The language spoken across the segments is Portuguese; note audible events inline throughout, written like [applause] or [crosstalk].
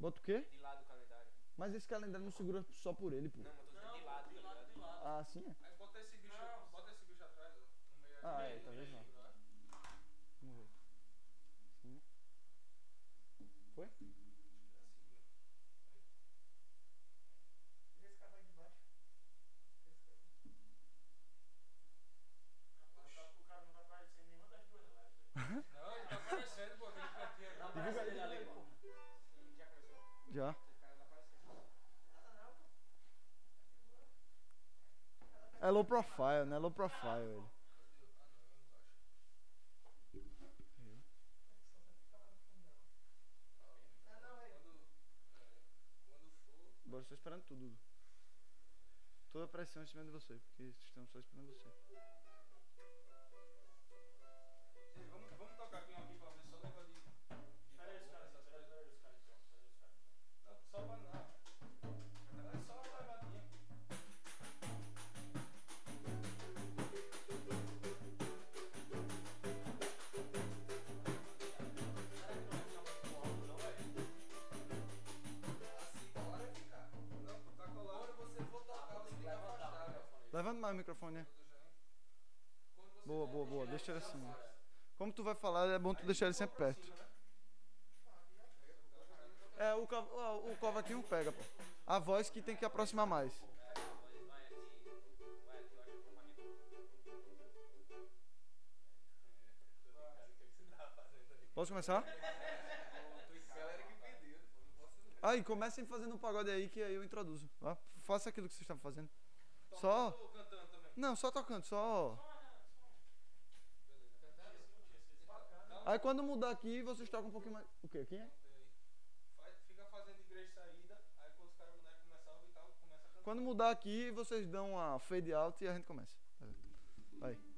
Bota o quê? De lado o calendário. Mas esse calendário não segura só por ele, pô. Não, mas tô dizendo de lado, de tá lado, ligado? de lado. Ah, assim é? Aí bota esse bicho, bota esse bicho atrás, ó. No meio Ah, aqui. é, talvez não. Vamos ver. Sim. Foi? É low profile, né? Low profile ele. Agora estou esperando tudo. Toda a pressão em cima de você, porque estamos só esperando você. Mais o microfone, né? Boa, boa, boa. Deixa ele assim. Como tu vai falar, é bom tu deixar ele sempre perto. É, o, ó, o covaquinho pega, pô. A voz que tem que aproximar mais. O. Posso começar? Aí, comecem fazendo um pagode aí que aí eu introduzo. Faça aquilo que vocês estavam fazendo. Só. Não, só tocando, só. Aí quando mudar aqui, vocês tocam um pouquinho mais. O quê? Aqui? Faz- Fica fazendo igreja saída, aí quando os caras bonecos começam a ouvir tal, começa a cantar. Quando mudar aqui, vocês dão uma fade out e a gente começa. Aí.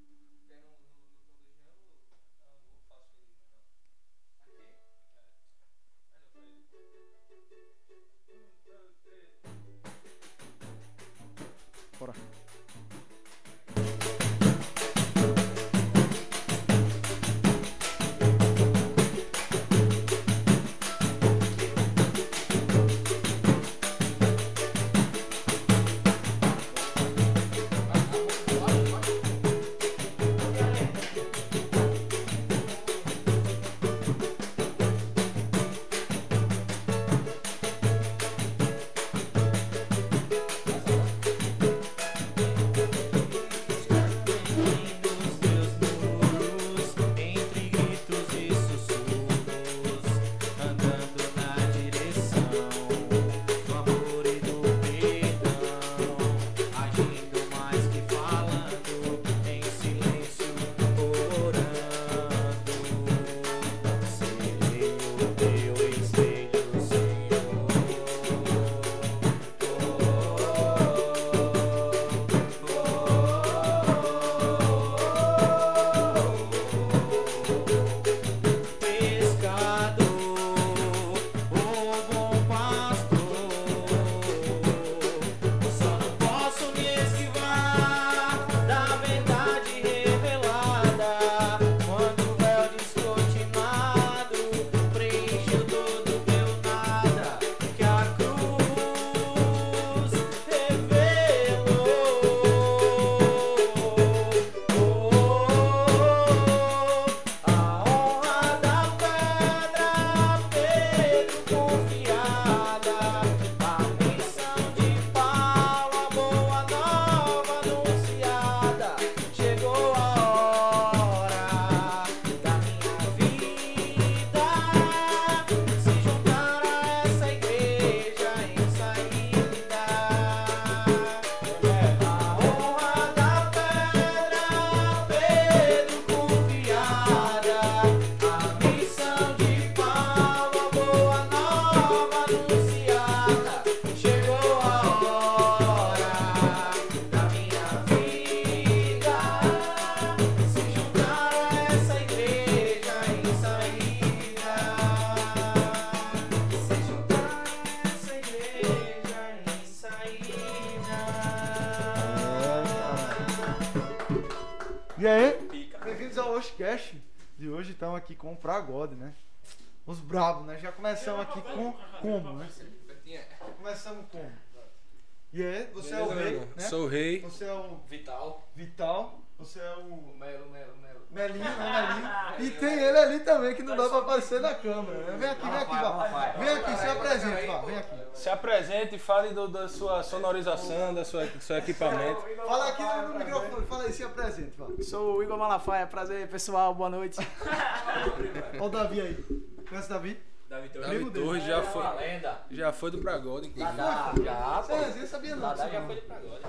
Brabos, né? Já começamos aqui com como, né? Começamos como? E aí, você é o rei, né? Sou o rei. Você é o Vital. Vital, você é o Melo, Melo, Melo. Melinho, né, [laughs] Melinho. E tem ele ali também que não dá pra aparecer na câmera. né? Vem aqui, vem aqui, Vá. Vem aqui, se apresente, Vá. Vem aqui. Se apresente e fale do- da sua sonorização, da sua, do seu equipamento. Fala aqui no microfone, fala aí, se apresente, Vá. Sou o Igor Malafaia, prazer pessoal, boa noite. Olha o Davi aí. Conhece o Davi? Davi Torres. Torres já foi, lenda. já foi do Pragode, inclusive. Já, É, eu sabia não. Dadá já foi de pagode.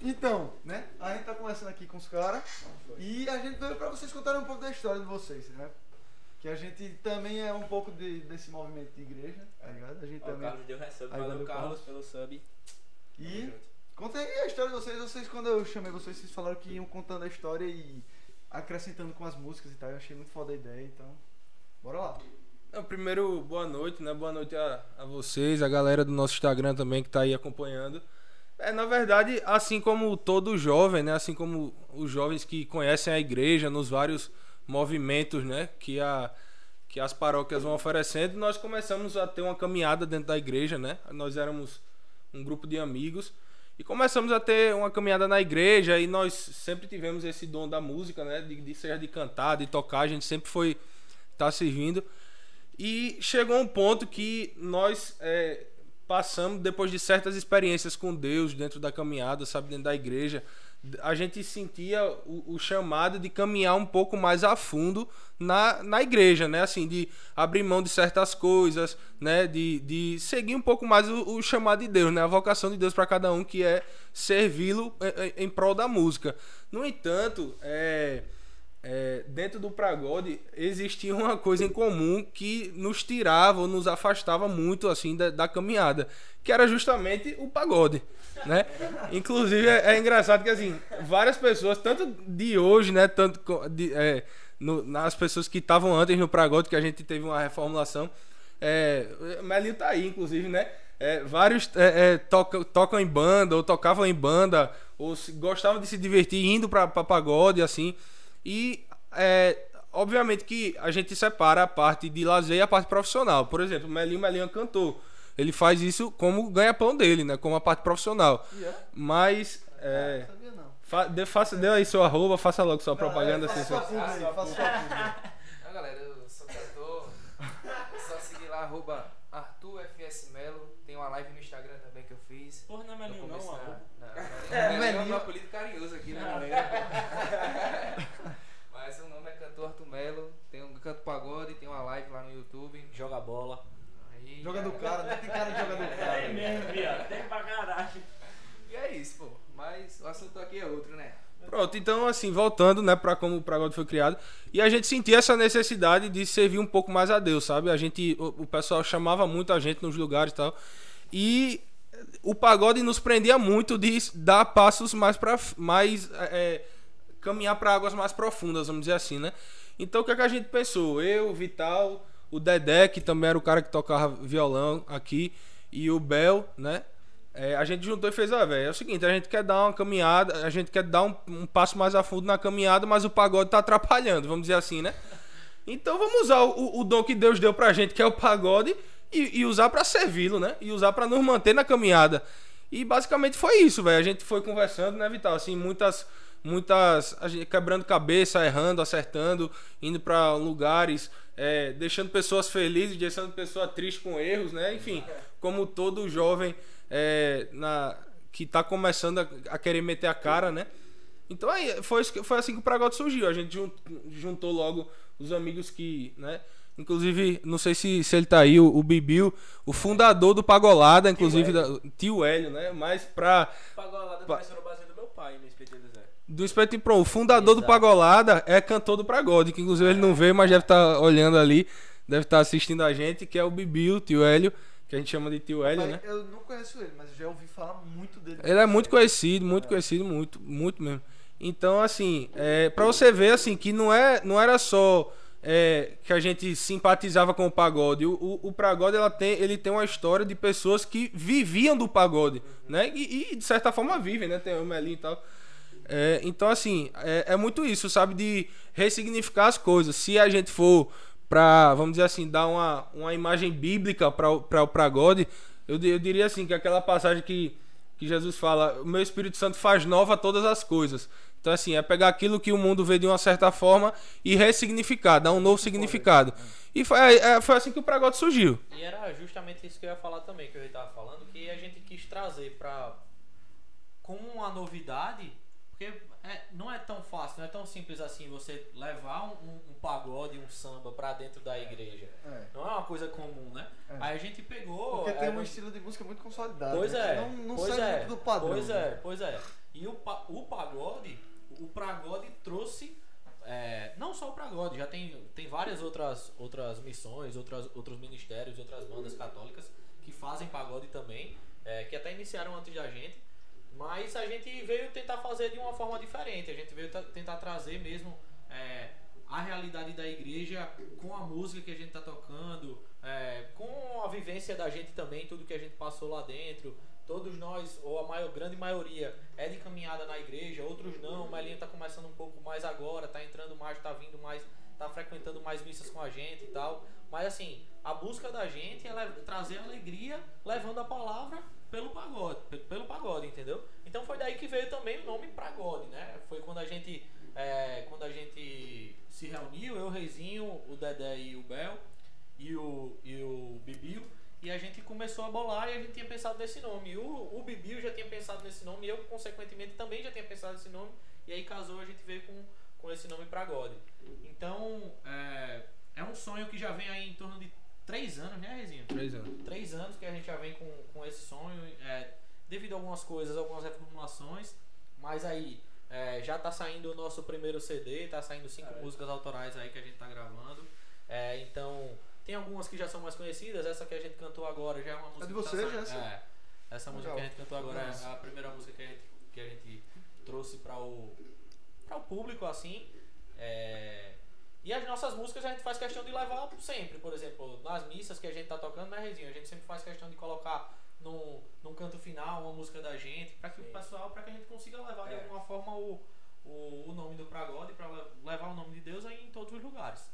Então, né? A gente tá conversando aqui com os caras e a gente veio pra vocês contarem um pouco da história de vocês, né? Que a gente também é um pouco de- desse movimento de igreja, tá ligado? A gente Ó, o também. Carlos deu resub. Valeu, valeu, Carlos, pelo sub. E conta aí a história de vocês. Vocês, quando eu chamei vocês, vocês falaram que iam contando a história e acrescentando com as músicas e tal. Eu achei muito foda a ideia, então. Bora lá. Não, primeiro, boa noite, né? Boa noite a, a vocês, a galera do nosso Instagram também que tá aí acompanhando. É, na verdade, assim como todo jovem, né? Assim como os jovens que conhecem a igreja nos vários movimentos, né? Que, a, que as paróquias vão oferecendo, nós começamos a ter uma caminhada dentro da igreja, né? Nós éramos um grupo de amigos e começamos a ter uma caminhada na igreja e nós sempre tivemos esse dom da música, né? De, de seja de cantar, de tocar, a gente sempre foi estar servindo. E chegou um ponto que nós é, passamos, depois de certas experiências com Deus dentro da caminhada, sabe, dentro da igreja, a gente sentia o, o chamado de caminhar um pouco mais a fundo na, na igreja, né? Assim, de abrir mão de certas coisas, né? De, de seguir um pouco mais o, o chamado de Deus, né? A vocação de Deus para cada um, que é servi-lo em, em prol da música. No entanto, é é, dentro do Pragode existia uma coisa em comum que nos tirava ou nos afastava muito assim da, da caminhada, que era justamente o pagode, né? Inclusive é, é engraçado que assim várias pessoas, tanto de hoje, né, tanto de, é, no- nas pessoas que estavam antes no Pragode que a gente teve uma reformulação, é, Melinho tá aí, inclusive, né? É, vários é, é, tocam, tocam em banda ou tocavam em banda ou se- gostavam de se divertir indo para pagode assim. E é, obviamente que a gente separa a parte de lazer e a parte profissional. Por exemplo, o Melinho Melinho é cantor. Ele faz isso como ganha-pão dele, né? Como a parte profissional. Mas. É, Sabia não. fa, dê, faça, dê aí seu arroba, faça logo sua propaganda. Faça assim, sua aí, faça sua publi. Ah, [laughs] galera, eu sou cantor. É só seguir lá, arroba ArthurFS Melo. Tem uma live no Instagram também que eu fiz. Porra, não é Melinho não, arroba. Não, É, Melinho é Melinho. um apelido carinhoso aqui, né, galera? Mas o nome é Cantor Arthur Melo. Tem um canto pagode, tem uma live lá no YouTube. Joga bola. Aí, Joga do cara, né? Tem cara de jogador do É cara. mesmo, viado. Tem pra caralho. E é isso, pô. Mas o assunto aqui é outro, né? Pronto, então assim, voltando, né, para como o Pragode foi criado, e a gente sentia essa necessidade de servir um pouco mais a Deus, sabe? A gente, o, o pessoal chamava muito a gente nos lugares e tal, e o pagode nos prendia muito de dar passos mais para mais é, caminhar para águas mais profundas, vamos dizer assim, né? Então o que, é que a gente pensou? Eu, Vital, o Dedé, que também era o cara que tocava violão aqui, e o Bel, né? É, a gente juntou e fez, ó, velho, é o seguinte, a gente quer dar uma caminhada, a gente quer dar um, um passo mais a fundo na caminhada, mas o pagode tá atrapalhando, vamos dizer assim, né? Então vamos usar o, o dom que Deus deu pra gente, que é o pagode, e, e usar pra servi-lo, né? E usar pra nos manter na caminhada. E basicamente foi isso, velho. A gente foi conversando, né, Vital? Assim, muitas, muitas, quebrando cabeça, errando, acertando, indo pra lugares, é, deixando pessoas felizes, deixando pessoas tristes com erros, né? Enfim, como todo jovem é, na, que tá começando a, a querer meter a cara, né? Então aí foi, foi assim que o Pragode surgiu. A gente jun- juntou logo os amigos que, né? Inclusive, não sei se, se ele tá aí, o, o Bibiu, o fundador do Pagolada, inclusive, da, tio Hélio, né? Mas pra. Pagolada Brasil do meu pai, SPT do. Do Espeto Pro, o fundador do Exato. Pagolada é cantor do Pragode, que inclusive ele não veio, mas deve estar olhando ali, deve estar assistindo a gente, que é o Bibiu, tio Hélio, que a gente chama de tio Hélio, Mas né? Eu não conheço ele, mas já ouvi falar muito dele. Ele é muito conhecido, muito conhecido, muito, muito mesmo. Então, assim, é, para você ver, assim, que não, é, não era só é, que a gente simpatizava com o pagode. O, o, o pagode ela tem, ele tem uma história de pessoas que viviam do pagode, né? E, e, de certa forma vivem, né? Tem o Melinho e tal. É, então, assim, é, é muito isso, sabe? De ressignificar as coisas. Se a gente for pra, vamos dizer assim, dar uma, uma imagem bíblica para o pagode, eu, eu diria assim, que aquela passagem que, que Jesus fala, o meu Espírito Santo faz nova todas as coisas. Então, assim, é pegar aquilo que o mundo vê de uma certa forma e ressignificar, dar um novo significado. E foi, é, foi assim que o pagode surgiu. E era justamente isso que eu ia falar também, que eu estava falando, que a gente quis trazer pra. como uma novidade, é- não é tão fácil, não é tão simples assim você levar um, um- pagode, um samba pra dentro da igreja. É. Não é uma coisa comum, né? É. Aí a gente pegou. Porque tem é, um estilo de música muito consolidado. Pois né? é. Não, não pois sai é. muito do padrão. Pois né? é, pois é. E o, o pagode, o pagode trouxe é, não só o pagode, já tem, tem várias outras, outras missões, outras, outros ministérios, outras bandas católicas que fazem pagode também, que até iniciaram antes da gente. Mas a gente veio tentar fazer de uma forma diferente. A gente veio ta- tentar trazer mesmo é, a realidade da igreja com a música que a gente tá tocando, é, com a vivência da gente também, tudo que a gente passou lá dentro. Todos nós, ou a maior, grande maioria, é de caminhada na igreja, outros não. O Melinho tá começando um pouco mais agora, tá entrando mais, tá vindo mais, tá frequentando mais missas com a gente e tal. Mas assim, a busca da gente é trazer alegria levando a palavra pelo pagode, pe- pelo pagode, entendeu? Então foi daí que veio também o nome pagode, né? Foi quando a gente é, quando a gente se reuniu, eu, o Reizinho, o Dedé e o Bel e o, e o Bibiu, e a gente começou a bolar e a gente tinha pensado nesse nome. O, o Bibiu já tinha pensado nesse nome, e eu, consequentemente, também já tinha pensado nesse nome, e aí casou, a gente veio com, com esse nome Pragode. Então, é, é um sonho que já vem aí em torno de três anos, né, Reizinho? Três anos. três anos que a gente já vem com, com esse sonho, é, devido a algumas coisas, algumas reformulações, mas aí é, já tá saindo o nosso primeiro CD, tá saindo cinco músicas autorais aí que a gente tá gravando. É, então, tem algumas que já são mais conhecidas, essa que a gente cantou agora já é uma música de que tá vocês, sa- essa? É, essa música que a Legal. gente cantou agora Nossa. é a primeira música que a gente, que a gente trouxe para o, para o público, assim. É, e as nossas músicas a gente faz questão de levar sempre, por exemplo, nas missas que a gente tá tocando, né, Rezinho? A gente sempre faz questão de colocar num, num canto final uma música da gente, para que o pessoal, para que a gente consiga levar de É. alguma forma o, o, o nome do Pragode, para levar o nome de Deus aí em todos os lugares.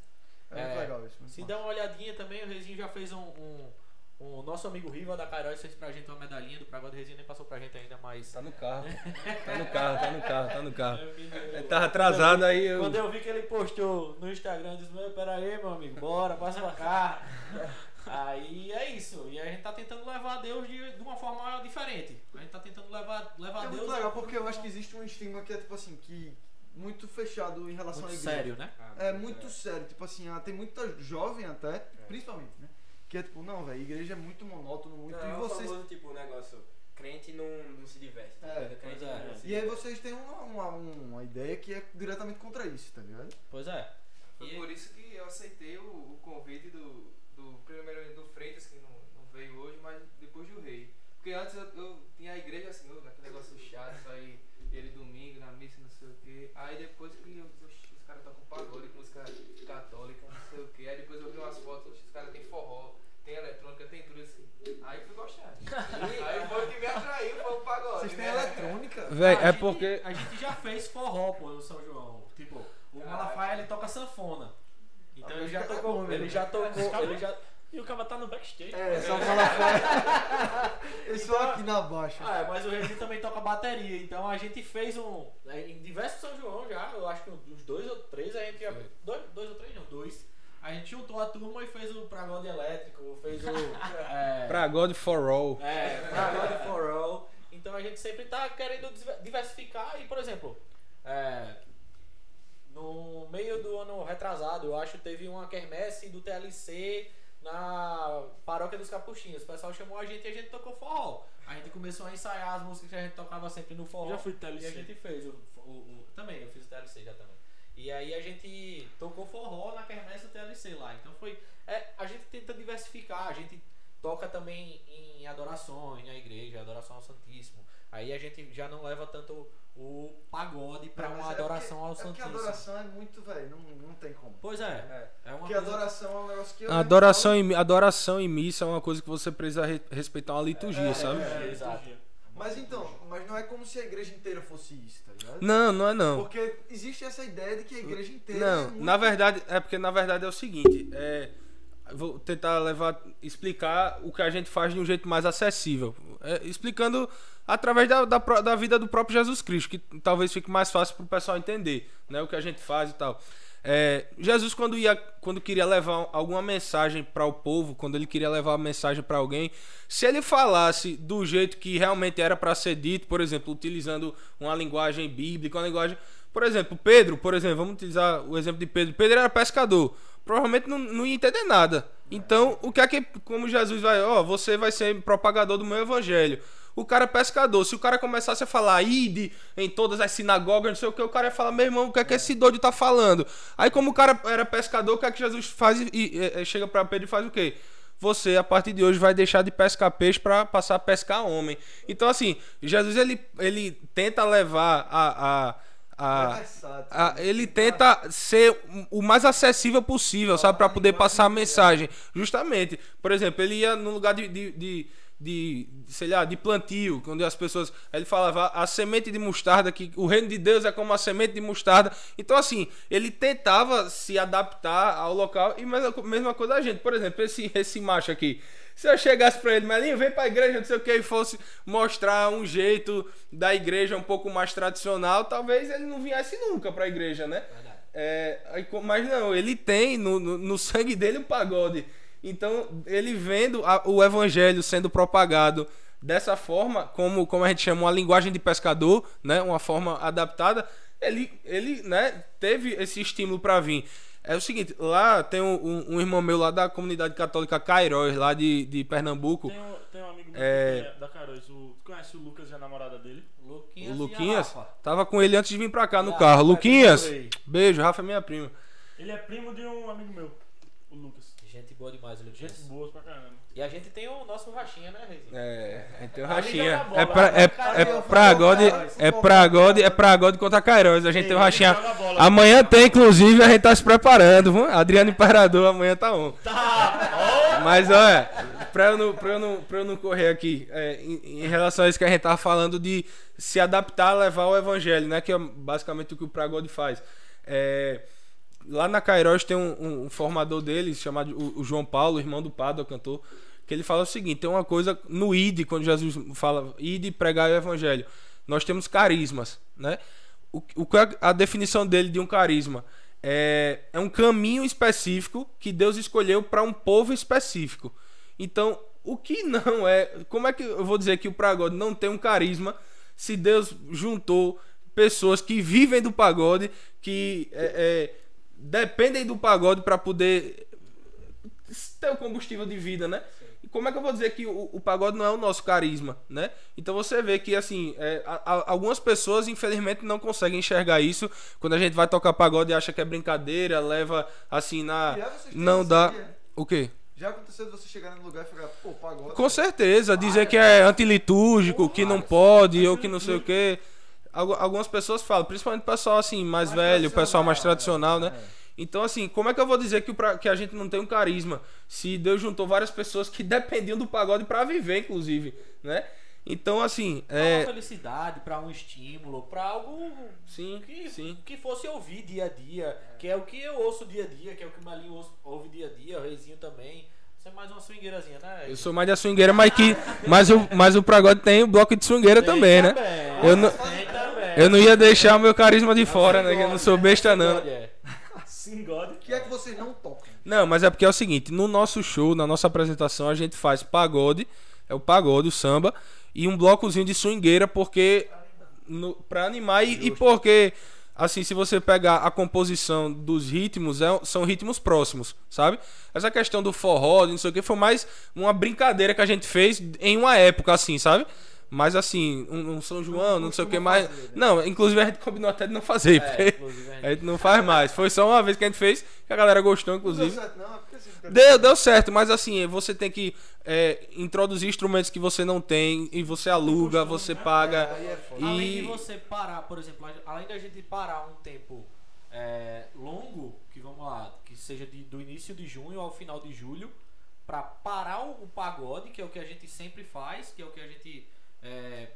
É muito É, legal isso. muito Se massa. der uma olhadinha também, o Rezinho já fez um. um o nosso amigo Riva da Cairóis fez pra gente uma medalhinha do Pragode. O Rezinho nem passou pra gente ainda, mas. Tá no carro. [laughs] Tá no carro, tá no carro, tá no carro. No- Ele tava atrasado aí. Eu... Quando eu vi que ele postou no Instagram, eu disse: "Meu, Pera aí, meu amigo, bora, passa pra cá. Aí é isso. E a gente tá tentando levar Deus de, de uma forma diferente. A gente tá tentando levar, levar É Deus. muito legal porque eu acho que existe um estigma que é tipo assim, que muito fechado em relação Muito à igreja. sério, né? É muito sério, tipo assim, ah, tem muita jovem até, principalmente, né? Que é tipo, não, velho, igreja é muito monótono, muito. Não, e é o vocês. famoso tipo negócio, crente não, não se diverte. tá É, crente é. não se E aí vocês têm uma, uma, uma ideia que é diretamente contra isso, tá ligado? Pois é. Foi E- por isso que eu aceitei o, o convite do, do primeiramente do Freitas, que não, não veio hoje, mas depois do Rei. Porque antes eu, eu tinha a igreja assim, ô, aquele negócio chato, só aí ele domingo na missa, não sei o quê. Aí depois que eu, oxi, os caras tocam pagode, com música católica, não sei o quê. Aí depois eu vi umas fotos, os caras tem forró, tem eletrônica, tem tudo assim. Aí fui gostar. [laughs] aí foi o que me atraiu, foi o pagode. Vocês têm né? eletrônica? Véi, é gente- porque. A gente já fez forró, pô, no São João. Tipo, o Malafaia ele toca sanfona. Então Ah, ele já tocou. Ele já tocou. Ele já. E o cara tá no backstage. É, só falar fora. [laughs] Eu sou aqui na baixa. Ah, é, mas o Regi também toca bateria. Então a gente fez um. né, Em diversos São João já, eu acho que uns dois ou três, a gente já. Dois, dois ou três, não, dois. A gente juntou a turma e fez o Pragode Elétrico, fez o. [laughs] É, Pra God for All. É, Pragode for All. Então a gente sempre tá querendo diver- diversificar e, por exemplo, é, no meio do ano retrasado, eu acho que teve uma quermesse do TLC na paróquia dos Capuchinhos. O pessoal chamou a gente e a gente tocou forró. A gente começou a ensaiar as músicas que a gente tocava sempre no forró. Já fui E a TLC. gente fez o, o- o- Também, eu fiz o TLC já também. E aí a gente tocou forró na quermesse do TLC lá. Então foi. é, a gente tenta diversificar, a gente toca também em adorações na igreja, adoração ao Santíssimo. Aí a gente já não leva tanto o pagode mas uma é adoração porque- ao É porque Santíssimo. adoração é muito, velho, não, não tem como. Pois é, é uma Porque coisa... adoração é um negócio que eu. A adoração, em, adoração em missa é uma coisa que você precisa re- respeitar uma liturgia, sabe? É, exato. Mas então, mas não é como se a igreja inteira fosse isso, tá ligado? Não, não é não. Porque existe essa ideia de que a igreja inteira é Não, muito... na verdade, é porque na verdade é o seguinte, é, vou tentar levar, explicar o que a gente faz de um jeito mais acessível, É, explicando através da, da, da vida do próprio Jesus Cristo, que talvez fique mais fácil para o pessoal entender, né, o que a gente faz e tal. É, Jesus quando ia, quando queria levar alguma mensagem para o povo, quando ele queria levar uma mensagem para alguém, se ele falasse do jeito que realmente era para ser dito, por exemplo, utilizando uma linguagem bíblica, uma linguagem por exemplo, Pedro, por exemplo, vamos utilizar o exemplo de Pedro. Pedro era pescador. Provavelmente não, não ia entender nada. Então, o que é que, como Jesus vai, ó, você vai ser propagador do meu evangelho. O cara é pescador. Se o cara começasse a falar ide em todas as sinagogas, não sei o que, o cara ia falar, meu irmão, o que é que esse doido tá falando? Aí, como o cara era pescador, o que é que Jesus faz e, e- e chega pra Pedro e faz o quê? Você, a partir de hoje, vai deixar de pescar peixe para passar a pescar homem. Então, assim, Jesus ele, ele tenta levar a. a a- a- ele tenta ser o mais acessível possível, sabe? Pra poder passar a mensagem. Justamente. Por exemplo, ele ia no lugar de. de, de de, sei lá, de plantio, quando as pessoas, ele falava a semente de mostarda que o reino de Deus é como a semente de mostarda. Então assim, ele tentava se adaptar ao local e mesma, mesma coisa a gente. Por exemplo, esse esse macho aqui, se eu chegasse pra ele, Melinho, vem pra igreja, não sei o que, e fosse mostrar um jeito da igreja um pouco mais tradicional, talvez ele não viesse nunca pra igreja, né? É, mas não, ele tem no, no, no sangue dele o pagode. Então, ele vendo a- o evangelho sendo propagado dessa forma, como, como a gente chama uma linguagem de pescador, né, uma forma adaptada, ele, ele né, teve esse estímulo para vir. É o seguinte, lá tem um, um- irmão meu lá da comunidade católica Cairóis, lá de, de Pernambuco. Tem um, tem um amigo meu É. é da Caroz, o, tu conhece o Lucas e a namorada dele? Luquinhas, O e a Luquinhas Rafa. tava com ele antes de vir pra cá no carro. Luquinhas, beijo, Rafa é minha prima. Ele é primo de um amigo meu. Gente boa demais, Luquinhas. Gente boa pra caramba. E a gente tem o nosso rachinha, né, Reizinho? É, a gente tem o rachinha. bola, É pra, é, joga é pra God, é pra God, é pra God contra Cairóis. A gente tem o rachinha. bola. Amanhã tem, inclusive, a gente tá se preparando. viu? Adriano Imperador amanhã tá on. Tá! [laughs] Mas olha, pra eu não, pra eu não, pra eu não correr aqui, é, em, em relação a isso que a gente tava falando de se adaptar a levar o evangelho, né? Que é basicamente o que o Pragode faz. É, lá na Cairóis tem um, um- formador deles, chamado o, o João Paulo, irmão do Pado, cantor, que ele fala o seguinte: tem uma coisa no ID, quando Jesus fala ID pregar o evangelho, nós temos carismas, né? O, o é a definição dele de um carisma? É, é um caminho específico que Deus escolheu para um povo específico. Então, o que não é. Como é que eu vou dizer que o pagode não tem um carisma se Deus juntou pessoas que vivem do pagode, que é, é, dependem do pagode para poder ter o combustível de vida, né? E como é que eu vou dizer que o, o pagode não é o nosso carisma, né? Então você vê que, assim, é, a- algumas pessoas, infelizmente, não conseguem enxergar isso. Quando a gente vai tocar pagode e acha que é brincadeira, leva, assim, na... Têm Não dá... O quê? Já aconteceu de você chegar no lugar e ficar, pô, pagode. Com certeza, dizer que é antilitúrgico, que não pode, ou que não sei o quê. Algu- Algumas pessoas falam, principalmente o pessoal assim, mais, velho, o pessoal mais tradicional, né? Então, assim, como é que eu vou dizer que, pra- que a gente não tem um carisma? Se Deus juntou várias pessoas que [laughs] dependiam do pagode pra viver, inclusive, né? Então, assim, Pra uma é. felicidade, pra um estímulo, pra algo Sim, que, sim. que fosse ouvir dia a dia, que é o que eu ouço dia a dia, que é o que o Malinho ouve dia a dia, o Reizinho também. Você é mais uma swingueirazinha, né? Eu sou mais da swingueira, mas que. Mas o, mas o pagode tem o bloco de swingueira Tem também, né? Eu não, eu não ia deixar o meu carisma de fora, né? que Eu não sou besta, não. É. Sim, God. O que é que vocês não tocam? Não, mas é porque é o seguinte, no nosso show, na nossa apresentação, a gente faz pagode, é o pagode, o samba, e um blocozinho de swingueira, porque. No, pra animar e, e porque. Assim, se você pegar a composição dos ritmos, é- são ritmos próximos, sabe? Essa questão do forró, não sei o que, foi mais uma brincadeira que a gente fez em uma época, assim, sabe? Mas assim, um, um São João, não, sei o que mais. Não, inclusive a gente combinou até de não fazer, É, inclusive, a gente- a gente não faz mais. Foi só uma vez que a gente fez, que a galera gostou, Não deu inclusive. certo, não? É porque assim, fica- Deu, deu certo, mas assim, você tem que é, introduzir instrumentos que você não tem e você aluga, você paga. Aí é foda. Além de E você parar, por exemplo, além da gente parar um tempo é, longo, que vamos lá, que seja de- do início de junho ao final de julho, pra parar o, o pagode, que é o que a gente sempre faz, que é o que a gente é,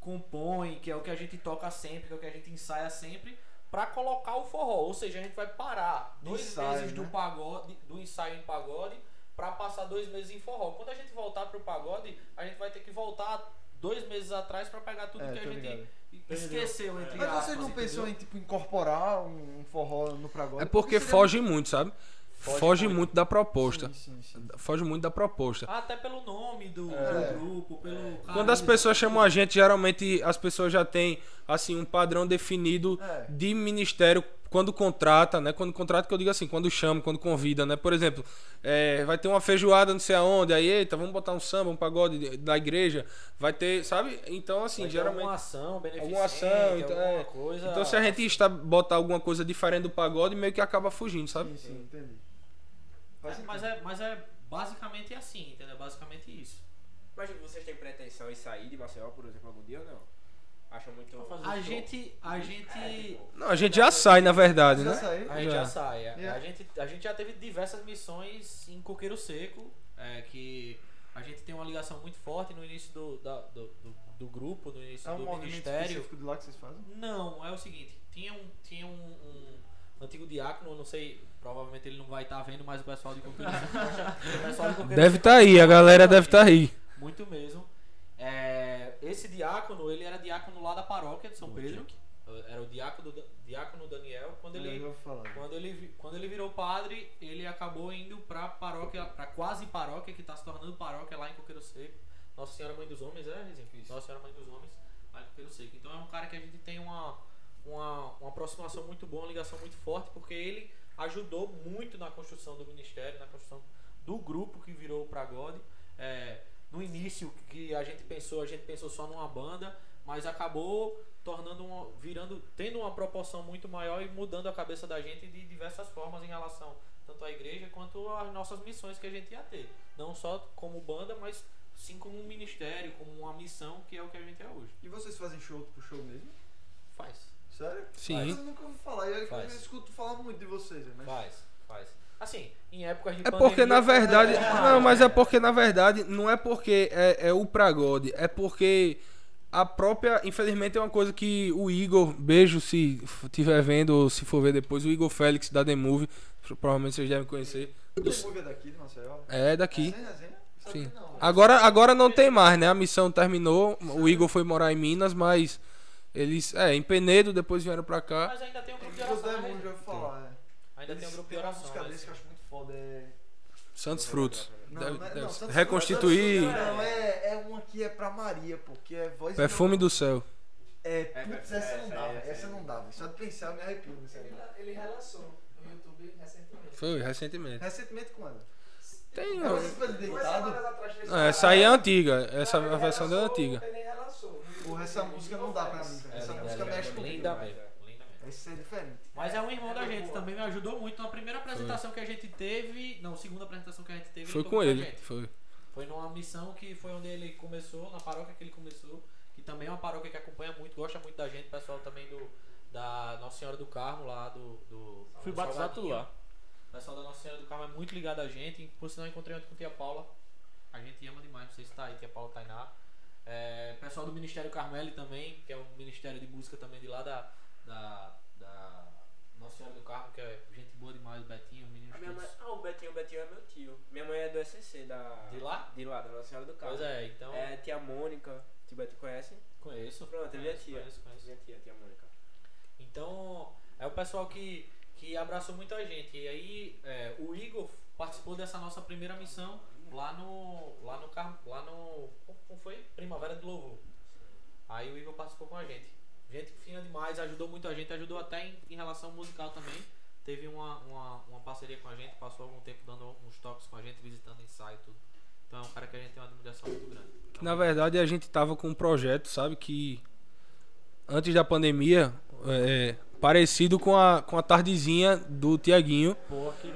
compõe, que é o que a gente toca sempre, que é o que a gente ensaia sempre, pra colocar o forró. Ou seja, a gente vai parar dois ensaio, meses do né? pagode, do ensaio em pagode, pra passar dois meses em forró. Quando a gente voltar pro pagode, a gente vai ter que voltar dois meses atrás pra pegar tudo É, que a gente ligado. esqueceu, entre Mas aspas, vocês não entendeu? pensou em tipo incorporar um, forró no Pragode? É porque seria foge muito, sabe? Foge Foge, muito. muito. da proposta. Sim, sim, sim. Foge muito da proposta. Até pelo nome do, É. do grupo, pelo Quando as pessoas chamam a gente, geralmente as pessoas já têm assim um padrão definido É. de ministério quando contrata, né? Quando contrata, que eu digo assim, quando chama, quando convida, né? Por exemplo, é, vai ter uma feijoada não sei aonde, aí, eita, vamos botar um samba, um pagode da igreja, vai ter, sabe? Então, assim, Vai geralmente. alguma ação beneficente, Alguma ação, então, alguma é. coisa. Então, se a gente está botar alguma coisa diferente do pagode, meio que acaba fugindo, sabe? Sim, sim, entendi. Faz É, mas, é, mas é basicamente assim, entendeu? Basicamente isso. Mas vocês têm pretensão em sair de Maceió, por exemplo, algum dia ou não? Acham muito. A gente, a gente, Não, a gente já sai, na verdade, Já né? saiu? a gente já Já. sai. é. Yeah. A gente, a gente já teve diversas missões em Coqueiro Seco, é, que a gente tem uma ligação muito forte no início do, da- do, do, do grupo, no início É um do ministério. específico de lá que vocês fazem? Não, é o seguinte, tinha um, tinha um, um antigo diácono, não sei, provavelmente ele não vai estar vendo, mas o pessoal de Coqueiro Seco, [laughs] o pessoal de Coqueiro Deve estar aí, a galera deve estar aí. Muito mesmo. É, esse diácono, ele era diácono lá da paróquia de São Pedro. Era o diácono, diácono Daniel. Quando ele, quando ele, quando ele virou padre, ele acabou indo pra paróquia, pra quase paróquia, que tá se tornando paróquia lá em Coqueiro Seco. Nossa Senhora Mãe dos Homens, é? Nossa Senhora Mãe dos Homens, lá em Coqueiro Seco. Então é um cara que a gente tem uma, uma, uma aproximação muito boa, uma ligação muito forte, porque ele ajudou muito na construção do ministério, na construção do grupo que virou o Pragode. É, no início que a gente pensou, a gente pensou só numa banda, mas acabou tornando uma, virando, tendo uma proporção muito maior e mudando a cabeça da gente de diversas formas em relação tanto à igreja quanto às nossas missões que a gente ia ter, não só como banda, mas sim como um ministério, como uma missão que é o que a gente é hoje. E vocês fazem show pro show mesmo? Faz, Sério? Sim. Mas eu nunca ouvi falar. Eu, eu Faz. escuto falar muito de vocês, né? mas faz, faz. Assim, em épocas de É porque na pandemia, verdade. é, Não, mas é porque na verdade não é porque é, é o Pragode, é porque a própria. Infelizmente é uma coisa que o Igor, beijo se estiver vendo ou se for ver depois, o Igor Félix da The Movie, provavelmente vocês devem conhecer. O The Movie é daqui de Maceió? É daqui. Sabe Sim. Agora, agora não tem mais, né? A missão terminou. O Igor foi morar em Minas, mas eles. É, em Penedo, depois vieram pra cá. Mas ainda tem um grupo de oração, né? Já falar, é. Ainda tem um Eles grupo de uma oração. música né? que eu acho muito foda. É... Santos Frutos. Não, Deve- não é- deve não. Santos Reconstituir. Frutos Não, é, é uma que é pra Maria, pô, que é voz Perfume do céu. É, putz, essa não dava, essa não dava. Só de pensar eu me arrepio aí. Ele relançou no YouTube recentemente. Foi, recentemente. Recentemente quando? Tem. É. Não, essa aí é antiga. Essa a versão dela é antiga. Ele relançou. Porra, essa música não dá pra mim, velho. É, Essa linda, música linda, mexe comigo. linda velho. mesmo, linda mesmo. Essa é diferente. Mas é um irmão da gente, também me ajudou muito na primeira apresentação que a gente teve. Não, segunda apresentação que a gente teve. Foi com ele. Foi. Foi numa missão que foi onde ele começou, na paróquia que ele começou, que também é uma paróquia que acompanha muito, gosta muito da gente, pessoal também do da Nossa Senhora do Carmo lá do. do Fui do batizado lá. O pessoal da Nossa Senhora do Carmo é muito ligado a gente. Por sinal, eu encontrei ontem com a tia Paula. A gente ama demais, não sei se tá aí, tia Paula Tainá. É, pessoal do Ministério Carmeli também, que é um ministério de música também de lá da, da, da Nossa Senhora do Carmo, que é gente boa demais, o Betinho, A minha mãe, ah, o Betinho, o Betinho é meu tio. Minha mãe é do SCC, da. De lá? De lá, da Nossa Senhora do Carmo. Pois é, então. É tia Mônica, tio Betinho conhece? Conheço. Pronto, é minha conheço, tia. conheço, conheço. Minha tia, tia Mônica. Então, é o pessoal que, que abraçou muita gente. E aí, é, o Igor participou dessa nossa primeira missão lá no. lá no. Car- lá no. Como foi? Primavera do Louvor. Aí o Igor participou com a gente. Gente fina demais, ajudou muito a gente, ajudou até em, em relação musical também. Teve uma, uma, uma parceria com a gente, passou algum tempo dando uns toques com a gente, visitando ensaio e tudo. Então é um cara que a gente tem uma admiração muito grande. Na verdade a gente tava com um projeto, sabe, que antes da pandemia, é, parecido com a, com a tardezinha do Tiaguinho. É.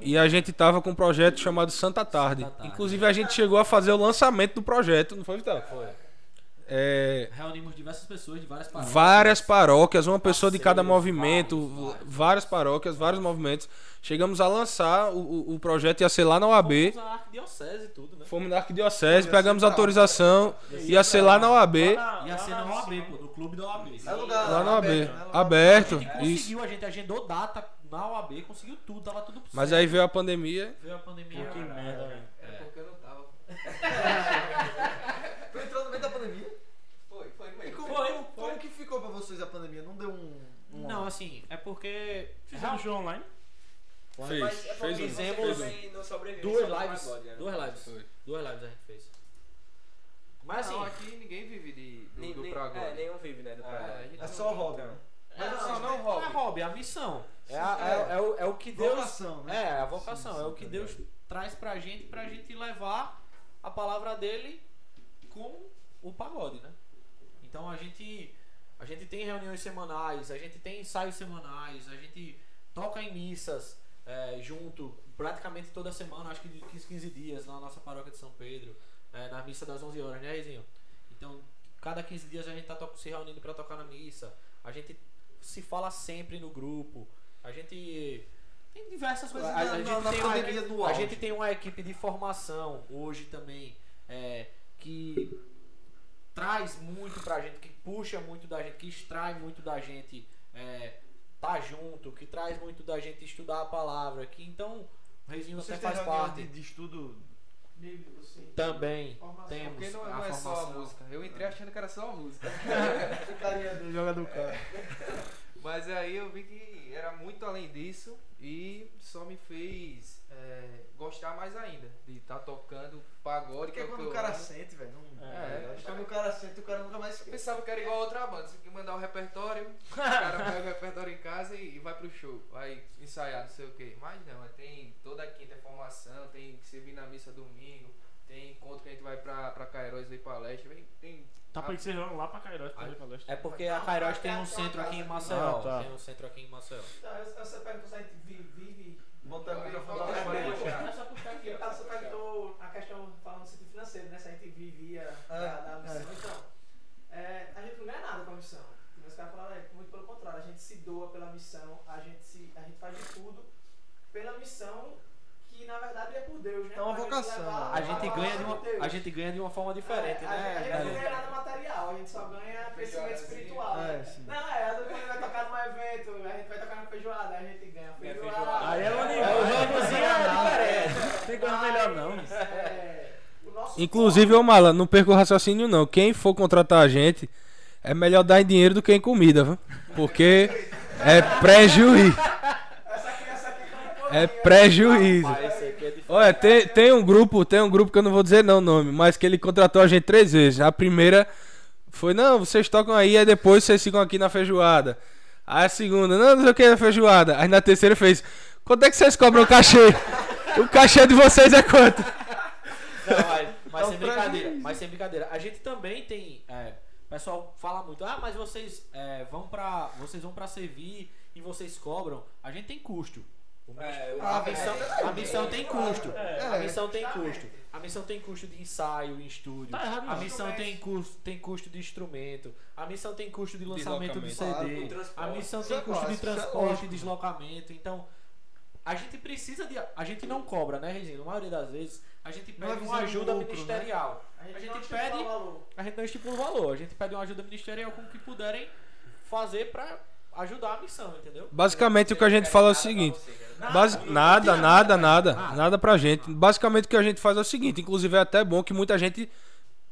E a gente tava com um projeto chamado Santa Tarde. Santa Tarde. Inclusive a gente chegou a fazer o lançamento do projeto, não foi, Vital? Foi. É, Reunimos diversas pessoas de várias paróquias. várias paróquias, uma pessoa de cada movimento, vários, vários. várias paróquias, vários movimentos. Chegamos a lançar o, o, o projeto, ia ser lá na OAB. Fomos a arquidiocese e tudo, né? Fomos na arquidiocese, pegamos autorização, ia ser lá na OAB. Ia ser na OAB, pô, no clube da OAB. É lugar Lá na OAB. aberto, né? Aberto, A gente isso. conseguiu, a gente agendou data na OAB, conseguiu tudo, tava tudo Mas certo. aí veio a pandemia. veio a pandemia. Que merda, velho. É porque eu não tava. [laughs] Tu entrou no meio da pandemia? Foi, foi no E meio. como, Foi, como, foi. como que ficou pra vocês a pandemia? Não deu um. um Não, assim, é porque Fizeram show online? Fez, Mas é fez um. Fizemos não sobrevive duas lives, né? duas lives, Foi. duas lives a gente fez. Mas assim, não, aqui ninguém vive de, do, Nem- do nem-. É, nenhum vive, né? Do É, É não só hobby, então. né? Mas Não, assim, não, não é hobby. hobby, é a missão. É, Sim, a- é. é- é o, é o que Deus. Vocação, né? É, a vocação. Sim, é o sim, que tá Deus traz pra gente, pra gente levar a palavra dele com o pagode, né? Então a gente. A gente tem reuniões semanais, a gente tem ensaios semanais, a gente toca em missas é, junto, praticamente toda semana, acho que de 15, 15 dias, na nossa paróquia de São Pedro, é, na missa das 11 horas, né, Reizinho? Então, cada 15 dias a gente tá se reunindo para tocar na missa, a gente se fala sempre no grupo, a gente tem diversas coisas. A, a na- gente na tem equipe- do a gente tem uma equipe de formação hoje também, é, que traz muito pra gente, que puxa muito da gente, que extrai muito da gente é, tá junto, que traz muito da gente estudar a palavra, que então o Reizinho têm faz parte. de, de estudo. Bíblico, sim. Também Formação. temos Porque não, a não é só a formação. música. Eu entrei achando que era só a música. [laughs] Carinha de jogador cara. Mas aí eu vi que era muito além disso e só me fez é, gostar mais ainda de estar tocando pagode. Porque que é o quando o eu cara amo. sente, velho. Não... É. Acho que Quando o cara sente, o cara nunca mais esquece. pensava que era igual a outra banda, você tem que mandar o repertório, [laughs] o cara pega o repertório em casa e, e vai pro show, vai ensaiar, não sei o que. Mas não, é, tem toda quinta é formação, tem que servir na missa domingo, tem encontro que a gente vai pra, pra Cairóis aí palestra, vem, tem. Tá pra encerrando lá pra Cairós, pra fazer palestra. É porque a Kairos tem um centro aqui em Maceió. Ah, tá. Tem um centro aqui em Maceió. Então, eu- você perguntou se a gente vive. vive Bota o microfone pra frente. É só puxar aqui. Ah, Você perguntou a questão falando do sentido financeiro, né? Se a gente vivia da, da missão. Então, é, a gente não ganha nada com a missão. Os caras falaram, é, muito pelo contrário, a gente se doa pela missão, a gente, se, a gente faz de tudo pela missão que na verdade é por Deus, né? É uma Pra gente vocação, levar A gente, ganha de de uma, Deus. a gente ganha de uma forma diferente, é, a gente- né? A gente não ganha nada material, a gente só ganha crescimento espiritual. É, né? sim. Não, é, às vezes quando vai tocar num evento, a gente vai tocar na feijoada, a gente ganha feijoada. feijoada. Aí é o É, animal. o ramozinho é diferente. Tem coisa melhor não. É, o nosso Inclusive, ô Mala, não perca o raciocínio não. Quem for contratar a gente, é melhor dar em dinheiro do que em comida, viu? Porque é prejuízo. Essa aqui, essa aqui como É prejuízo. Ah, é diferente. Olha, tem, tem um grupo, tem um grupo que eu não vou dizer não o nome, mas que ele contratou a gente três vezes. A primeira foi, não, vocês tocam aí, aí depois vocês ficam aqui na feijoada. Aí a segunda, não, não sei o que é feijoada. Aí na terceira fez, quanto é que vocês cobram o cachê? O cachê de vocês é quanto? Não, mas, mas É sem brincadeira. Mas sem brincadeira. A gente também tem. é, o pessoal fala muito, ah, mas vocês é, vão pra. Vocês vão pra servir e vocês cobram. A gente tem custo. O mis- É, a, missão, a missão tem custo. É. A missão tem custo. A missão tem custo de ensaio em estúdio. Tá errado A missão tem custo, tem custo de instrumento. A missão tem custo de lançamento de Deslocamento. CD. A missão tem é custo de é transporte, lógico. deslocamento. Então, a gente precisa de. A gente não cobra, né, Reginho? Na maioria das vezes, a gente Não é pede uma ajuda lucro, né? ministerial. A gente, A gente não pede- estipula o valor. A gente não estipula o valor. A gente pede uma ajuda ministerial com o que puderem fazer pra ajudar a missão, entendeu? Basicamente o que a gente fala é o seguinte. Basi nada, nada, nada, nada pra gente. Basicamente o que a gente faz é o seguinte, inclusive é até bom que muita gente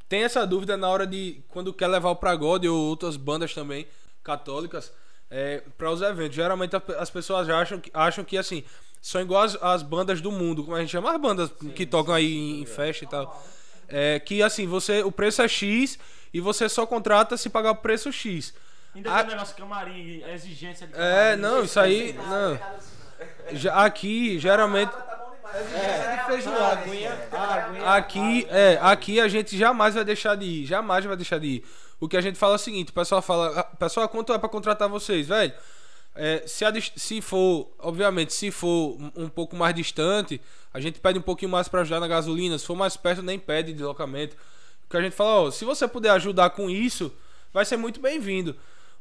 tem essa dúvida na hora de quando quer levar o Pragode ou outras bandas também católicas é, para os eventos. Geralmente as pessoas acham que, acham que assim são igual as, as bandas do mundo, como a gente chama as bandas que tocam aí em, em festa e tal. É, que assim você o preço é X e você só contrata se pagar o preço X. Ainda Ah. tem um negócio de camarim, a exigência de camarim. É, não, isso aí não. assim. Já- Aqui geralmente Ah, tá. É, de A feijoada. aguinha, a aguinha, Aqui, é, aqui a gente jamais vai deixar de ir, jamais vai deixar de ir. O que a gente fala é o seguinte, o pessoal fala, "Ah, pessoal, quanto é pra contratar vocês, velho? É, se, a se for, obviamente, se for um, pouco mais distante, a gente pede um pouquinho mais pra ajudar na gasolina. Se for mais perto, nem pede deslocamento. que a gente fala, ó, se você puder ajudar com isso, vai ser muito bem-vindo.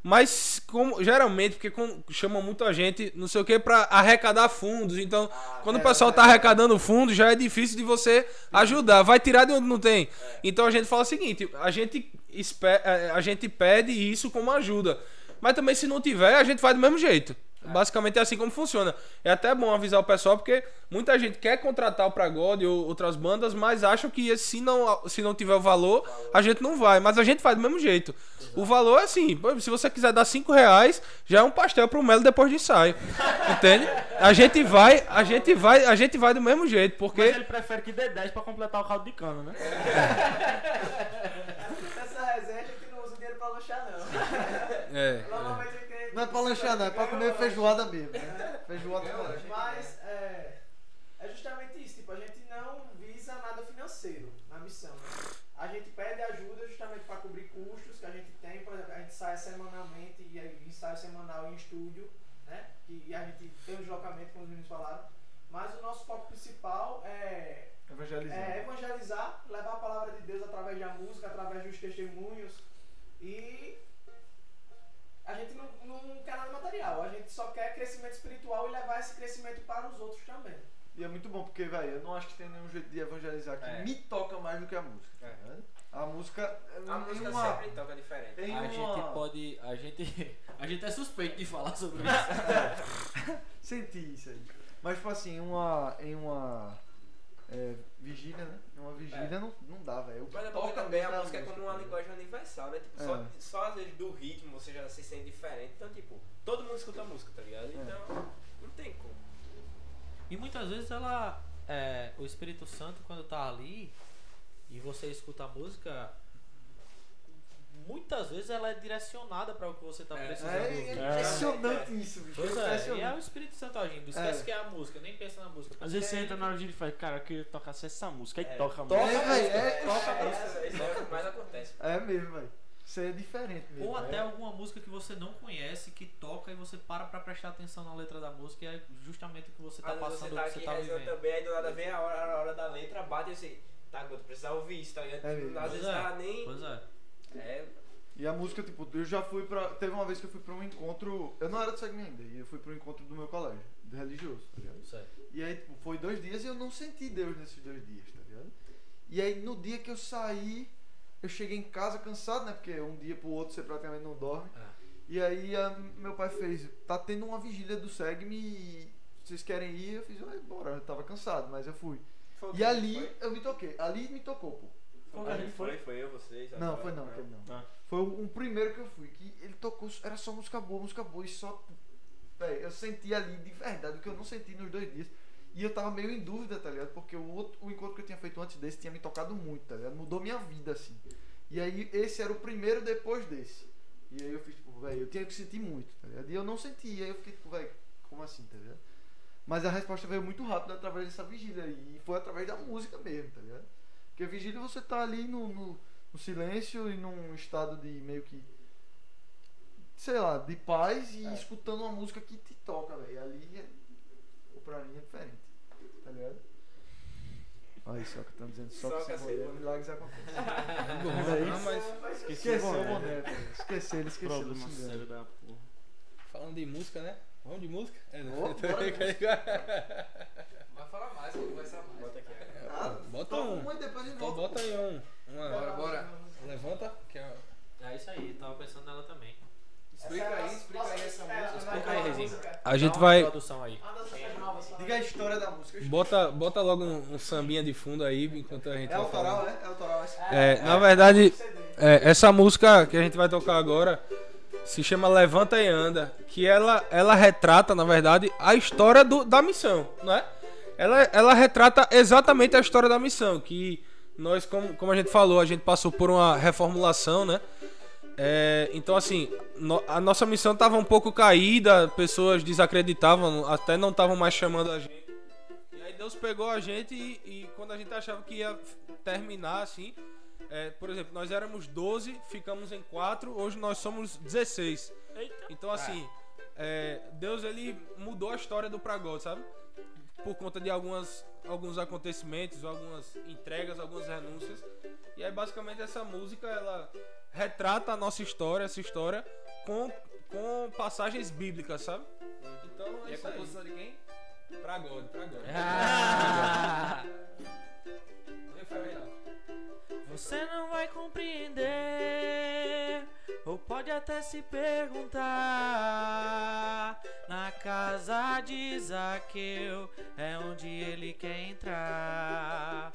Mas como geralmente, porque com, chamam muita gente, não sei o que, pra arrecadar fundos. Então, quando o pessoal tá arrecadando fundos, já é difícil de você ajudar. Vai tirar de onde não tem. Então a gente fala o seguinte: a gente, eh, a gente pede isso como ajuda. Mas também, se não tiver, a gente faz do mesmo jeito. Basicamente é assim como funciona. É até bom avisar o pessoal, porque muita gente quer contratar o Pragode ou outras bandas, mas acham que se não, se não tiver o valor, a gente não vai. Mas a gente faz do mesmo jeito. O valor é assim, se você quiser dar 5 reais, já é um pastel pro Melo depois do ensaio. [laughs] Entende? A gente vai, a gente vai, a gente vai do mesmo jeito, Mas porque. ele prefere que dê 10 pra completar o caldo de cana, né? [laughs] Nessa resenha a gente não usa dinheiro pra lanchar, não. É, Normalmente gente Não é pra lanchar, não, é pra comer feijoada mesmo. Né? Feijoada lanche. Mas é, é justamente isso, tipo, a gente não visa nada financeiro na missão. né? A gente pede ajuda justamente para cobrir custos que a gente tem, por exemplo, a gente sai semanalmente e aí ensaio semanal em estúdio, né? E a gente tem um deslocamento, como os meninos falaram. Mas o nosso foco principal é Evangelizar. é evangelizar, levar a palavra de Deus através da música, através dos testemunhos. E a gente não, não quer nada material, a gente só quer crescimento espiritual e levar esse crescimento para os outros também. E é muito bom, porque, velho, eu não acho que tem nenhum jeito de evangelizar que É. me toca mais do que a música. É. A música. A música uma, sempre toca diferente. em A uma- gente pode. A gente. [laughs] A gente é suspeito de falar sobre isso. [laughs] Senti isso aí. Mas, tipo assim, em uma. Em uma. É, vigília, né? Uma vigília não, não dá, velho. Mas é porque toca também a é música é como uma tá linguagem universal, né? Tipo, só, É. só às vezes do ritmo você já se sente diferente. Então, tipo, todo mundo escuta música, tá ligado? Então, não tem como. E muitas vezes ela. é, o Espírito Santo, quando tá ali e você escuta a música, muitas vezes ela é direcionada para o que você tá É. precisando. É, é impressionante isso, bicho. Pois é é, e é o. Espírito Santo agindo. Esquece É. que é a música, nem pensa na música. Às vezes você entra na hora de fala, cara, eu queria tocar só essa música. Aí É, toca a toca, música. velho, é, Toca a música, isso é o que mais acontece. É mesmo, velho. Isso aí é diferente mesmo. Ou até é. alguma música que você não conhece, que toca e você para pra prestar atenção na letra da música e é justamente o que você tá Às passando, você o tá que você aqui tá vivendo. também, aí do nada vem a hora, a hora da letra, bate e assim, tá, eu precisava ouvir isso, tá ligado? É. Às Pois vezes é, tá nem. Pois é. É, E a música, tipo, eu já fui pra. Teve uma vez que eu fui pra um encontro. Eu não era do segmento ainda, e eu fui pro encontro do meu colégio, do religioso, tá ligado? Certo. E aí, tipo, foi dois dias e eu não senti Deus nesses dois dias, tá ligado? E aí, no dia que eu saí, eu cheguei em casa cansado, né? Porque um dia pro outro você praticamente não dorme. É. E aí, a- meu pai fez: tá tendo uma vigília do SEGME e vocês querem ir? Eu fiz: "Ah, bora. Eu tava cansado, mas eu fui. foi E ali foi? eu me toquei. Ali me tocou, pô. Qual que a Ali gente foi, foi? foi eu, vocês. Não, agora, foi não, aquele não. Ah. Foi o, o primeiro que eu fui, que ele tocou, era só música boa, música boa, e só. Véi, eu senti ali de verdade o que eu não senti nos dois dias. E eu tava meio em dúvida, tá ligado? Porque o, outro, o encontro que eu tinha feito antes desse tinha me tocado muito, tá ligado? Mudou minha vida, assim. E aí esse era o primeiro depois desse. E aí eu fiz, tipo, velho, eu tinha que sentir muito, tá ligado? E eu não senti, e aí eu fiquei, tipo, velho, como assim, tá ligado? Mas a resposta veio muito rápido através dessa vigília. E foi através da música mesmo, tá ligado? Porque a vigília você tá ali no, no, no silêncio e num estado de meio que. Sei lá, de paz e É. escutando uma música que te toca, velho. Ali é. Pra mim é diferente. Tá ligado? Olha só que estão dizendo só, Só que que sem mulher boné. milagres acontecem. [laughs] Não, mas Esqueceu o boné, velho. Esqueceu, ele esqueceu. Problema sério da porra. falando de música, né? Vamos de música? É, [laughs] né? Vai falar mais, que ele vai ser mais. Bota aqui. Nada. Bota um. uma e depois de Então volta. bota aí um. Uma, Bora, bora. Levanta, que é. É isso aí, tava pensando nela também. Explica aí, explica aí essa música. Explica aí, Rezinho. A gente vai. aí. Diga a história da música. Bota, bota logo um, um sambinha de fundo aí enquanto a gente É autoral, falando. é? É autoral essa. É, na verdade, é, essa música que a gente vai tocar agora se chama Levanta e Anda, que ela, ela retrata, na verdade, a história do, da missão, não é? Ela, ela retrata exatamente a história da missão, que nós, como, como a gente falou, a gente passou por uma reformulação, né? É, então, assim, no- a nossa missão estava um pouco caída, pessoas desacreditavam, até não estavam mais chamando a gente. E aí Deus pegou a gente e, e quando a gente achava que ia terminar, assim, é, por exemplo, nós éramos 12, ficamos em 4, hoje nós somos 16. Eita. Então, assim, é, Deus ele mudou a história do Pragode, sabe? Por conta de algumas, alguns acontecimentos, algumas entregas, algumas renúncias. E aí basicamente essa música ela retrata a nossa história, essa história com, com passagens bíblicas, sabe? Então é E a isso aí. composição de quem? Pra God, pra God. Ah, [laughs] você não vai compreender, ou pode até se perguntar. Na casa de Zaqueu é onde ele quer entrar.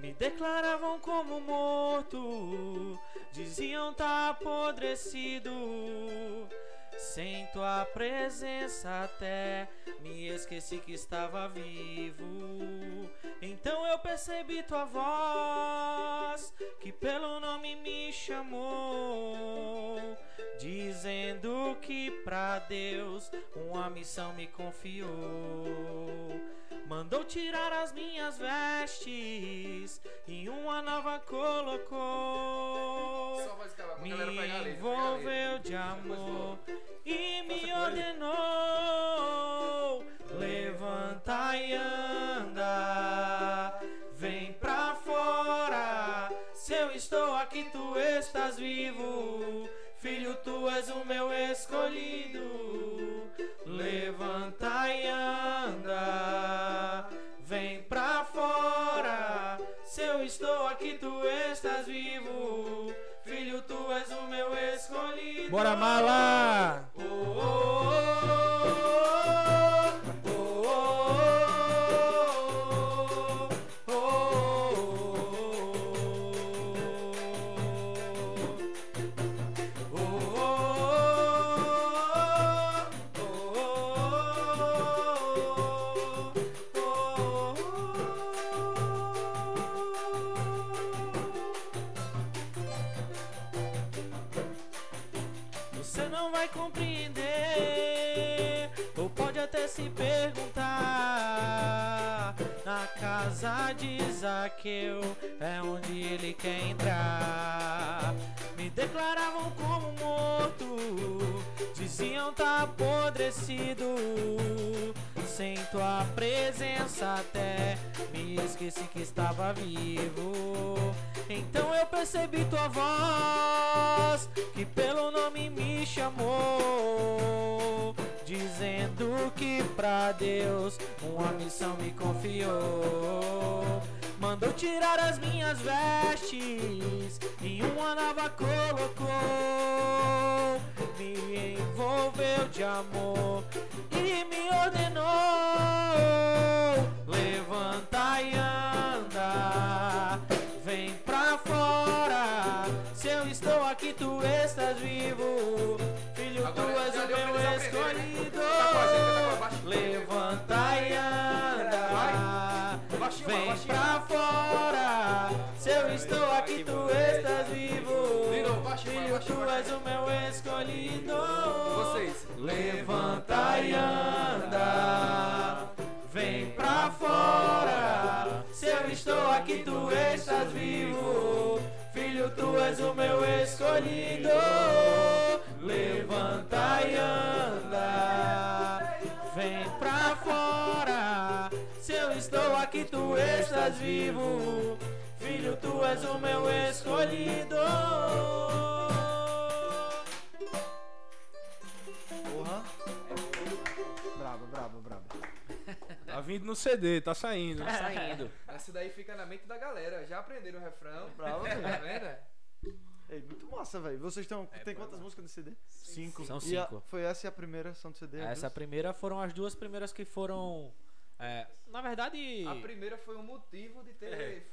Me declaravam como morto, diziam tá apodrecido. Sem tua presença até me esqueci que estava vivo. Então eu percebi tua voz, que pelo nome me chamou, dizendo que pra Deus uma missão me confiou. Mandou tirar as minhas vestes e uma nova colocou. Me envolveu de amor e me ordenou. Levanta e anda vem pra fora. Se eu estou aqui tu estás vivo filho tu és o meu escolhido. Levanta e anda. Vem pra fora. Se eu estou aqui tu estás vivo. Filho tu és o meu escolhido. Bora mala! Oh, oh, oh, Zaqueu é onde ele quer entrar. Me declaravam como morto, diziam tá apodrecido. Sem tua presença até me esqueci que estava vivo. Então eu percebi tua voz, que pelo nome me chamou, dizendo que pra Deus uma missão me confiou. Mandou tirar as minhas vestes e uma nova colocou. Me envolveu de amor e me ordenou. Levanta e anda, vem pra fora. Se eu estou aqui, tu estás vivo. Filho, Agora, tu és já o meu né? escolhido. Tá gente, tá baixinha. Levanta e anda. Pra fora. Se eu estou aqui, tu estás vivo. Filho, tu és o meu escolhido. Vocês. Levanta e anda. Vem pra fora. Se eu estou aqui, tu estás vivo. Filho, tu és o meu escolhido. Levanta e anda. Se eu estou aqui, tu estás vivo. Filho, tu és o meu escolhido. Porra. Brabo, brabo, brabo. Tá vindo no CD, tá saindo. Tá saindo. Essa daí fica na mente da galera. Já aprenderam o refrão? Bravo, [laughs] Tá vendo? Ei, muito massa, velho. Vocês estão. tem quantas músicas no CD? Cinco. São E a- cinco. foi essa a primeira são do CD? as Essa duas? primeira foram as duas primeiras que foram. É, na verdade. A primeira foi um motivo de ter, É.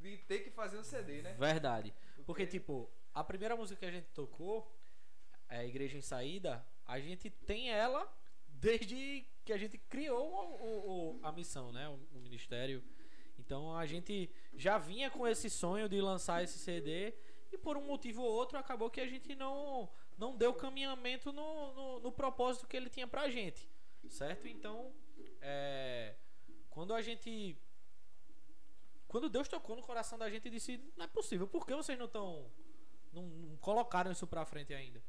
de ter que fazer um CD, né? Verdade. Porque, Porque- tipo, a primeira música que a gente tocou, é Igreja em Saída, a gente tem ela desde que a gente criou o- o- o- a missão, né? O, o ministério. Então a gente já vinha com esse sonho de lançar esse CD e por um motivo ou outro acabou que a gente não, não deu caminhamento no, no, no propósito que ele tinha pra gente. Certo? Então, é, quando a gente quando Deus tocou no coração da gente e disse: Não é possível, por que vocês não estão. Não, não colocaram isso pra frente ainda?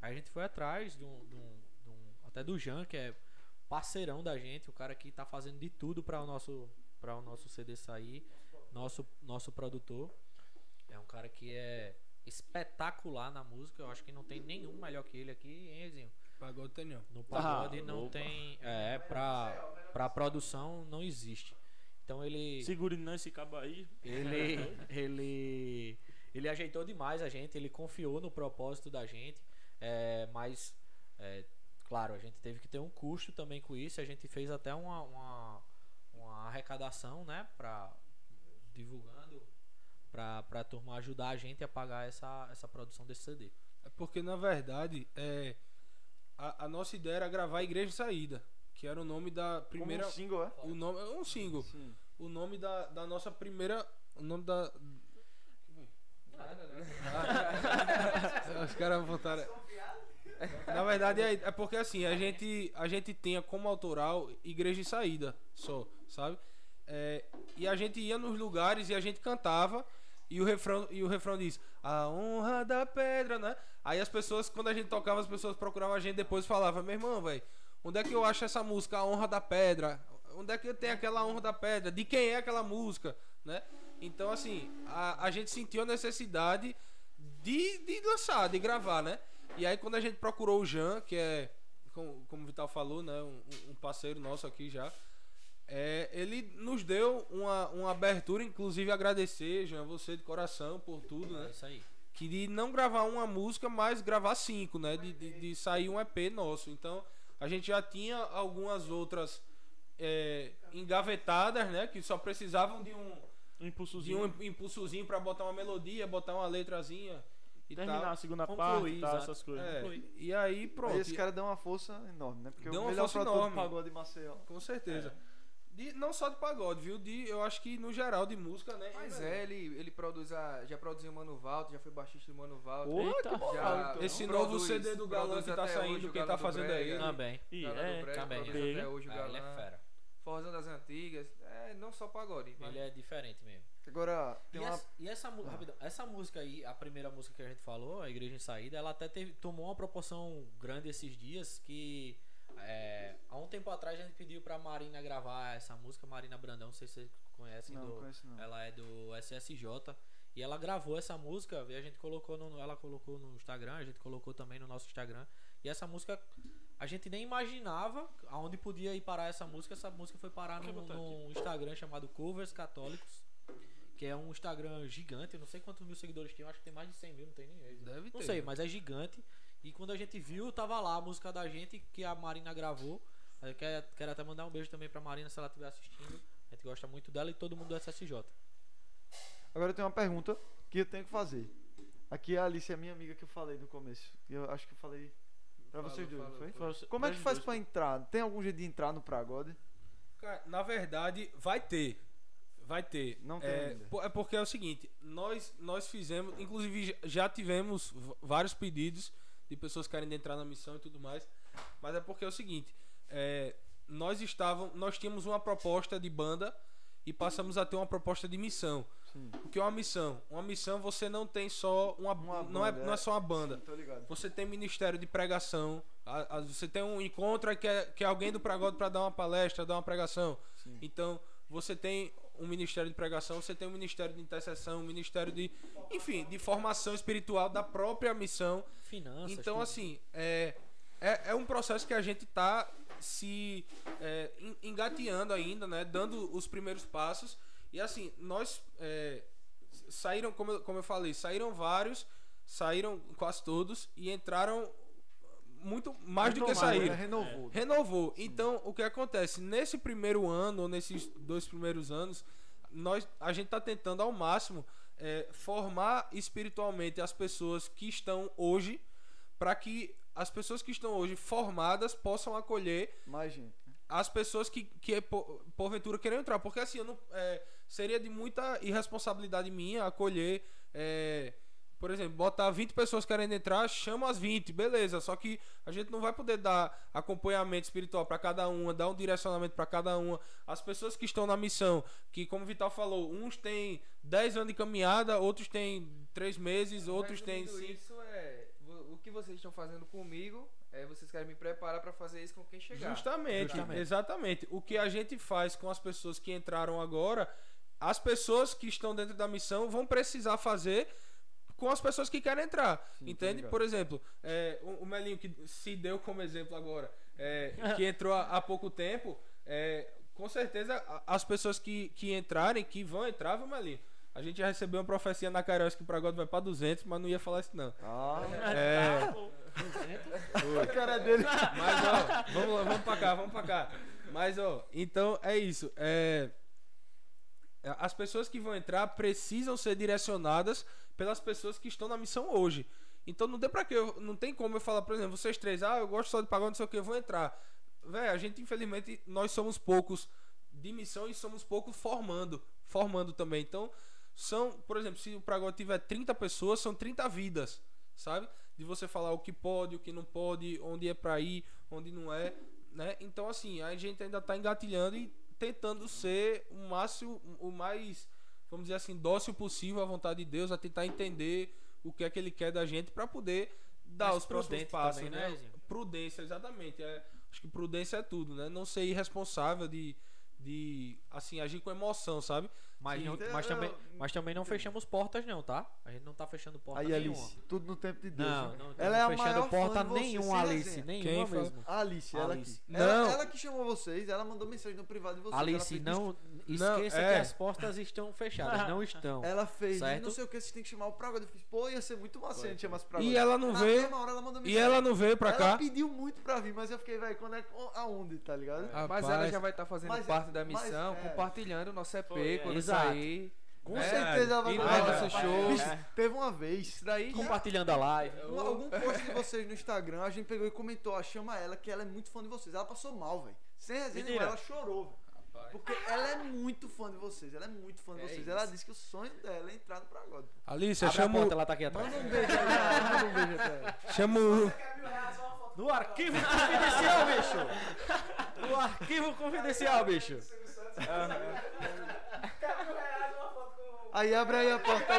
Aí a gente foi atrás de um, de um- de um- até do Jean, que é parceirão da gente, o cara que tá fazendo de tudo para o nosso para o nosso CD sair, nosso nosso produtor. É um cara que é espetacular na música, eu acho que não tem nenhum melhor que ele aqui, hein, Ezinho? Pagode tem não. No pagode não opa. tem, é, pra pra produção não existe. Então ele Segure não esse cabo aí. ele, [laughs] ele, ele ajeitou demais a gente, ele confiou no propósito da gente, é, mas, é, claro, a gente teve que ter um custo também com isso. A gente fez até uma, uma, uma arrecadação, né, pra, divulgando, pra, pra turma ajudar a gente a pagar essa, essa produção desse CD. É porque, na verdade, é, a, a nossa ideia era gravar Igreja em Saída, que era o nome da primeira. Como um single, é? O nome, é um single. Sim. O nome da, da nossa primeira. O nome da. [laughs] Os caras voltaram. Na verdade é, é porque assim, a gente, a gente tinha como autoral Igreja em Saída, só, sabe? É, e a gente ia nos lugares e a gente cantava e o refrão, e o refrão diz A honra da pedra, né? Aí as pessoas, quando a gente tocava, as pessoas procuravam a gente depois e falavam, meu irmão, velho, onde é que eu acho essa música, A Honra da Pedra? Onde é que tem aquela honra da pedra? De quem é aquela música? Né? Então, assim, a, a gente sentiu a necessidade de, de lançar, de gravar, né? E aí quando a gente procurou o Jean, que é, como, como o Vital falou, né? Um, um parceiro nosso aqui já. É, ele nos deu uma, uma abertura, inclusive agradecer, Jean, você de coração por tudo, É né? isso aí. Que de não gravar uma música, mas gravar cinco, né? De, de, de sair um EP nosso. Então, a gente já tinha algumas outras é, engavetadas, né? Que só precisavam de um, Um de impulsozinho. um impulsozinho pra botar uma melodia, botar uma letrazinha e terminar tal. a segunda Concluir, parte e tal, essas coisas. É, e aí pronto. Aí esse cara deu uma força enorme, né? Porque Deu o uma melhor força enorme. do pagode de Maceió. Com certeza. É. De, não só de pagode, viu? De, eu acho que no geral de música, né? Mas velho? é, ele, ele produz a. Já produziu o Mano Valdo, já foi baixista do Mano Valdo. Ô, Eita, moral, já então. Esse produz- novo CD do Galã produz que tá saindo, hoje o quem tá do fazendo é Brega. ele. Também. E é, Brega, também, até hoje o É, ele é Galã. fera. Forrozão das Antigas. É, não só pagode. mas- Ele é diferente mesmo. Agora, tem E, uma. essa, e essa, mu- rapidão, essa música aí, a primeira música que a gente falou, a Igreja em Saída, ela até teve- tomou uma proporção grande esses dias que é, há um tempo atrás a gente pediu pra Marina gravar essa música, Marina Brandão, não sei se vocês conhecem, Não, do- conheço não. ela é do SSJ. E ela gravou essa música e a gente colocou no, ela colocou no Instagram, a gente colocou também no nosso Instagram. E essa música a gente nem imaginava aonde podia ir parar essa música. Essa música foi parar num, num Instagram chamado Covers Católicos, que é um Instagram gigante. Eu não sei quantos mil seguidores tem, eu acho que tem mais de 100 mil, não tem nem. Deve Não ter. sei, mas é gigante. E quando a gente viu, tava lá a música da gente que a Marina gravou. Eu quero, quero até mandar um beijo também pra Marina se ela estiver assistindo. A gente gosta muito dela e todo mundo do SSJ. Agora eu tenho uma pergunta que eu tenho que fazer. Aqui a Alice é minha amiga que eu falei no começo. E Eu acho que eu falei pra Falou, vocês dois, não falou, foi? Foi você- Como é que faz dois, pra entrar? Tem algum jeito de entrar no Pragode? Cara, na verdade, vai ter. Vai ter. Não tem é, ainda. é porque é o seguinte, nós, nós fizemos, inclusive já- tivemos vários pedidos de pessoas querendo entrar na missão e tudo mais. Mas é porque é o seguinte, é, nós estávamos, nós tínhamos uma proposta de banda e passamos a ter uma proposta de missão. Sim. O que é uma missão? Uma missão você não tem só uma, Uma não, é, banda, não é é. só uma banda. Sim. Você tem ministério de pregação. a- a- Você tem um encontro que é, que é alguém do Pragode para dar uma palestra, dar uma pregação. Sim. Então, você tem um ministério de pregação, você tem um ministério de intercessão, um ministério de. Enfim, de formação espiritual da própria missão. Finanças. Então, assim, é, é, é um processo que a gente tá se é, en- engateando ainda, né? Dando os primeiros passos. E assim, nós é, saíram, como eu, como eu falei, saíram vários, saíram quase todos e entraram muito mais do que Renovou, né? Renovou. Renovou. Então, o que acontece? Nesse primeiro ano, ou nesses dois primeiros anos, nós, a gente está tentando ao máximo é, formar espiritualmente as pessoas que estão hoje, para que as pessoas que estão hoje formadas possam acolher né? as pessoas que, que por- porventura querem entrar. Porque assim, eu não, é, seria de muita irresponsabilidade minha acolher. é, por exemplo, botar 20 pessoas querendo entrar, chama as 20, beleza. Só que a gente não vai poder dar acompanhamento espiritual para cada uma, dar um direcionamento para cada uma. As pessoas que estão na missão, que como o Vital falou, uns têm 10 anos de caminhada, outros têm 3 meses, outros têm Resumindo 5. Isso é. O que vocês estão fazendo comigo, é, vocês querem me preparar pra fazer isso com quem chegar. Justamente, Justamente. exatamente. O que a gente faz com as pessoas que entraram agora, as pessoas que estão dentro da missão vão precisar fazer com as pessoas que querem entrar. Sim, entende? Por exemplo, é, o, o Melinho que se deu como exemplo agora, é, que [laughs] entrou há, há pouco tempo, é, com certeza a- as pessoas que, que entrarem, que vão entrar, viu, Melinho? A gente já recebeu uma profecia na Carioca que o Pragodo vai pra 200, mas não ia falar isso não. Ah, É, [laughs] a cara dele. mas ó, vamos lá, vamos pra cá, vamos pra cá. Mas ó, então é isso. É, as pessoas que vão entrar precisam ser direcionadas pelas pessoas que estão na missão hoje. Então não tem para que eu, não tem como eu falar, por exemplo, vocês três, ah, eu gosto só de pagar, não sei o que, eu vou entrar. Véi, a gente infelizmente nós somos poucos de missão e somos poucos formando, formando também. Então são, por exemplo, se o Pragode tiver 30 pessoas, são 30 vidas, sabe? De você falar o que pode, o que não pode, onde é pra ir, onde não é, né? Então assim, a gente ainda tá engatilhando e tentando ser o máximo, o mais, vamos dizer assim, dócil possível à vontade de Deus, a tentar entender o que é que ele quer da gente pra poder dar Mais os próximos passos, também, né? né? Prudência, exatamente. É, acho que prudência é tudo, né? Não ser irresponsável de, de assim, agir com emoção, sabe? Mas, Sim. não- mas, também, mas também não fechamos portas, não, tá? A gente não tá fechando porta Aí, nenhuma. Alice, tudo no tempo de Deus. Não, né? não, Ela é a não fechando maior porta nenhuma, Alice. Nenhuma Quem mesmo. A Alice, ela Alice. Não. Ela, ela que chamou vocês, ela mandou mensagem no privado de vocês. ela Alice, fez não Não, esqueça é. que as portas estão fechadas. [laughs] Não estão. Ela fez, Certo? não sei o que, vocês têm que chamar o Pragode. Eu fiz, pô, ia ser muito massa se a gente chamasse o Pragode. E ela não Na veio. hora ela mandou E mensagem. ela não veio pra ela cá. pediu muito pra vir, mas eu fiquei, velho, quando é, aonde, tá ligado? Rapaz. Mas ela já vai estar fazendo Mas- parte da missão, é. compartilhando o nosso EP é. quando Exato. sair. Com É, certeza ela vai mandar. no É. nosso show. Bicho, Teve uma vez, Isso daí. Compartilhando a live. um- algum post de vocês no Instagram, a gente pegou e comentou, ó, chama ela, que ela é muito fã de vocês. Ela passou mal, velho. Sem resenha ela chorou, velho. Porque ela é muito fã de vocês, ela é muito fã de É vocês. isso. Ela disse que o sonho dela é entrar no Pragode. pô. Alice, Abre a chama, porta, o- ela tá aqui atrás. Manda um beijo pra ela, manda um beijo ela. chama o. No arquivo confidencial, bicho! No arquivo confidencial, bicho! Aí abre aí a porta.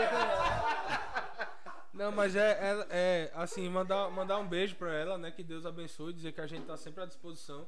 Não, mas é, é, é, assim, mandar, mandar um beijo pra ela, né? Que Deus abençoe, dizer que a gente tá sempre à disposição.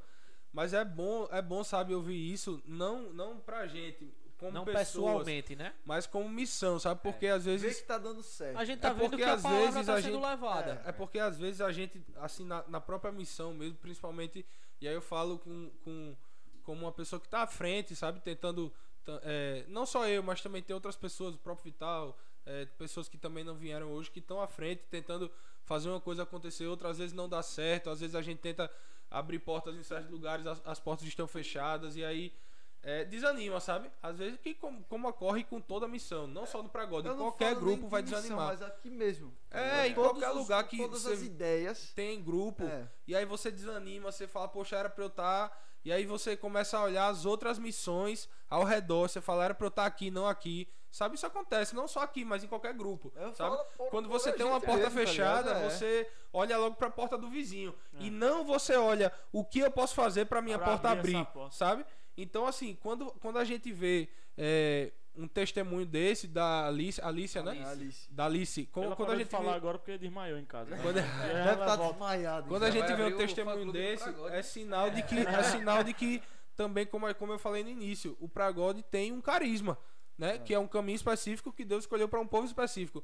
Mas é bom, é bom, sabe, ouvir isso, não, não pra gente, como Não pessoas, pessoalmente, né? mas como missão, sabe? Porque às Vê vezes que tá dando certo. A gente tá É vendo porque que a às palavra vezes tá a sendo gente- levada. É porque às vezes a gente, assim, na, na própria missão mesmo, principalmente, e aí eu falo com, com como uma pessoa que tá à frente, sabe, tentando, ta- é, não só eu, mas também tem outras pessoas, o próprio Vital, é, pessoas que também não vieram hoje, que estão à frente, tentando fazer uma coisa acontecer, outras vezes não dá certo, às vezes a gente tenta abrir portas em certos lugares, as, as portas estão fechadas, e aí é, desanima, sabe? Às vezes, que como, como ocorre com toda a missão, não só no não qualquer grupo vai missão, desanimar. Mas aqui mesmo. É, em Todos qualquer os- lugar que Todas você as ideias. tem grupo, É. e aí você desanima, você fala, poxa, era pra eu estar. E aí você começa a olhar as outras missões ao redor, você fala, era pra eu estar aqui, não aqui. Sabe, isso acontece, não só aqui, mas em qualquer grupo. Eu sabe? falo por- Quando por você tem uma porta mesmo, tá fechada? É. você olha logo pra porta do vizinho. E não você olha o que eu posso fazer pra minha Pra porta abrir abrir, porta. sabe? Então, assim, quando, quando a gente vê é, um testemunho desse da Alice, Alicia, né? É, Alice. Da Alice, como, Ela quando a de gente falar vê, agora porque desmaiou em casa. quando, Deve ela [laughs] estar volta. desmaiado. quando a já. gente vê um testemunho desse, é sinal de que é sinal de que também como, como eu falei no início, o Pragode tem um carisma, né? Que é um caminho específico que Deus escolheu para um povo específico.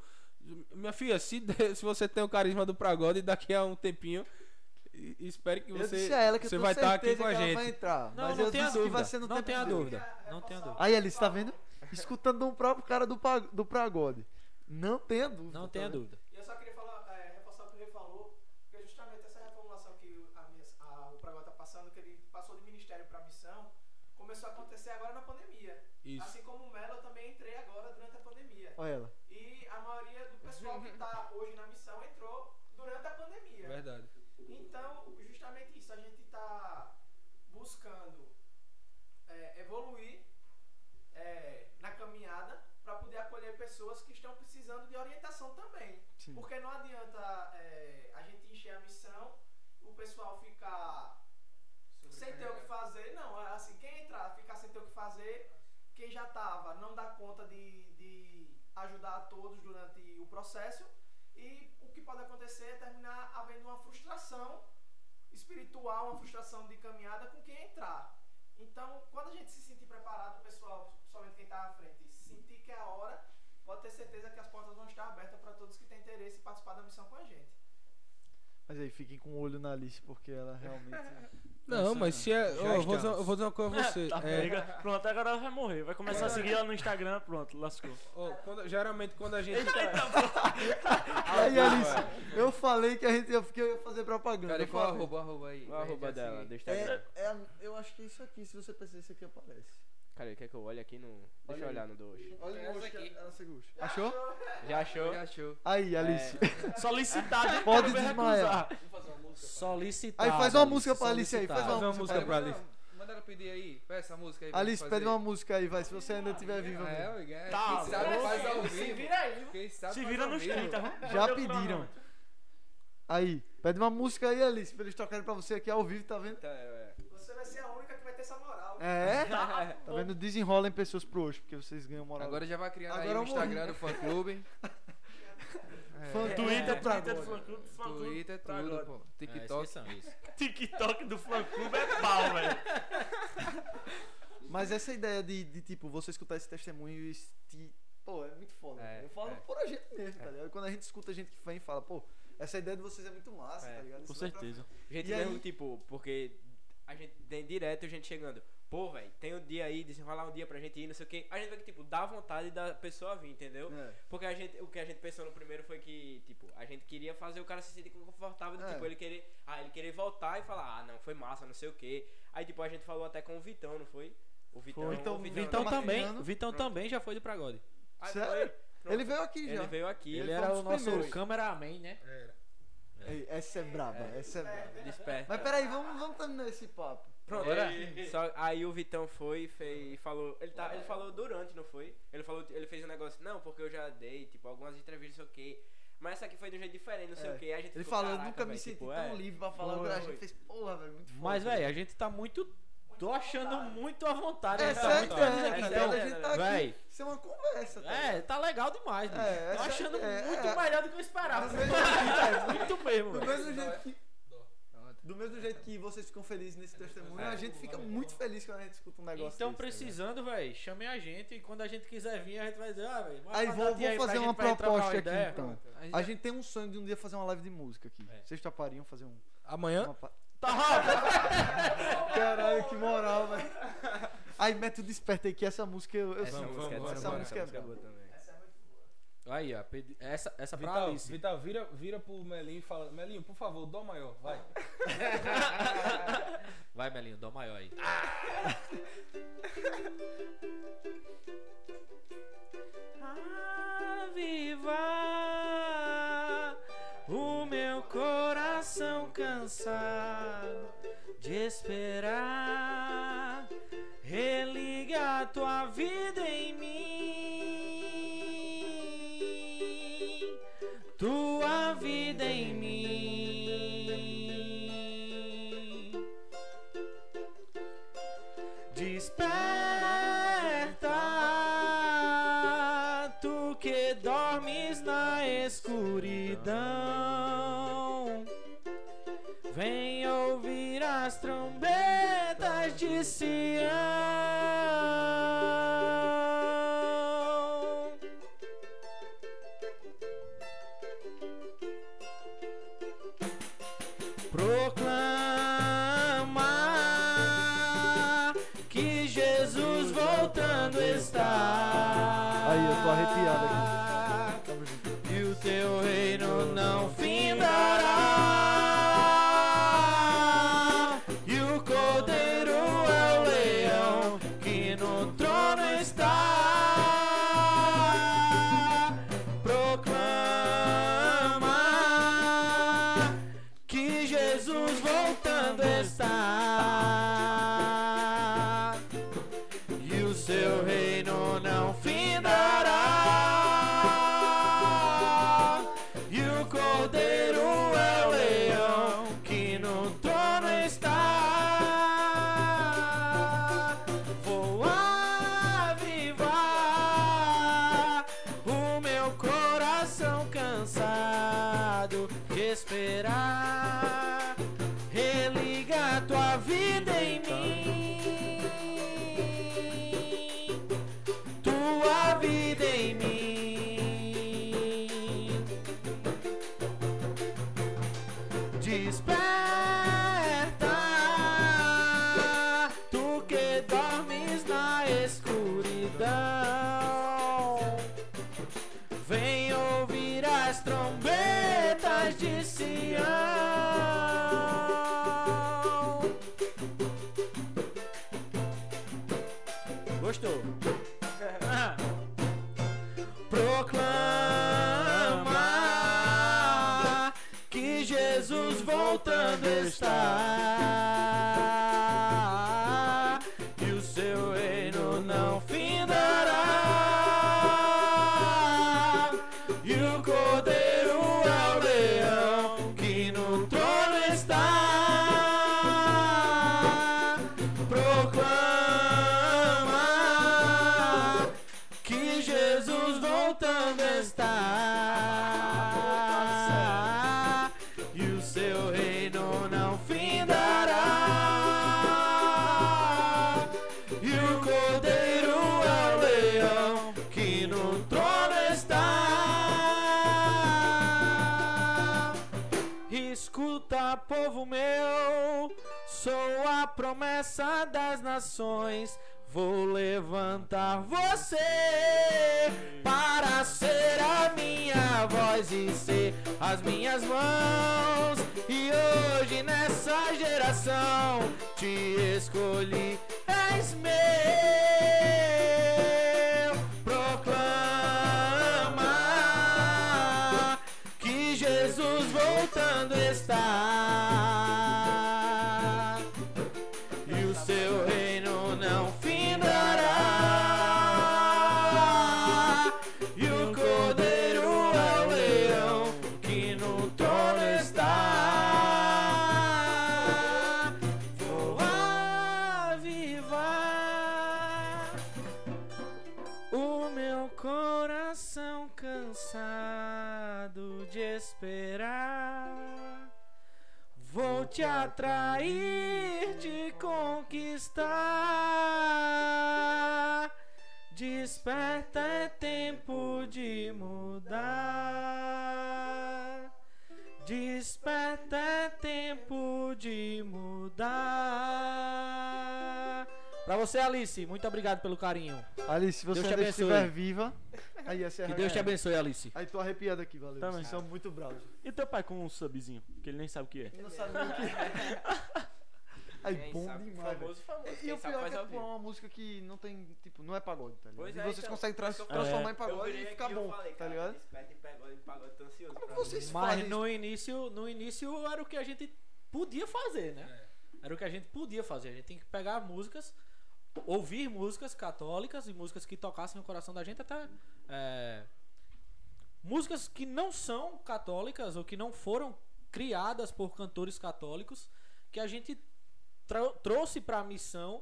Minha filha, se, se você tem o carisma do Pragode daqui a um tempinho, e- espere que Eu você disse a ela que você eu vai tenho estar aqui certeza com a gente. vai entrar. Não, mas não eu tenha disse que dúvida. vai ser no Não de Deus. dúvida. Não tenha dúvida. Aí, Alice, tá vendo? Escutando um próprio cara do, do Pragode. Não tenha dúvida. Não tá tenha dúvida. E eu só queria falar, é, reforçar o que ele falou, porque justamente essa reformulação que o- a, minha- a- o Pragó está passando, que ele passou de ministério para missão, começou a acontecer agora na pandemia. Isso. Assim como o Melo, eu também entrei agora durante a pandemia. Olha ela. E a maioria do pessoal que está hoje na missão entrou durante a pandemia. Verdade. Então, justamente isso, a gente está buscando é, evoluir é, na caminhada para poder acolher pessoas que estão precisando de orientação também. Sim. Porque não adianta é, a gente encher a missão, o pessoal ficar sem ter o que fazer. Não, é assim, quem entrar, ficar sem ter o que fazer, quem já estava não dá conta de, de ajudar a todos durante o processo. E o que pode acontecer é terminar havendo uma frustração espiritual, uma frustração de caminhada com quem entrar. Então, quando a gente se sentir preparado, pessoal, somente quem está à frente, sentir que é a hora, pode ter certeza que as portas vão estar abertas para todos que têm interesse em participar da missão com a gente. Mas aí, fiquem com o olho na Alice, porque ela realmente. [laughs] Não, mas se é. Ó, eu, vou dizer, eu vou dizer uma coisa a [laughs] você. Tá É. Pronto, agora ela vai morrer. Vai começar a seguir ela no Instagram, pronto, lascou. ó, quando- geralmente quando a gente. [laughs] Aí, Alice, eu falei que a gente ia, que eu ia fazer propaganda. Cara, eu qual arroba, arroba aí? Pra arroba dela, Instagram. É, é, eu acho que é isso aqui, se você pensar isso aqui aparece. Cara, quer que eu olhe aqui no. Deixa eu olhar no do hoje. Olha Essa o moço que aqui. Achou? Já achou? Já achou. Aí, Alice. [laughs] Solicitado, [laughs] Pode quero ver desmaiar. recusar. Solicitado. Aí faz uma música pra Alice aí, faz Faz uma música pra Alice. Alice. Manda ela pedir aí. Peça essa música aí. pra Alice, pede uma música aí, vai, se você ainda estiver viva. É, ué, Tá, quem sabe faz ao Se vivo. vira aí? Quem sabe Se vira nos vivo. 30, vamos Já pediram. Aí, pede uma música aí, Alice, pra eles tocarem pra você aqui ao vivo, tá vendo? Tá, é. Você vai ser a única que vai ter essa moral. É? [laughs] Tá vendo? Desenrolem pessoas pro hoje, porque vocês ganham moral. Agora já vai criando aí Agora o eu morri. Instagram do fã clube. [laughs] Fã É, Twitter, pra Twitter do agora. fã clube, fã clube. Twitter, pra tudo, agora. pô. É, TikTok. isso. [laughs] TikTok do fã clube é pau, velho. Mas essa ideia de, de, tipo, você escutar esse testemunho e Pô, é muito foda. É, eu falo é. por a gente mesmo, tá ligado? Quando a gente escuta gente que vem e fala, pô, essa ideia de vocês é muito massa, É, tá ligado? Com Isso pra certeza. Gente, E mesmo, aí? tipo, porque a gente tem direto gente chegando. Pô, velho, tem um dia aí, desenrolar um dia pra gente ir, não sei o que. A gente vai que, tipo, dá vontade da pessoa vir, entendeu? É. Porque a gente, o que a gente pensou no primeiro foi que, tipo, a gente queria fazer o cara se sentir confortável, de, É. tipo, ele querer, ah, ele querer voltar e falar, ah, não, foi massa, não sei o que. Aí, tipo, a gente falou até com o Vitão, não foi? O Vitão, Foi. Então, o Vitão Vitão tá também. Vitão Pronto. também já foi do Pragode. Aí Sério? foi. Ele veio aqui já. Ele veio aqui, Ele foi era um o nosso primeiros. cameraman, né? Ei, essa é braba, essa é braba. desperto. Mas peraí, vamos, vamos terminar esse papo. Pronto. Só, aí o Vitão foi e falou. Ele, tá, ele falou durante, não foi? Ele falou, ele fez um negócio, não, porque eu já dei, tipo, algumas entrevistas, não sei o quê. Mas essa aqui foi de um jeito diferente, não sei É. o quê. A gente Ele ficou, falou, eu "Caraca, nunca me véi", senti tipo, tão é. livre pra falar. Foi. A gente fez, porra, velho, muito foda. Mas, velho, a gente tá muito. Tô achando muito à vontade. É gente tá muito é, feliz aqui. Então, a gente tá aqui. véi, Isso é uma conversa, tá é, tá legal demais, bicho. É, Tô essa- achando é, muito é. melhor do que eu esperava. É, [laughs] muito mesmo, Do mesmo jeito que. Do mesmo jeito que vocês ficam felizes nesse testemunho, a gente fica muito feliz quando a gente escuta um negócio Então, desse, tá precisando, velho, chamem a gente e quando a gente quiser vir, a gente vai dizer, ah, velho? Aí vou, vou pra fazer gente uma gente proposta aqui ideia. então. A A gente tem um sonho de um dia fazer uma live de música aqui. É. Vocês topariam fazer um. Amanhã? Uma. Tá rápido. Caralho, que moral, velho. Aí, mete o desperta aí que essa música eu, eu Essa sei. música é essa essa música é música é boa. boa também. Essa é muito boa. Aí, ó, pedi- essa, essa pra Vital, Alice. Vital, vira, vira pro Melinho e fala: Melinho, por favor, dó maior, vai. [laughs] Vai, Melinho, dó maior aí. Aviva o meu coração cansado de esperar. Religa tua vida em mim, tua vida em mim. Desperta, escuridão. Vem ouvir as trombetas de Sião. Está promessa das nações. Vou levantar você para ser a minha voz e ser as minhas mãos. E hoje nessa geração te escolhi, és meu. Te atrair, te conquistar. Desperta, é tempo de mudar. Desperta, é tempo de mudar. Pra você, Alice, muito obrigado pelo carinho. Alice, se você ainda estiver viva. Aí, essa é Que a- Deus te abençoe, Alice. Aí tô arrepiado aqui, valeu. Também. Vocês são muito bravos. E teu pai com um subzinho, que ele nem sabe o que é. Não sabe nem o que é. Aí, Quem bom sabe? demais. Famoso, famoso. E o sabe pior é que é vivo. uma música que não tem, tipo, não é pagode, tá ligado? Pois e é, vocês então, conseguem que transformar falei. em pagode e ficar bom, falei, tá ligado? Desperta e pagode, pagode, tô ansioso. Como pra vocês. Mas fazem no início, no início era o que a gente podia fazer, né? Era o que a gente podia fazer. A gente tem que pegar músicas, ouvir músicas católicas e músicas que tocassem o coração da gente até. é, músicas que não são católicas ou que não foram criadas por cantores católicos que a gente tro- trouxe para a missão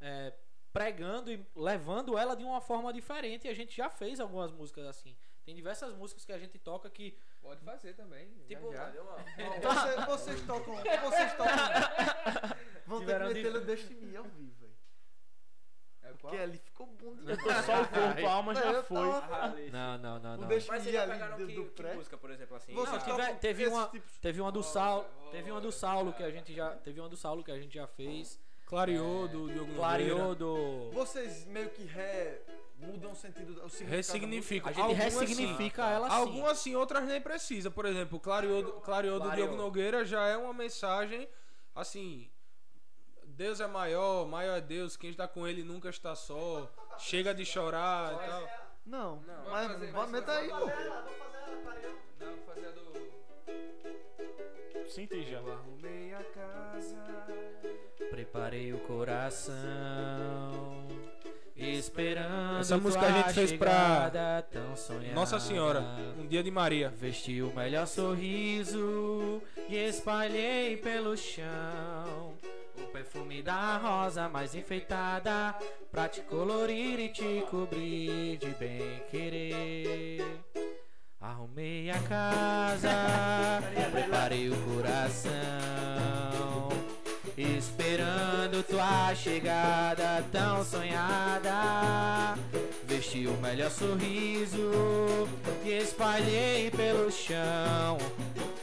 é, pregando e levando ela de uma forma diferente e a gente já fez algumas músicas assim tem diversas músicas que a gente toca que Pode fazer também. Tipo, já, já. uma- Você- vocês tocam. Vocês tocam. [laughs] Vão ter que Tiveram de- meter o Me ao vivo. É qual? Porque ali ficou bom demais. só o corpo, a alma Não, já foi. tava- Ah, não não não não Mas vocês já pegaram do, que, do que música, por exemplo, assim? Não, tive- tocam teve uma- tipos- teve uma do Saulo teve uma do Saulo que a gente já teve uma do Saulo que a gente já fez Clareou do Diogo clareou Nogueira. do Vocês meio que re... mudam o sentido, o Ressignifica. a gente Algumas sim. ressignifica ela sim Algumas sim, outras nem precisa. Por exemplo, Clareou, do- Clareou do. Diogo Nogueira já é uma mensagem assim. Deus é maior, maior é Deus, quem está com ele nunca está só. Chega de chorar e tal. Não, Não. mas Vamos fazer, vamos meta aí, pô. Vou fazer ela, vou fazer ela, clareou. Não, vou fazer a do. Sinta aí já. Eu arrumei a casa. Preparei o coração, esperando Essa música a gente fez pra chegada tão sonhada. Nossa Senhora, um dia de Maria. Vesti o melhor sorriso e espalhei pelo chão perfume da rosa mais enfeitada pra te colorir e te cobrir de bem querer. Arrumei a casa, preparei o coração, esperando tua chegada tão sonhada. Vesti o melhor sorriso e espalhei pelo chão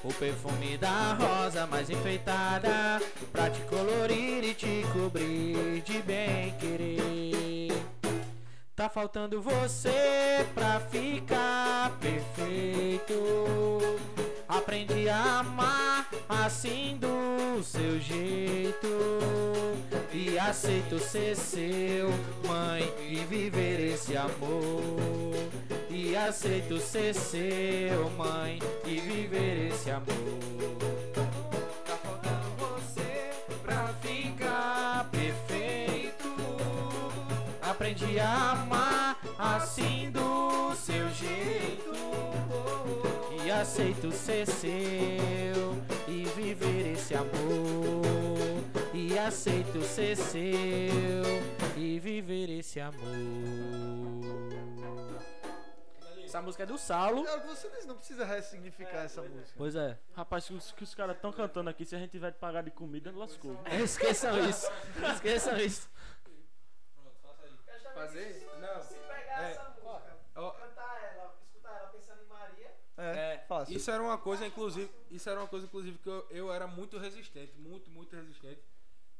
o perfume da rosa mais enfeitada pra te colorir e te cobrir de bem querer. Tá faltando você pra ficar jeito. Aprendi a amar assim do seu jeito. E aceito ser seu, mãe, e viver esse amor. E aceito ser seu, mãe, e viver esse amor. Tá faltando você pra ficar perfeito. Aprendi a amar assim do seu jeito. E aceito ser seu e viver esse amor. E aceito ser seu e viver esse amor. Essa música é do Saulo. É o que você disse, não precisa ressignificar essa música. Pois é. Rapaz, que os, que os caras estão cantando aqui, se a gente tiver de pagar de comida, lascou. [laughs] Esqueçam isso. Esqueçam isso. Fazer? Não. Se pegar É, essa música, ó. cantar ela, escutar ela pensando em Maria, É, É, fácil. Isso era uma coisa, inclusive, isso era uma coisa, inclusive, que eu, eu era muito resistente, muito, muito resistente.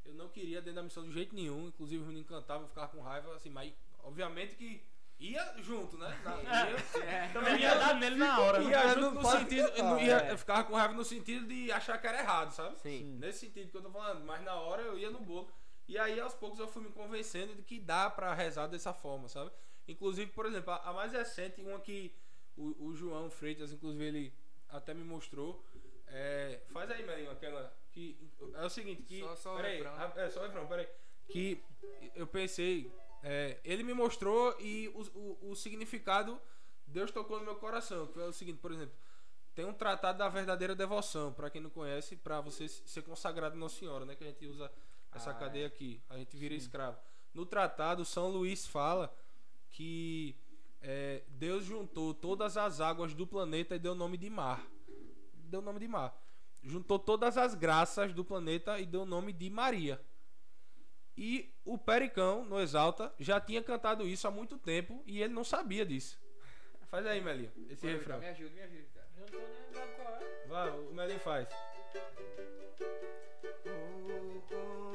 Eu não queria dentro da missão de jeito nenhum, inclusive o menino cantava, eu ficava com raiva, assim, mas obviamente que ia junto, né? Na, ia, Também ia dar nele na hora. né? ia junto no sentido, eu, não ia, é. eu ficava com raiva no sentido de achar que era errado, sabe? sim. Nesse sentido que eu tô falando, mas na hora eu ia no bolo. E aí aos poucos eu fui me convencendo de que dá pra rezar dessa forma, sabe? Inclusive, por exemplo, a, a mais recente, uma que o, o João Freitas, inclusive, ele até me mostrou. É, faz aí, Melinho, aquela. Que, é o seguinte, que. Só- só o peraí, refrão. ah, é, só o refrão, peraí. Que eu pensei. É, ele me mostrou e o, o, o significado Deus tocou no meu coração. Que é o seguinte, por exemplo. Tem um tratado da verdadeira devoção, pra quem não conhece, pra você ser consagrado a Nossa Senhora, né? Que a gente usa essa Ah, cadeia aqui. A gente vira escravo. No tratado, São Luís fala que é, Deus juntou todas as águas do planeta e deu o nome de mar. Deu o nome de mar. Juntou todas as graças do planeta e deu o nome de Maria. E o Pericão, no Exalta, já tinha cantado isso há muito tempo e ele não sabia disso. Faz aí, Melinho, esse Vai, refrão. Me ajuda, me ajuda, cara. Eu não tô nem lembrando qual é. Vai, o Melinho faz. Vou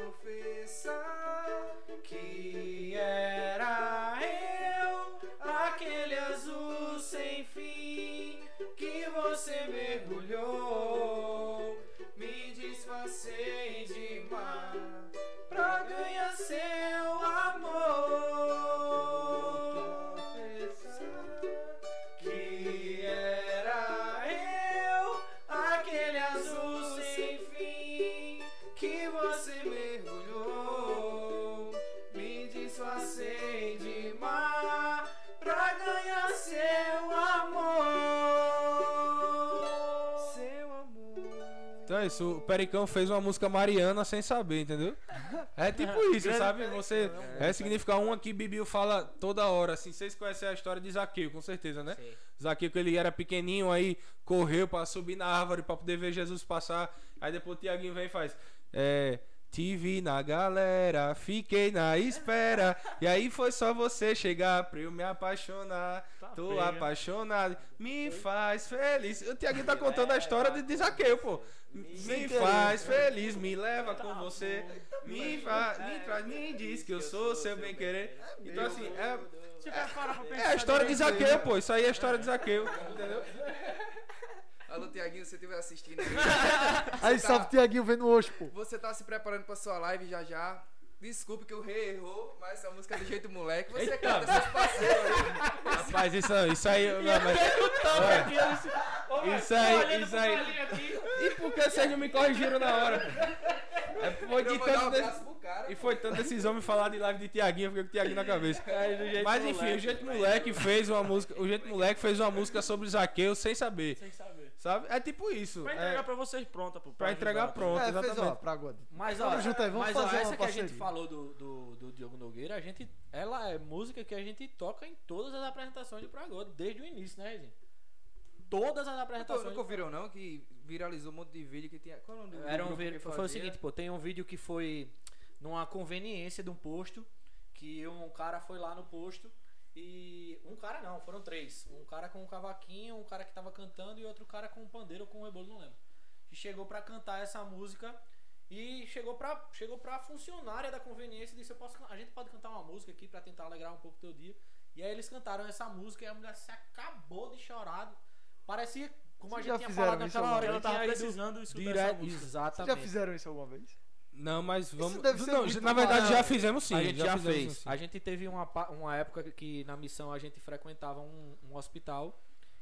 confessar Que era eu, aquele azul sem fim que você mergulhou. Me disfarcei de mar pra ganhar seu amor. Então é isso, o Pericão fez uma música mariana sem saber, entendeu? É tipo [laughs] isso, sabe? Você é significar uma que Bibiu fala toda hora, assim. Vocês conhecem a história de Zaqueu, com certeza, né? Sim. Zaqueu, que ele era pequenininho, aí correu pra subir na árvore pra poder ver Jesus passar. Aí depois o Tiaguinho vem e faz. É. Te vi na galera, fiquei na espera. E aí foi só você chegar pra eu me apaixonar. Tá Tô pega. apaixonado, me faz feliz. O Tiaguinho tá contando a história de, Zaqueu, pô. Me Sim, faz feliz, me leva com você. Me, fa, me traz, me diz que eu sou seu bem querer. Então assim, é, é pensar a história de Zaqueu, pô. Isso aí é a história de Zaqueu, entendeu? Alô, Tiaguinho, se você estiver assistindo aí. [laughs] Você salve tá- Tiaguinho vendo hoje, pô. Você tá se preparando pra sua live já já. Desculpe que o rei errou, mas essa música é do jeito moleque. Você Eita. canta seus parceiros aí. Rapaz, isso, isso aí. Não, mas, isso aí, isso aí. E por que vocês não me corrigiram na hora? É, foi de um tanto abraço desse- pro cara. E foi tanto esses homens falar de live de Tiaguinho, eu fiquei com o Tiaguinho na cabeça. Mas enfim, o Jeito Moleque fez uma música. O Jeito Moleque fez uma música sobre Zaqueu sem saber. Sem saber. Sabe? É tipo isso. Pra é, entregar pra vocês pronta, pô. pra entregar ajudar, pronto, É, fez, ó, exatamente. pra God. Mas ó, junto aí, vamos mas, ó, fazer essa uma que a gente parceria. falou do, do, do Diogo Nogueira, a gente, ela é música que a gente toca em todas as apresentações de Pragode, desde o início, né, Rezinho? Todas as apresentações. nunca ouviram não que viralizou um monte de vídeo que tinha. Qual é o nome do Era um vídeo, foi, o seguinte, pô, tem um vídeo que foi numa conveniência de um posto, que um cara foi lá no posto e um cara não, foram três, um cara com um cavaquinho, um cara que tava cantando e outro cara com um pandeiro ou com um rebolo, não lembro. Que chegou pra cantar essa música e chegou pra chegou pra funcionária da conveniência e disse: "Eu posso, a gente pode cantar uma música aqui pra tentar alegrar um pouco o teu dia". E aí eles cantaram essa música e a mulher se acabou de chorar parecia, como a Vocês gente já tinha falado naquela hora, Ela tava precisando escutar essa direto. música. Vocês Exatamente. já fizeram isso alguma vez? Não, mas vamos. deve ser não, muito na verdade maior. já fizemos sim. a gente já, fizemos fez. sim. A gente teve uma, pa- uma época que na missão a gente frequentava um, um hospital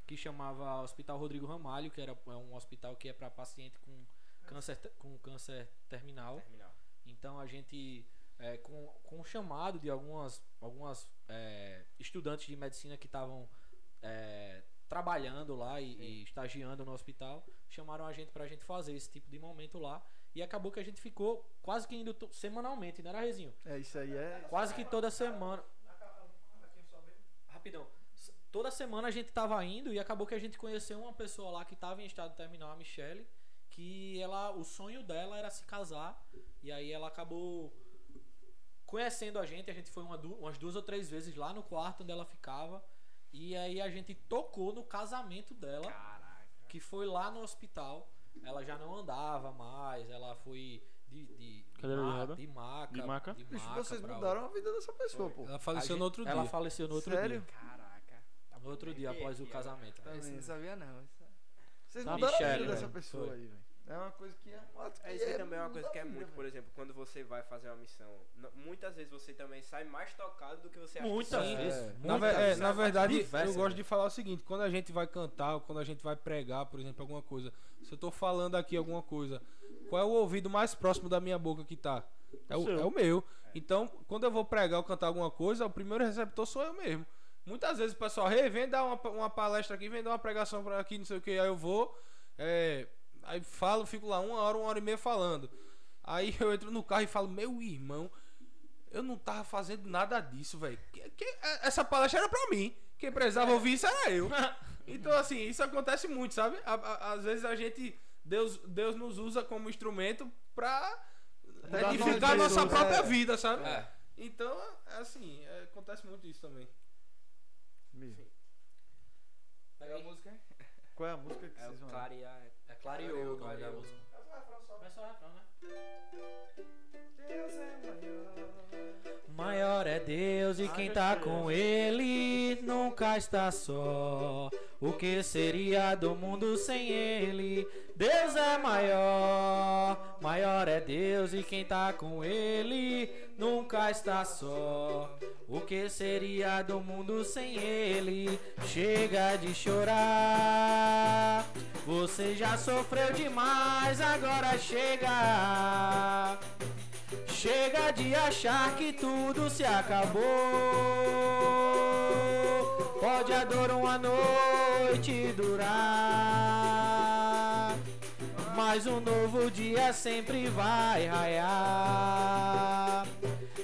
que chamava Hospital Rodrigo Ramalho, que era é um hospital que é para paciente com câncer, com câncer terminal. Terminal. Então a gente, é, com, com o chamado de algumas, algumas é, estudantes de medicina que estavam é, trabalhando lá e, e estagiando no hospital, chamaram a gente pra gente fazer esse tipo de momento lá. E acabou que a gente ficou quase que indo semanalmente, não era, Rezinho? É, isso aí é. Quase que toda semana. Rapidão. Toda semana a gente tava indo e acabou que a gente conheceu uma pessoa lá que tava em estado terminal, a Michelle, que ela, o sonho dela era se casar e aí ela acabou conhecendo a gente, a gente foi uma umas duas ou três vezes lá no quarto onde ela ficava e aí a gente tocou no casamento dela, que foi lá no hospital. Ela já não andava mais, ela foi de, de, de, de ma- de maca, De maca? Bicho, maca vocês pra mudaram a vida dessa pessoa, pô. Ela faleceu gente- no outro Ela dia. faleceu no outro Sério? dia. Caraca. No outro dia, após o casamento. Também não sabia não. Vocês Tá, mudaram a vida dessa pessoa Foi. aí, velho. É uma coisa que é É isso aí é também é uma coisa que é muito, vida, por exemplo, quando você vai fazer uma missão, muitas vezes você também sai mais tocado do que você acha Muitas que vezes. É. Na, muitas ve- é, vezes. na verdade, Diversas eu gosto vezes. de falar o seguinte: quando a gente vai cantar, quando a gente vai pregar, por exemplo, alguma coisa, se eu tô falando aqui alguma coisa, qual é o ouvido mais próximo da minha boca que tá? É o, é o meu. Então, quando eu vou pregar ou cantar alguma coisa, o primeiro receptor sou eu mesmo. Muitas vezes o pessoal, hey, vem dar uma, uma palestra aqui, vem dar uma pregação pra aqui, não sei o que, aí eu vou, é, aí falo, fico lá uma hora, uma hora e meia falando. Aí eu entro no carro e falo, meu irmão, eu não tava fazendo nada disso, velho. Que- que- Essa palestra era pra mim. Quem precisava ouvir isso era eu. [laughs] Então, assim, isso acontece muito, sabe? Às vezes a gente. Deus, Deus nos usa como instrumento pra edificar a nossa própria é. vida, sabe? É. Então, é assim, é, acontece muito isso também. Mesmo. Pega a música. Qual é a música que É vocês o vão clarear. É clareou o nome da música. Vai só o refrão, né? Maior é Deus e quem tá com Ele nunca está só. O que seria do mundo sem Ele? Deus é maior. Maior é Deus e quem tá com Ele nunca está só. O que seria do mundo sem Ele? Chega de chorar. Você já sofreu demais, agora chega. Chega de achar que tudo se acabou. Pode a dor uma noite durar. Mas um novo dia sempre vai raiar.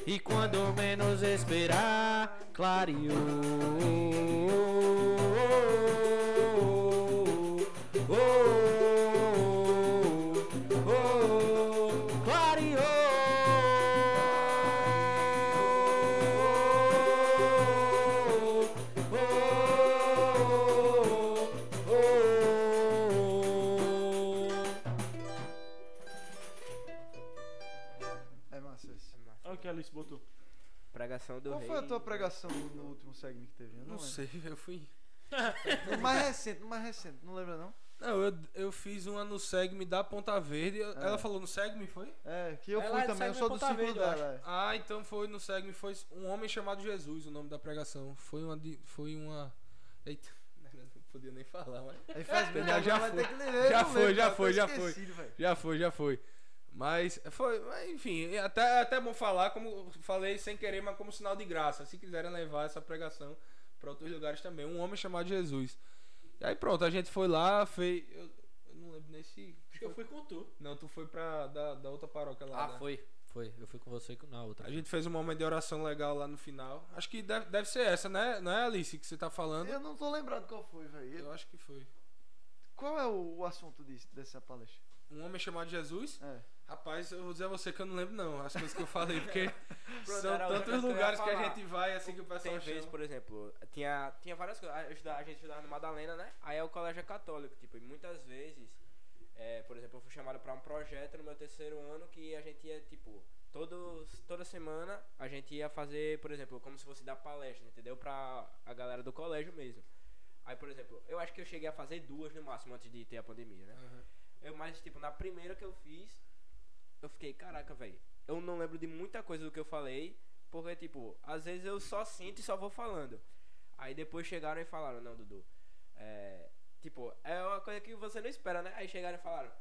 E quando menos esperar, clareou. Oh, oh, oh, clareou. Pregação do Qual rei. foi a tua pregação no último segmento que teve? Eu Não lembro. sei, eu fui. No mais recente, no mais recente, não lembra não? Não, eu, eu fiz uma no Segme da Ponta Verde. eu- É. Ela falou no Segme, foi? É, que eu Ela fui é também, eu sou do Ponta círculo Verde, dela. Ah, então foi no Segme, foi um homem chamado Jesus, o nome da pregação. Foi uma. de- Foi uma. Eita, não podia nem falar, mas. Aí faz [laughs] bem, Já- foi. ter que ler, Já não foi, já foi, já foi. Já foi, já foi. Mas foi, mas, enfim, é até, até bom falar, como falei sem querer, mas como sinal de graça. Se quiserem levar essa pregação para outros lugares também. Um homem chamado Jesus. E aí pronto, a gente foi lá, fez. Eu, eu não lembro nem se. Acho que eu fui com tu. Não, tu foi pra da, da outra paróquia lá. Ah, né? foi. Foi. Eu fui com você e na outra. A gente fez um momento de oração legal lá no final. Acho que deve, deve ser essa, né? Não é, Alice, que você tá falando? Eu não tô lembrado qual foi, velho. Eu acho que foi. Qual é o, o assunto disso, dessa palestra? Um homem chamado Jesus. É. Rapaz, eu vou dizer a você que eu não lembro não as coisas que eu falei, porque [laughs] são era tantos que lugares que a gente vai assim que o pessoal Tem vezes, por exemplo, tinha, tinha várias coisas. A, eu estudava- a gente estudava no Madalena, né? Aí é o colégio católico, tipo, e muitas vezes, é, por exemplo, eu fui chamado pra um projeto no meu terceiro ano que a gente ia, tipo, todos, toda semana a gente ia fazer, por exemplo, como se fosse dar palestra, entendeu? Pra a galera do colégio mesmo. Aí, por exemplo, eu acho que eu cheguei a fazer duas no máximo antes de ter a pandemia, né? Eu, mas, tipo, na primeira que eu fiz, eu fiquei, caraca, velho. Eu não lembro de muita coisa do que eu falei, porque, tipo, às vezes eu só sinto e só vou falando. Aí depois chegaram e falaram, não, Dudu. É, tipo, é uma coisa que você não espera, né? Aí chegaram e falaram.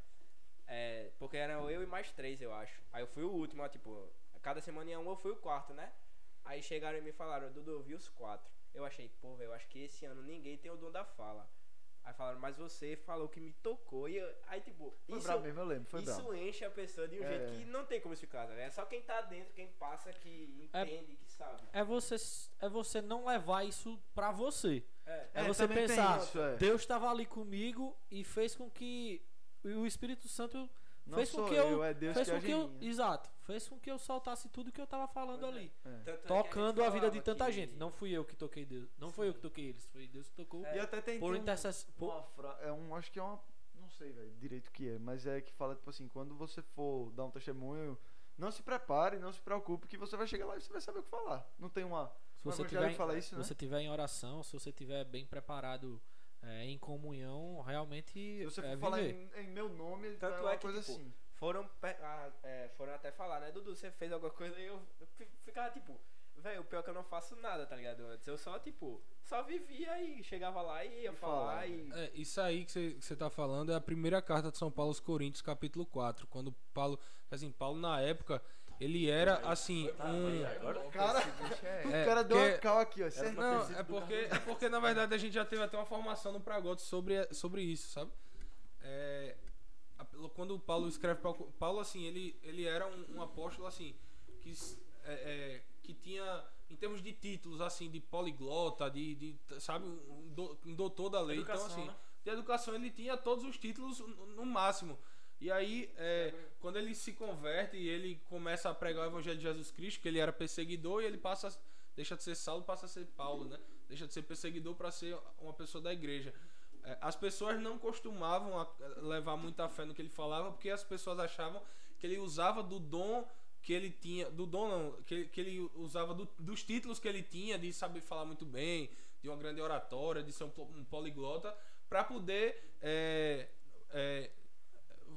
É, porque eram eu e mais três, eu acho. Aí eu fui o último, ó, tipo, cada semana ia um, eu fui o quarto, né? Aí chegaram e me falaram, Dudu, eu vi os quatro. Eu achei, pô, velho, eu acho que esse ano ninguém tem o dom da fala. Aí falaram, mas você falou que me tocou. E eu- aí, tipo, Foi isso, brabo mesmo, eu lembro. Foi isso enche a pessoa de um É. jeito que não tem como explicar, né? É só quem tá dentro, quem passa, que É- entende, que sabe. É você, é você não levar isso pra você. É. É, É, você pensar, isso, é. Deus estava ali comigo e fez com que o Espírito Santo Não fez com que eu, eu, é Deus fez que com que eu, exato, fez com que eu soltasse tudo que eu tava falando Pois é. ali, É. É tocando a, vida de tanta que- gente. Não fui eu que toquei Deus, não foi eu que toquei eles, foi Deus que tocou. É. E até tem, por um- uma fra... é um, acho que é uma, não sei, velho, direito o que é, mas é que fala tipo assim, quando você for dar um testemunho, não se prepare, não se preocupe que você vai chegar lá e você vai saber o que falar. Não tem uma se você tiver, fala isso, né? você tiver em oração, se você tiver bem preparado é, em comunhão, realmente Se você for é falar viver. em, em meu nome, Tanto é uma é que, coisa tipo, assim. Foram, ah, é, foram até falar, né? Dudu, você fez alguma coisa e eu, eu fi- ficava tipo, velho, o pior é que eu não faço nada, tá ligado? Antes eu só, tipo, só vivia e chegava lá e ia E falar e. É, isso aí que você- que tá falando é a primeira carta de São Paulo aos Coríntios, capítulo 4. Quando Paulo, assim, Paulo na época, ele era assim, um Cara, É, o cara deu porque- uma cal aqui, ó. Não, é porque, é porque na verdade a gente já teve até uma formação no Pragote sobre, sobre isso, sabe? É, quando o Paulo escreve Paulo assim, ele, ele era um, um apóstolo assim que é, é, que tinha em termos de títulos assim de poliglota, de, de sabe, um, do- um doutor da lei, então Educação, assim, né? de educação ele tinha todos os títulos no, máximo. E aí, é, quando ele se converte e ele começa a pregar o evangelho de Jesus Cristo, que ele era perseguidor e ele passa deixa de ser Saulo, passa a ser Paulo, né? Deixa de ser perseguidor para ser uma pessoa da igreja. É, As pessoas não costumavam a- levar muita fé no que ele falava, porque as pessoas achavam que ele usava do dom que ele tinha, do dom não, que, que ele usava do- dos títulos que ele tinha, de saber falar muito bem, de uma grande oratória, de ser um, um poliglota, para poder, é, é,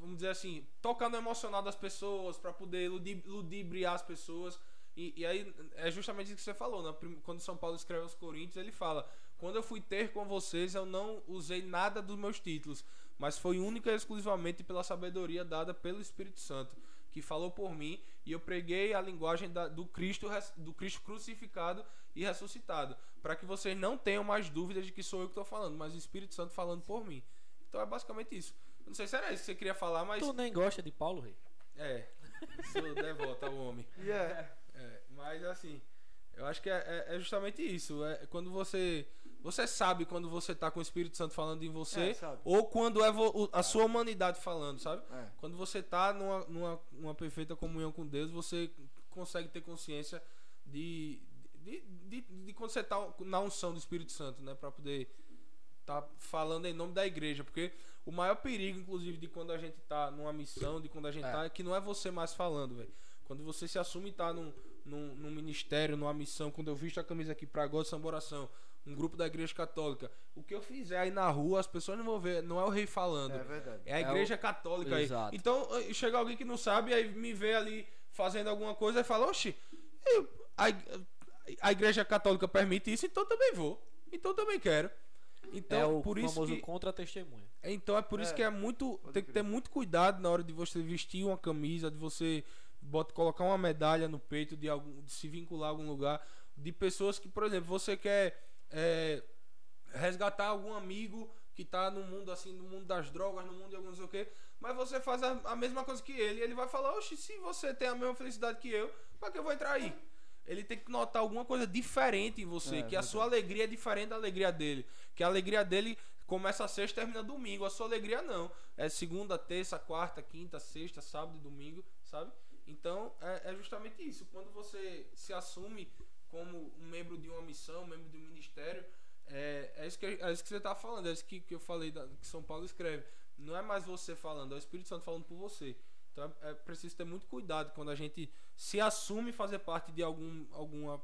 vamos dizer assim, tocar no emocional das pessoas, para poder ludi- ludibriar as pessoas. E, e aí é justamente isso que você falou, né? Quando São Paulo escreve aos Coríntios, ele fala: Quando eu fui ter com vocês, eu não usei nada dos meus títulos, mas foi única e exclusivamente pela sabedoria dada pelo Espírito Santo, que falou por mim, e eu preguei a linguagem da- do, Cristo, do Cristo crucificado e ressuscitado, para que vocês não tenham mais dúvidas de que sou eu que estou falando, mas o Espírito Santo falando por mim. Então é basicamente isso. Eu Não sei se era isso que você queria falar, mas. Tu nem gosta de Paulo, rei? É, sou devoto ao homem. [laughs] E é, É, mas assim, eu acho que é, é- é justamente isso. É quando você. Você sabe quando você tá com o Espírito Santo falando em você, É, ou quando é a sua humanidade falando, sabe? é. Quando você tá numa, numa, numa perfeita comunhão com Deus, você consegue ter consciência de, de, de, de quando você tá na unção do Espírito Santo, né? Pra poder tá falando em nome da igreja. Porque o maior perigo, inclusive, de quando a gente tá numa missão, de quando a gente É. tá, é que não é você mais falando, velho. Quando você se assume e tá num, num, num ministério, numa missão, quando eu visto a camisa aqui pra God Samba Oração, um grupo da igreja católica, o que eu fizer aí na rua, as pessoas não vão ver, não é o rei falando. É verdade. É a É igreja católica aí. Exato. Então, eh, chega alguém que não sabe, aí me vê ali fazendo alguma coisa e fala, oxi, eu- a, a igreja católica permite isso, então também vou. Então também quero. Então, é o por isso famoso que, contra-testemunha. então é por isso É, que é muito. Tem que ter muito cuidado na hora de você vestir uma camisa, de você bota, colocar uma medalha no peito, de, algum, de se vincular a algum lugar. De pessoas que, por exemplo, você quer é, resgatar algum amigo que tá no mundo assim, no mundo das drogas, no mundo de algum não sei o quê, mas você faz a, a mesma coisa que ele, ele vai falar, oxe, se você tem a mesma felicidade que eu, pra que eu vou entrar aí? Ele tem que notar alguma coisa diferente em você, É, que a sua alegria é diferente da alegria dele, que a alegria dele começa sexta e termina domingo, a sua alegria não, é segunda, terça, quarta, quinta, sexta, sábado e domingo, sabe? Então é, é justamente isso, quando você se assume como um membro de uma missão, um membro de um ministério, é, é, isso, que, é isso que você está falando, é isso que, que eu falei da- que São Paulo escreve. Não é mais você falando, é o Espírito Santo falando por você. Então é, é preciso ter muito cuidado quando a gente se assume fazer parte de algum, alguma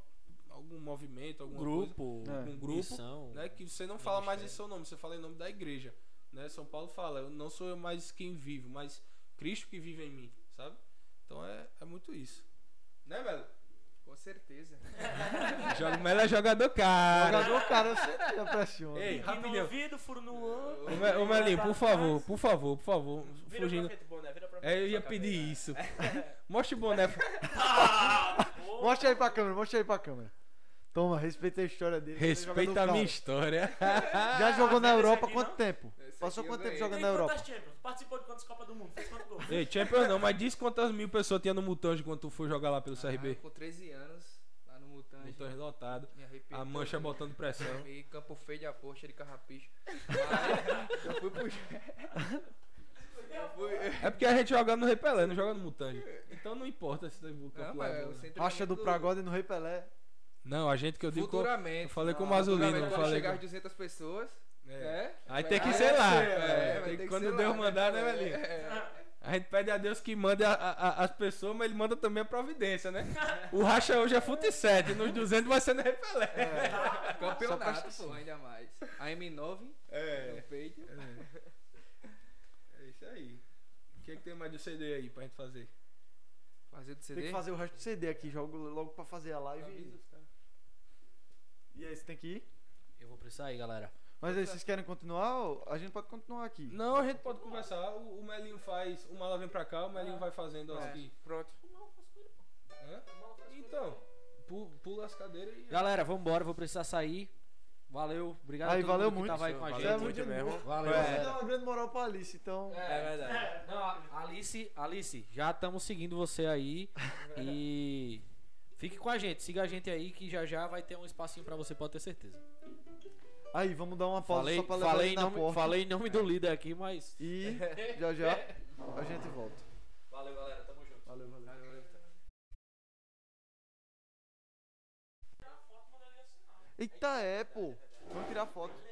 algum movimento, algum Grupo, É. um grupo, missão. né? Que você não fala mais em seu nome, você fala em nome da igreja, né? São Paulo fala, eu não sou eu mais quem vivo, mas Cristo que vive em mim, sabe? Então é, é muito isso. Né, Melo? Com certeza. [laughs] Joga, Melo é jogador cara. Jogador, cara, eu sempre pressiona. Ei, E no rapidinho. ouvido, furo no. Ô, Ô Melinho, por favor, por favor, por favor. Vira Fugindo. frente, boné, vira pra frente. É, eu ia pedir isso. [laughs] Mostra o boné. Mostra aí pra câmera, mostra aí pra câmera. Toma, respeita a história dele. ele Respeita a minha cara. história. Já jogou na Europa aqui quanto não? tempo? Passou eu quanto tempo jogando na Europa? Champions? Participou de quantas Copas do Mundo? Fez quantos gols? Ei, Champions não, mas diz quantas mil pessoas tinha no Mutange quando tu foi jogar lá pelo Ah, CRB. com 13 anos, lá no Mutange. Mutange lotado. A mancha botando pressão. E campo feio de aposta de carrapicho. [laughs] Mas eu fui pro. eu. É porque a gente joga no Rei Pelé, não joga no Mutange. Então não importa se teve o campo o Não, Racha do Pragode no Rei Pelé. Não, a gente que eu digo. Futuramente. eu falei com o Não, Mazolino, futuramente, não quando falei chegar com- as 200 pessoas. É. É. Aí tem que vai ser lá. É, tem quando Deus mandar, né, É, Melinho? é. A gente pede a Deus que mande a- a- a- as pessoas, mas ele manda também a providência, né? [laughs] O racha hoje é fute 7, nos 200 vai ser no Rei Pelé. [laughs] Só Campeonato, pô, ainda mais. A M9 É. no peito. É isso aí. O que, é que tem mais do CD aí pra gente fazer? Fazer do Tem CD. que fazer o resto do CD aqui, jogo logo pra fazer a live. E aí, você tem que ir? Eu vou precisar aí, galera. Mas aí, vocês querem continuar? ou A gente pode continuar aqui. Não, a gente pode conversar. O, o Melinho faz. O Mala vem pra cá, o Melinho vai fazendo É, que. Pronto. Hã? Então, pu- pula as cadeiras e. Galera, vambora, vou precisar sair. Valeu, obrigado Aí, a todo valeu mundo que muito. tava aí com a Valeu é gente. muito muito mesmo. Valeu, Você galera. dá uma grande moral pra Alice, então. É verdade. Não, a- Alice, Alice, já estamos seguindo você aí e fique com a gente, siga a gente aí que já já vai ter um espacinho pra você, pode ter certeza. Aí, vamos dar uma pausa Falei, só pra levar falei, ele em na nome, porta. falei em nome do líder aqui, mas E já já a gente volta. valeu, galera, tamo junto. Valeu, valeu. Eita, é, pô. Vamos tirar foto.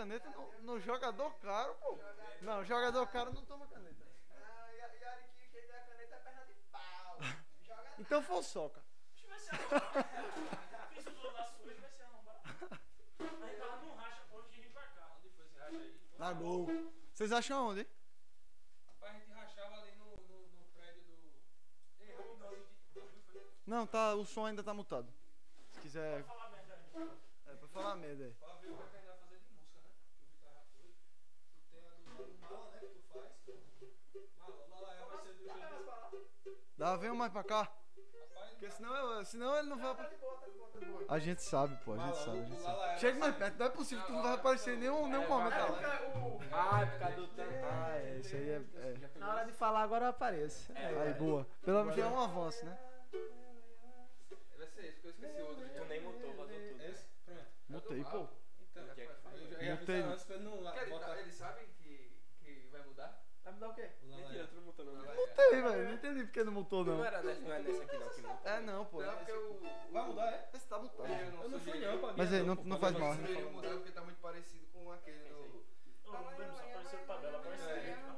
Caneta no, no jogador caro, pô. Não, jogador caro não toma caneta. Ah, e, a- e olha que quem der a caneta é perna de pau. [laughs] Joga Então [laughs] foi o soca. Na gol. Vocês acham onde? Rapaz, a gente rachava ali no, no, no prédio do. Não, tá, o som ainda tá mutado. Se quiser. Vou falar merda aí. É pra falar merda aí. Pra ver o que Dá, vem mais pra cá. Porque senão, eu, senão ele não vai. Tá boa, tá boa, tá boa. A gente sabe, pô, a gente Mala, sabe, a gente sabe. é- Chega mais perto, não é possível que tu não vai aparecer em nenhum, nenhum É, momento. Ah, é por causa do tempo. Ah, é, isso aí é. é. Na hora de falar agora eu apareço. Aí, boa. Pelo menos já é um avanço, né? Vai ser esse, porque eu esqueci outro. Tu nem mutou, botou tudo. Esse? Pronto. Mutei, pô. Então, O que é que faz? eu já avisar antes pra ele não lá- Porque ele, botar. eles sabem que, que vai mudar? Vai mudar o quê? o Lala Mentira, é. tu não não. Mutei, velho. Não entendi porque não mutou, Não não. era nessa, não é nessa aqui não que mutou. É, não, pô. Não, porque o. Vai mudar, é? Esse tá mutado. Eu Eu não fui não, pra Mas aí, não- não faz mal, não né? sei. Sugeriu mudar porque tá muito parecido com aquele do. Ô, Bruno, só apareceu tabela, aparece É. dentro, né?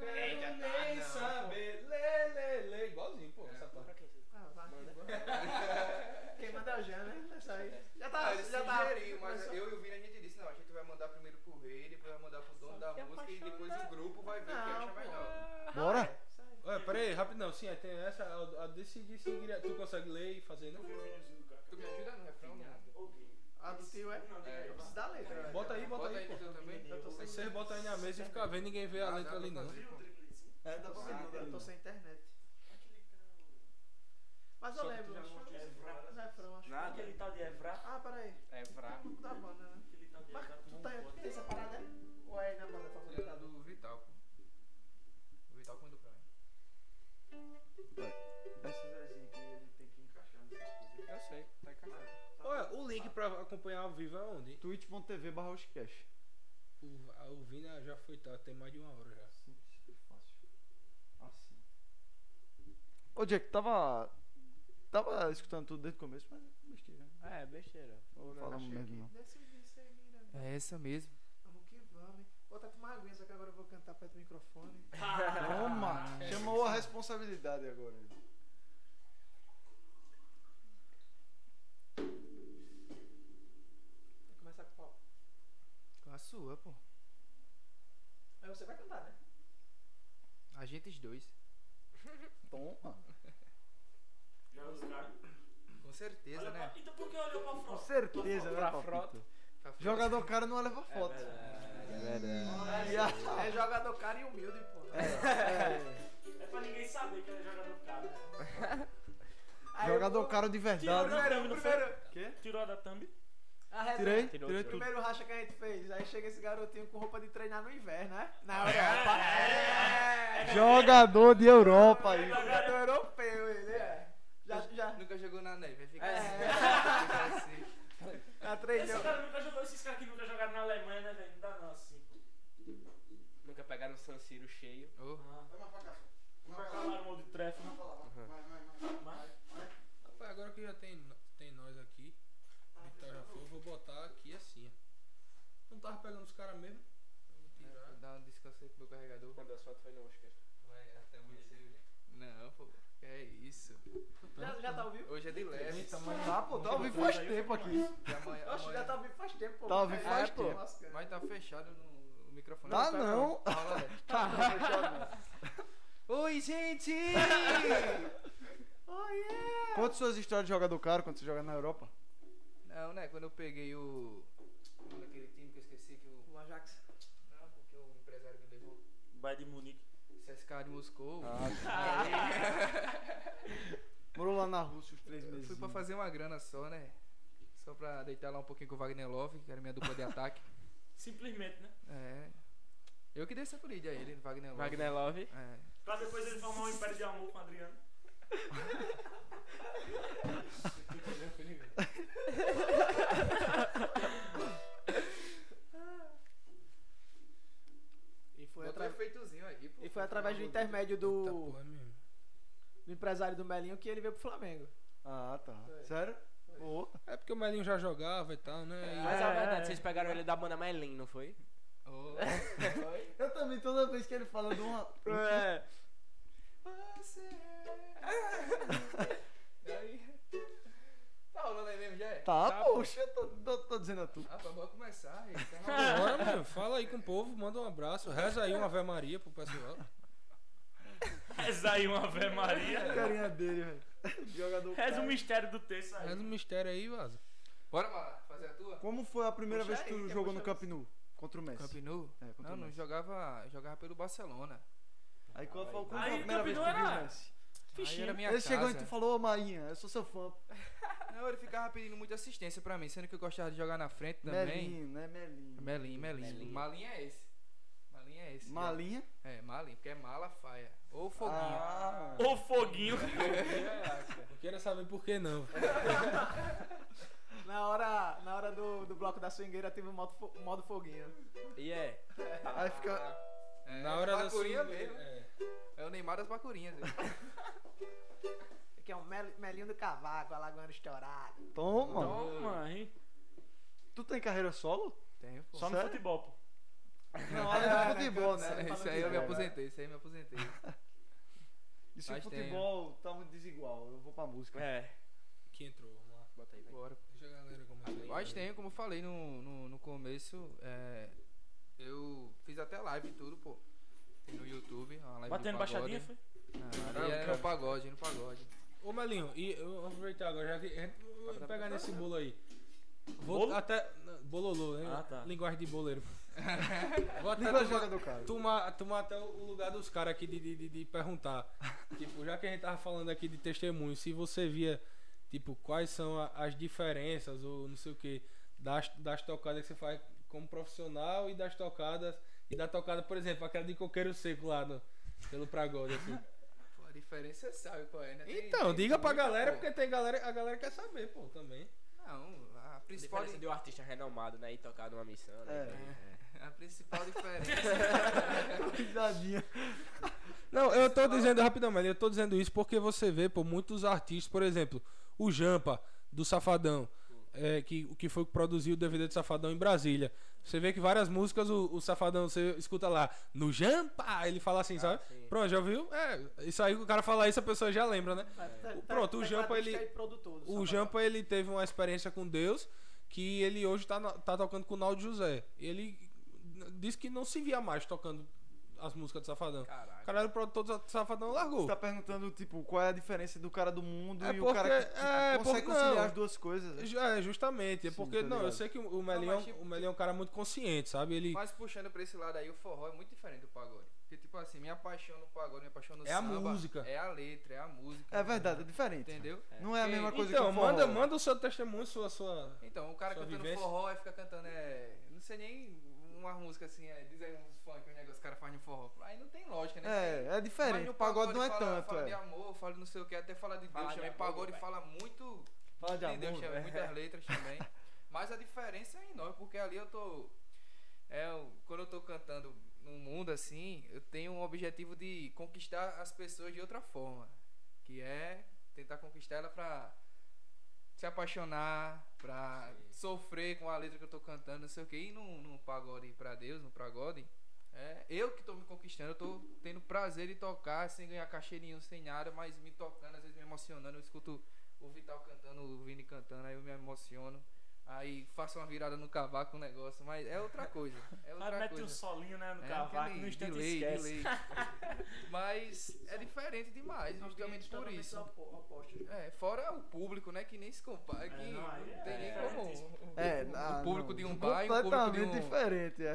Quero nem não, saber, lê, lê, lê. Igualzinho, pô, essa parte. Ah, vai. [laughs] Quem manda é o Jean, né? Essa aí. Já tá, Ah, ele já tá. mas eu e o Vini a gente disse, não, a gente vai mandar primeiro pro rei, depois vai mandar pro dono da música e depois o grupo vai ver o que Não, acha melhor. Bora? Aí. Olha, peraí, rapidão, sim, aí tem essa, a, a decidir seguir, tu consegue ler e fazer, né? Tu me ajuda no refrão? Não? A do tio é? É. Eu preciso da letra. Bota aí, bota, Bota aí, aí pô. teu também. Eu tô sem Vocês botam aí na mesa e fica vendo, ninguém vê a Ah, letra dá ali pra não. É, dá pra ver. não, dá Eu tô não. sem internet. Mas eu lembro. tu já acho mostrou que esse o refrão, acho que- Nada. Aquele tal de Evra. Ah, peraí. É. O da banda, né? Aquele tal de Mas Evra. tu tá, tem essa parada, é? Ou é aí na banda Essas assim que ele tem que encaixar nessas coisas. Eu sei, tá encaixado. Olha, o link pra acompanhar ao vivo é onde? twitch.tv barra Oscast. O, a- o Vina já foi, tá, tem mais de uma hora já. Simples e fácil. Assim. Ô, Jack, tava. Tava escutando tudo desde o começo, mas é besteira. É, besteira. Falamos mesmo, não. Seguir, né? É essa mesmo. Vamos que vamos, hein? Vou até tomar aguinha, só que agora eu vou cantar perto do microfone. Toma! Chamou a responsabilidade agora. Vou começar com qual? Com a sua, pô. Aí você vai cantar, né? A gente os dois. [laughs] Toma! Joga os caras. Com certeza, Olha né? pra- Então por que olhou pra Com frota? certeza, né, Pra frota. Jogador cara não leva foto. É verdade. É, é jogador cara e humilde, pô. É, É pra ninguém saber que ele é jogador cara. Aí Jogador eu- cara de Tirou verdade. da thumb, não foi? Primeiro, Quê? Tirou a da thumb. a resenha. Tirei, Tirou, tirei O tudo. primeiro racha que a gente fez, aí chega esse garotinho com roupa de treinar no inverno, né? Na Europa. É! Jogador de Europa aí. Jogador europeu, ele é. Já, já, Nunca jogou na neve, vai ficar É. assim. Esse cara nunca jogou, esses caras que nunca jogaram na Alemanha, né, velho? Não dá não assim. Nunca pegaram o San Siro cheio. Oh, Nunca calaram o modo de trefe. Mas, Rapaz, agora que já tem, tem nós aqui, Vitor já foi, eu vou botar aqui assim, ó. Não tava pegando os caras mesmo? Eu vou tirar. Dá um descanso aí pro meu carregador. Quando as fotos foi no Oscar. Vai até amanhecer hoje. Não, pô. É isso. Já, já tá ao vivo? Hoje é de leve. Tá, pô, tá ao vivo faz tempo aqui. E amanhã, Oxe, já tá ao vivo faz tempo, pô. Tá ao vivo É, faz tempo. Mas tá fechado no o microfone. Tá pega não. Fala, né? Tá, não, [laughs] fechado não. Oi, gente! Oh, yeah! Conta suas histórias de jogador caro quando você joga na Europa. Não, né? Quando eu peguei o. Naquele time que eu esqueci que o. O Ajax. Não, porque o empresário me levou. Bayern de Munique. De Moscou. [laughs] Morou lá na Rússia os três Eu meses. fui pra fazer uma grana só, né? Só pra deitar lá um pouquinho com o Wagner Love, que era minha dupla de ataque. [laughs] Simplesmente, né? É. Eu que dei essa apelido a ele, Wagner Love. Wagner Love. É. Pra depois ele formar um império de amor com o Adriano. [laughs] E foi, Outro atra- efeitozinho aí, pô. E foi através do intermédio do, mesmo. do empresário do Melinho que ele veio pro Flamengo. Ah, tá. Foi. Sério? Pô. É porque o Melinho já jogava e tal, né? E- Mas É, a verdade, é. vocês pegaram ele da banda Melin, não foi? Ô, [laughs] Eu também, toda vez que ele fala de uma. É. Você. [laughs] E aí? Tá aí mesmo, já é? Tá, Tá, poxa, eu tô, tô, tô dizendo a tu. Ah, pá, bora começar. aí, tá [laughs] Bora, mano. Fala aí com o povo, manda um abraço. Reza aí uma Ave Maria pro pessoal. Reza aí uma Ave Maria. A carinha dele, velho. [laughs] Jogador. Reza o mistério do texto aí. Reza um mistério aí, vaza. Bora, Mara, fazer a tua? Como foi a primeira Puxa vez que aí, tu quer jogou no Camp Nou? Contra o Messi. Camp Nou? É, contra Não, o não Messi. jogava, jogava pelo Barcelona. Aí qual foi, Aí a o primeira Camp vez que tu viu era- o Messi? Fichinha. Ele casa. chegou e tu falou, ô Marinha, eu sou seu fã. [laughs] Não, ele ficava pedindo muita assistência pra mim, sendo que eu gostava de jogar na frente também. Melinho, né? Melinho. Melim, Melim. Melim. Malinho é esse. Malinho é esse. Malinha. É, Malinho, porque é mala faia. Ou foguinho. Ah. Ô foguinho. [laughs] Eu quero saber por que não. [laughs] Na hora, na hora do, do bloco da swingueira teve o modo, fo- modo foguinho. E é. Aí fica. É, Na hora da bacurinha sua- mesmo. É. É o Neymar das bacurinhas. [laughs] Que é um mel- melinho do cavaco, alagoano estourado. Toma. Toma, hein? Tu tem carreira solo? Tem, pô. Só no Sério? futebol, pô. Não, além do futebol, Isso, né? isso aí eu me aposentei, isso aí eu me aposentei. [laughs] E se o Mas tem, futebol tá muito desigual, eu vou pra música. É. Que entrou, vamos lá. Bota aí. Bora. Deixa a galera começar aí. Mas tem, como eu falei no, no, no começo, é, eu fiz até live e tudo, pô. Tem no YouTube, uma live Batendo do pagode. baixadinha, foi? Ah, ali é no pagode, no pagode. Ô Melinho, e eu vou aproveitar agora, já que a gente vai pegar nesse bolo aí. Vou Bolo? até. Bololô, né? Ah, tá. Linguagem de boleiro. [laughs] Vou até tomar, tomar, tomar até o lugar dos caras aqui de, de, de, de perguntar. [laughs] tipo, já que a gente tava falando aqui de testemunho, se você via, tipo, quais são a- as diferenças ou não sei o que, das, das tocadas que você faz como profissional e das tocadas. E da tocada, por exemplo, aquela de coqueiro seco lá no, pelo Pragode, assim. Pô, a diferença você sabe qual é, né? Tem- Então, tem diga pra galera, pô. porque tem galera, a galera quer saber, pô, também. Não, a A principal, diferença de um artista renomado, né? E tocar numa missão, né? É. a principal [laughs] diferença. Não, eu tô dizendo rapidão, mas eu tô dizendo isso porque você vê, pô, muitos artistas, por exemplo, o Jampa, do Safadão, é, que, que foi que produziu o DVD do Safadão em Brasília. Você vê que várias músicas o, o Safadão, você escuta lá, no Jampa, ele fala assim, sabe? sim. Pronto, já ouviu? É, isso aí, o cara fala isso, a pessoa já lembra, né? Te- pronto, o te- Jampa, ele- produtor do O. Jampa, ele teve uma experiência com Deus que ele hoje tá, tá tocando com o Naldo José. Ele disse que não se via mais tocando as músicas do Safadão. O Caraca. cara era o produtor do Safadão largou. Você tá perguntando, tipo, qual é a diferença do cara do mundo É e o cara que porque- tipo, é, consegue porque- conciliar não. as duas coisas. né? É, justamente. É Sim, porque, tá não, eu sei que o Melião, mas, tipo, o Melião é um cara muito consciente, sabe? Ele Mas puxando pra esse lado aí, o forró é muito diferente do pagode. Porque, tipo assim, minha paixão no pagode, minha paixão no É a samba música. É a letra, é a música. É verdade, é diferente. Entendeu? Não é a Porque- mesma coisa Então, que o forró. manda, manda o seu testemunho, sua sua Então, o cara cantando vivência. forró e fica cantando, é. Não sei nem uma música assim, é. Diz aí uns funk, um negócio que os caras fazem no forró. Aí não tem lógica, né? É, é Mas diferente. no O pagode não é fala, tanto, Fala de é. amor, fala de não sei o que, até fala de Deus Fala de também. amor, pagode velho. fala muito. Fala de de Deus amor, também, muitas letras também. [laughs] Mas a diferença é enorme, porque ali eu tô. É, quando eu tô cantando no mundo assim, eu tenho um objetivo de conquistar as pessoas de outra forma. Que é tentar conquistar ela pra se apaixonar, pra sofrer com a letra que eu tô cantando, não sei o que. E no, no pagode pra Deus, no pagode, é eu que tô me conquistando, eu tô tendo prazer de tocar sem ganhar nenhum, sem nada, mas me tocando, às vezes me emocionando. Eu escuto o Vital cantando, o Vini cantando, aí eu me emociono. Aí faço uma virada no cavaco, um negócio, mas é outra coisa. É outra mete coisa. um solinho, né, no É, cavaco, no instante delay, esquece. delay. [laughs] Mas é diferente demais, justamente por isso. É, fora o público, né, que nem se compara, que É, não, não é tem nem como. É, o, ah, o público não. de um bar e o público de Completamente um... diferente, é.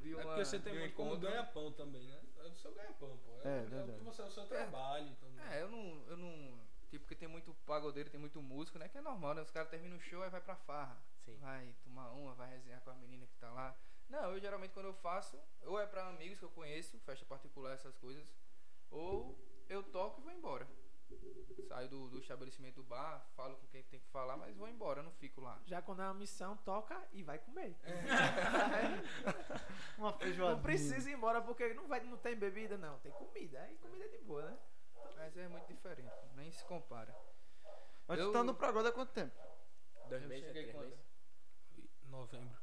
de É uma- porque você tem muito como ganha-pão também, né? É o seu ganha-pão, pô. É, É, é o que você é o seu trabalho. Então, É, eu não, eu não. Tipo, porque tem muito pagodeiro, tem muito músico, né? Que é normal, né? Os caras terminam o show e vai pra farra. Sim. Vai tomar uma, vai resenhar com a menina que tá lá. Não, eu geralmente quando eu faço, ou é pra amigos que eu conheço, festa particular, essas coisas, ou eu toco e vou embora. Saio do, do estabelecimento do bar, falo com quem tem que falar, mas vou embora, eu não fico lá. Já quando é uma missão, toca e vai comer. [laughs] Uma feijoada. Não precisa ir embora porque não, vai, não tem bebida, não. Tem comida. Aí comida é de boa, né? Mas é muito diferente, nem se compara. Mas tu Eu- tá no Pagoda há quanto tempo? Dois Eu meses, cheguei três meses. Novembro.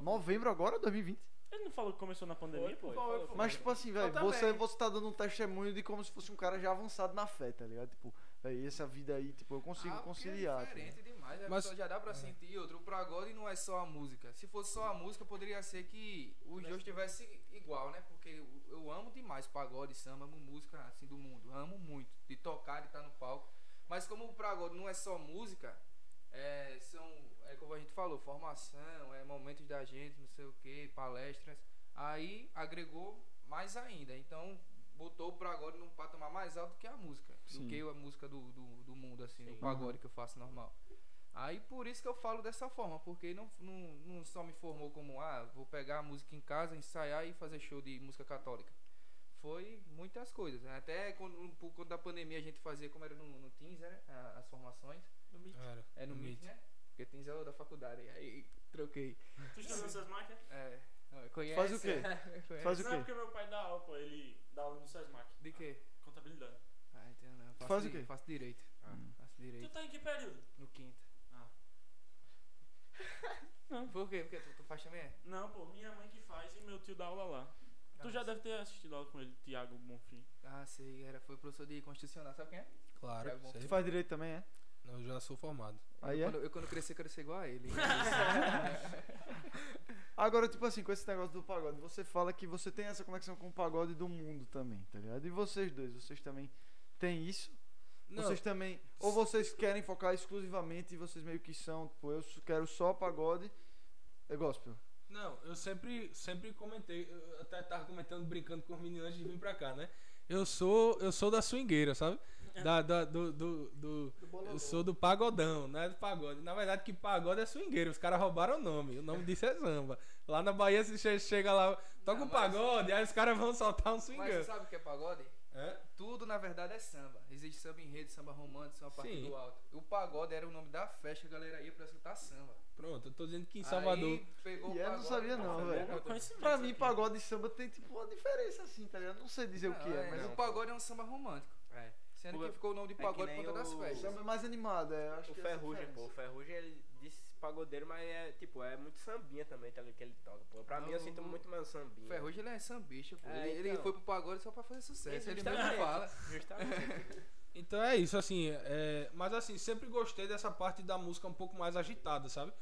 Novembro agora ou 2020? Ele não falou que começou na pandemia, pô? Mas, tipo assim, velho, você, você tá dando um testemunho de como se fosse um cara já avançado na fé, tá ligado? Tipo, véi, essa vida aí, tipo, eu consigo Ah, porque conciliar. É tá diferente demais, a Mas- já dá pra sentir. Outro, o pagode não é só a música. Se fosse só a música, poderia ser que os dois estivessem igual, né? Porque eu, eu amo demais pagode, samba, amo música assim do mundo. Amo muito. De tocar, de estar no palco. Mas como o pagode não é só música, é, são, é como a gente falou, formação, é momentos da gente, não sei o que, palestras. Aí agregou mais ainda. Então botou o pagode num patamar mais alto que a música. Sim. Do que a música do, do, do mundo, assim, Sim. o pagode que eu faço normal. Aí por isso que eu falo dessa forma, porque não, não, não só me formou como, ah, vou pegar a música em casa, ensaiar e fazer show de música católica. Foi muitas coisas. né? Até quando, por conta da pandemia a gente fazia, como era no, no Teams, né? As formações. Era, É no no Meet, Meet. né? Porque Teams é o da faculdade. Aí troquei. Tu estudou essas máquinas? É. não, Conhece? Faz o quê? [laughs] Conhece? Faz o Não, é quê? porque meu pai dá aula, pô. Ele dá aula no SESMAC. De quê? Contabilidade. Ah, entendo não. Faço faz o quê? Faço direito. Ah. Faço Tu direito. tá em que período? No quinto. Ah. [laughs] Não. Por quê? Porque tu, tu faz também? é? Não, pô. Minha mãe que faz e meu tio dá aula lá. Tu Ah, já sim. deve ter assistido aula com ele, Tiago Bonfim. Ah, sei. Era, foi professor de constitucional. Sabe quem é? Claro. Tu faz direito também, é? Eu já sou formado. Aí eu, é? quando, eu quando crescer, quero ser igual a ele. [laughs] Agora, tipo assim, com esse negócio do pagode, você fala que você tem essa conexão com o pagode do mundo também, tá ligado? E vocês dois, vocês também têm isso? Não, Vocês também. Ou vocês querem focar exclusivamente e vocês meio que são, tipo, eu quero só pagode. É gospel. Não, eu sempre, sempre comentei, eu até tava comentando, brincando com os meninos antes de vir pra cá, né? Eu sou, eu sou da swingueira, sabe? Da, da- do, do, do- eu sou do pagodão, não é do pagode. Na verdade, que pagode é swingueiro, os caras roubaram o nome, o nome disso é samba. Lá na Bahia, você che- chega lá, toca Não, um mas- pagode, aí os caras vão soltar um Mas você swingueiro. sabe o que é pagode? É? Tudo na verdade é samba. Existe samba em rede, samba romântico, samba Sim. do alto. O pagode era o nome da festa, a galera ia pra escutar samba. Pronto, eu tô dizendo que em Salvador. Aí pegou E eu não sabia não, velho. Pra mim, aqui. pagode e samba tem tipo uma diferença assim, tá ligado? Não sei dizer o que Não, é, mas o o pagode é um samba romântico. É. Sendo que ficou o nome de é pagode nem por conta das festas. samba é mais animado, é. eu Acho O é Ferrugem, pô. O. Ferrugem, ele disse pagodeiro, mas é, tipo, é muito sambinha também, tá ligado? Que ele toca, pô. Pra Não, mim, eu sinto muito mais sambinha. O Ferrugem ele é sambista, pô. É, ele, ele então. foi pro pagode só pra fazer sucesso. Ele Justamente. mesmo fala. Justamente. [laughs] Então é isso, assim, é, mas assim, sempre gostei dessa parte da música um pouco mais agitada, sabe?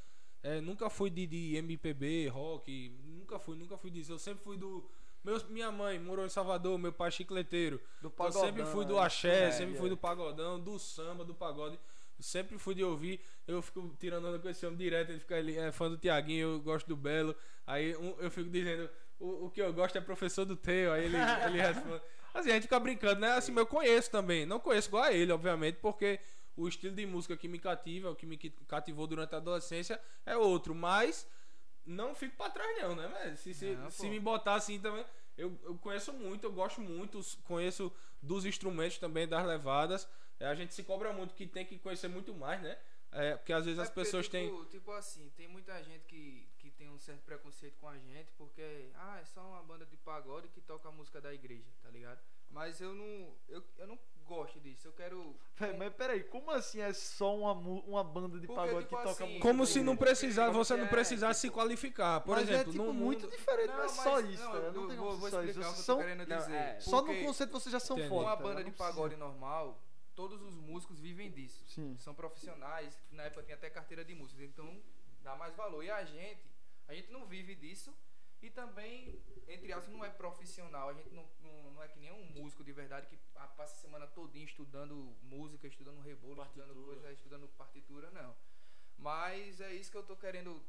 É, nunca fui de, de MPB, rock, nunca fui, nunca fui disso. Eu sempre fui do. Meus, minha mãe morou em Salvador, meu pai é chicleteiro. Do Eu pagodão, sempre fui do né? axé, É, sempre é. fui do pagodão, do samba, do pagode. Eu sempre fui de ouvir. Eu fico tirando onda com esse homem direto, ele fica ali, é fã do Tiaguinho, eu gosto do Belo. Aí um- eu fico dizendo, o, o que eu gosto é professor do Teu. Aí ele, [laughs] ele responde. Assim, a gente fica brincando, né? Assim, eu conheço também. Não conheço igual a ele, obviamente, porque o estilo de música que me cativa, o que me cativou durante a adolescência é outro. Mas não fico pra trás, não, né? Mas se, se, Não, se me botar assim também. Eu, eu conheço muito, eu gosto muito, conheço dos instrumentos também, das levadas. É, a gente se cobra muito que tem que conhecer muito mais, né? É, porque às vezes É as porque, pessoas têm. tipo, Tipo assim, tem muita gente que, que tem um certo preconceito com a gente, porque, ah, é só uma banda de pagode que toca a música da igreja, tá ligado? Mas eu não, eu, eu não gosto disso, eu quero... Peraí, mas peraí, como assim é só uma, uma banda de Porque, pagode tipo que toca assim, música? Como se não precisar, você não é, precisasse se tipo, qualificar. Por Mas exemplo, é tipo no muito diferente, não, é mas- só isso, tá? eu Não tem vou, só explicar isso. o que São, eu tô querendo Não, dizer. é, só no conceito vocês já são Entendi. fortes. Uma banda Não de pagode normal, todos os músicos vivem disso. Sim. São profissionais, na época tinha até carteira de músicos, então dá mais valor. E a gente, a gente não vive disso e também, entre aspas, não é profissional. A gente não, não, não é que nem um músico de verdade que passa a semana todinha estudando música, estudando rebolo, estudando Partitura. coisa, estudando partitura, não. Mas é isso que eu tô querendo,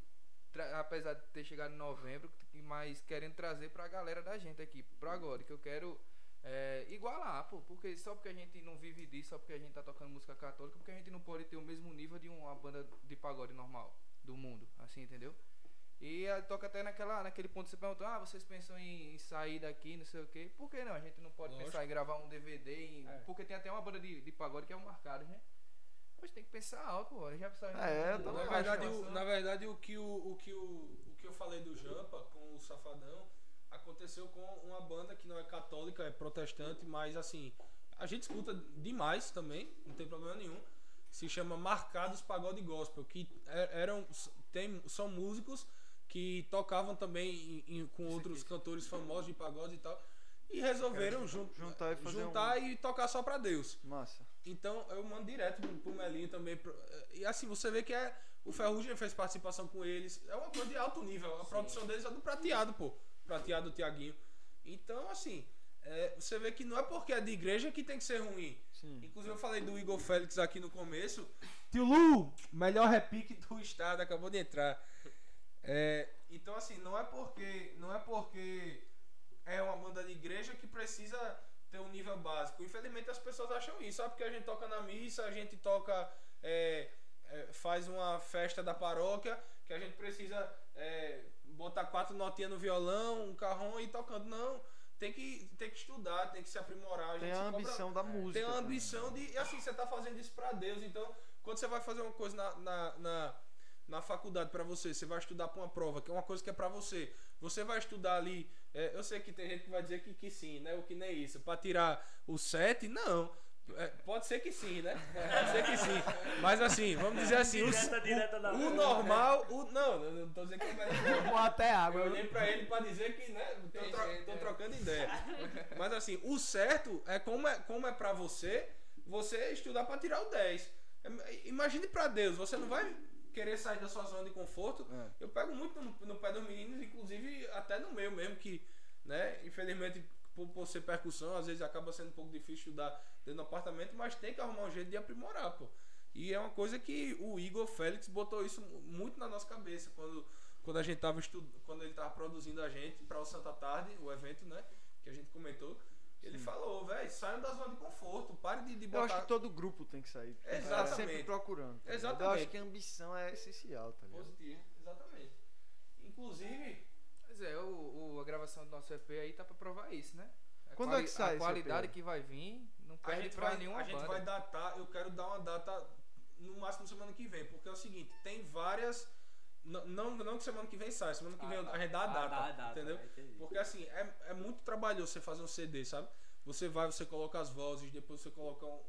apesar de ter chegado em novembro, mas querendo trazer pra galera da gente aqui, pro agora, que eu quero é, igualar, pô, porque só porque a gente não vive disso, só porque a gente tá tocando música católica, porque a gente não pode ter o mesmo nível de uma banda de pagode normal do mundo, assim, entendeu? E toca até naquela, naquele ponto que você perguntou, ah, vocês pensam em, em sair daqui, não sei o quê. Por que não? A gente não pode Lógico. pensar em gravar um DVD, em- É. porque tem até uma banda de, de pagode que é o Marcado, né? Pois tem que pensar alto, pô. Já pensou É, eu tô Na verdade, o, na verdade o, que o, o, que o, o que eu falei do Jampa com o Safadão aconteceu com uma banda que não é católica, é protestante, mas assim, a gente escuta demais também, não tem problema nenhum. Se chama Marcados Pagode Gospel, que é- eram tem, são músicos que tocavam também em- em- com outros cantores famosos de pagode e tal. E resolveram jun- juntar e fazer juntar e tocar só pra Deus. Massa. Então eu mando direto pro, pro Melinho também. pro- e assim, você vê que é. O Ferrugem fez participação com eles. É uma coisa de alto nível. A produção deles é do prateado, pô. Prateado do Tiaguinho. Então, assim, é, você vê que não é porque é de igreja que tem que ser ruim. Sim. Inclusive eu falei do Igor Félix aqui no começo. Tio Lu, melhor repique do [laughs] estado, acabou de entrar. É, então assim, não é porque não é porque é uma banda de igreja que precisa ter um nível básico. Infelizmente as pessoas acham isso, sabe? Porque a gente toca na missa, a gente toca é, é, faz uma festa da paróquia que a gente precisa é, botar quatro notinhas no violão, um carrão e tocando. Não, tem que, tem que estudar, tem que se aprimorar. A gente Tem a cobra- ambição da música. tem também. ambição de. E assim, você tá fazendo isso pra Deus. Então, quando você vai fazer uma coisa na, na, na, na faculdade pra você, você vai estudar pra uma prova, que é uma coisa que é pra você. Você vai estudar ali. é, eu sei que tem gente que vai dizer que, que sim, né? O que nem isso. Pra tirar o 7, não. É, pode ser que sim, né? [laughs] Pode ser que sim. Mas assim, vamos dizer assim, o, Direta, direta da o, o boca. normal. O, não, eu não tô dizendo que ele vai. [laughs] Ou até água. Eu olhei pra ele pra dizer que, né, tô, tro- tô é. trocando ideia. Mas assim, o certo é como é, como é pra você, você estudar pra tirar o 10. É, Imagine pra Deus, você não vai querer sair da sua zona de conforto. É. Eu pego muito no, no pé dos meninos, inclusive até no meu mesmo, que, né, infelizmente, por, por ser percussão, às vezes acaba sendo um pouco difícil estudar dentro do apartamento, mas tem que arrumar um jeito de aprimorar, pô. E é uma coisa que o Igor Félix botou isso muito na nossa cabeça quando, quando a gente tava estu... quando ele tava produzindo a gente para o Santa Tarde, o evento, né, que a gente comentou. Ele falou, velho, saiam da zona de conforto, pare de, de Eu botar acho que todo grupo tem que sair. Tá Exatamente. Sempre procurando. tá ligado? Eu Exatamente. acho que a ambição é essencial, tá ligado? positivo, exatamente. Inclusive, Pois é, o, o- a gravação do nosso EP aí tá pra provar isso, né? A Quando é que sai A qualidade EP? que vai vir não a perde gente pra vai, nenhuma a gente banda. vai datar, eu quero dar uma data no máximo semana que vem, porque é o seguinte, tem várias não, não, não que semana que vem sai, semana que vem a gente dá a Ah, data, a data, entendeu? Entendi. Porque assim, é, é muito trabalhoso você fazer um CD, sabe? Você vai, você coloca as vozes, depois você coloca um,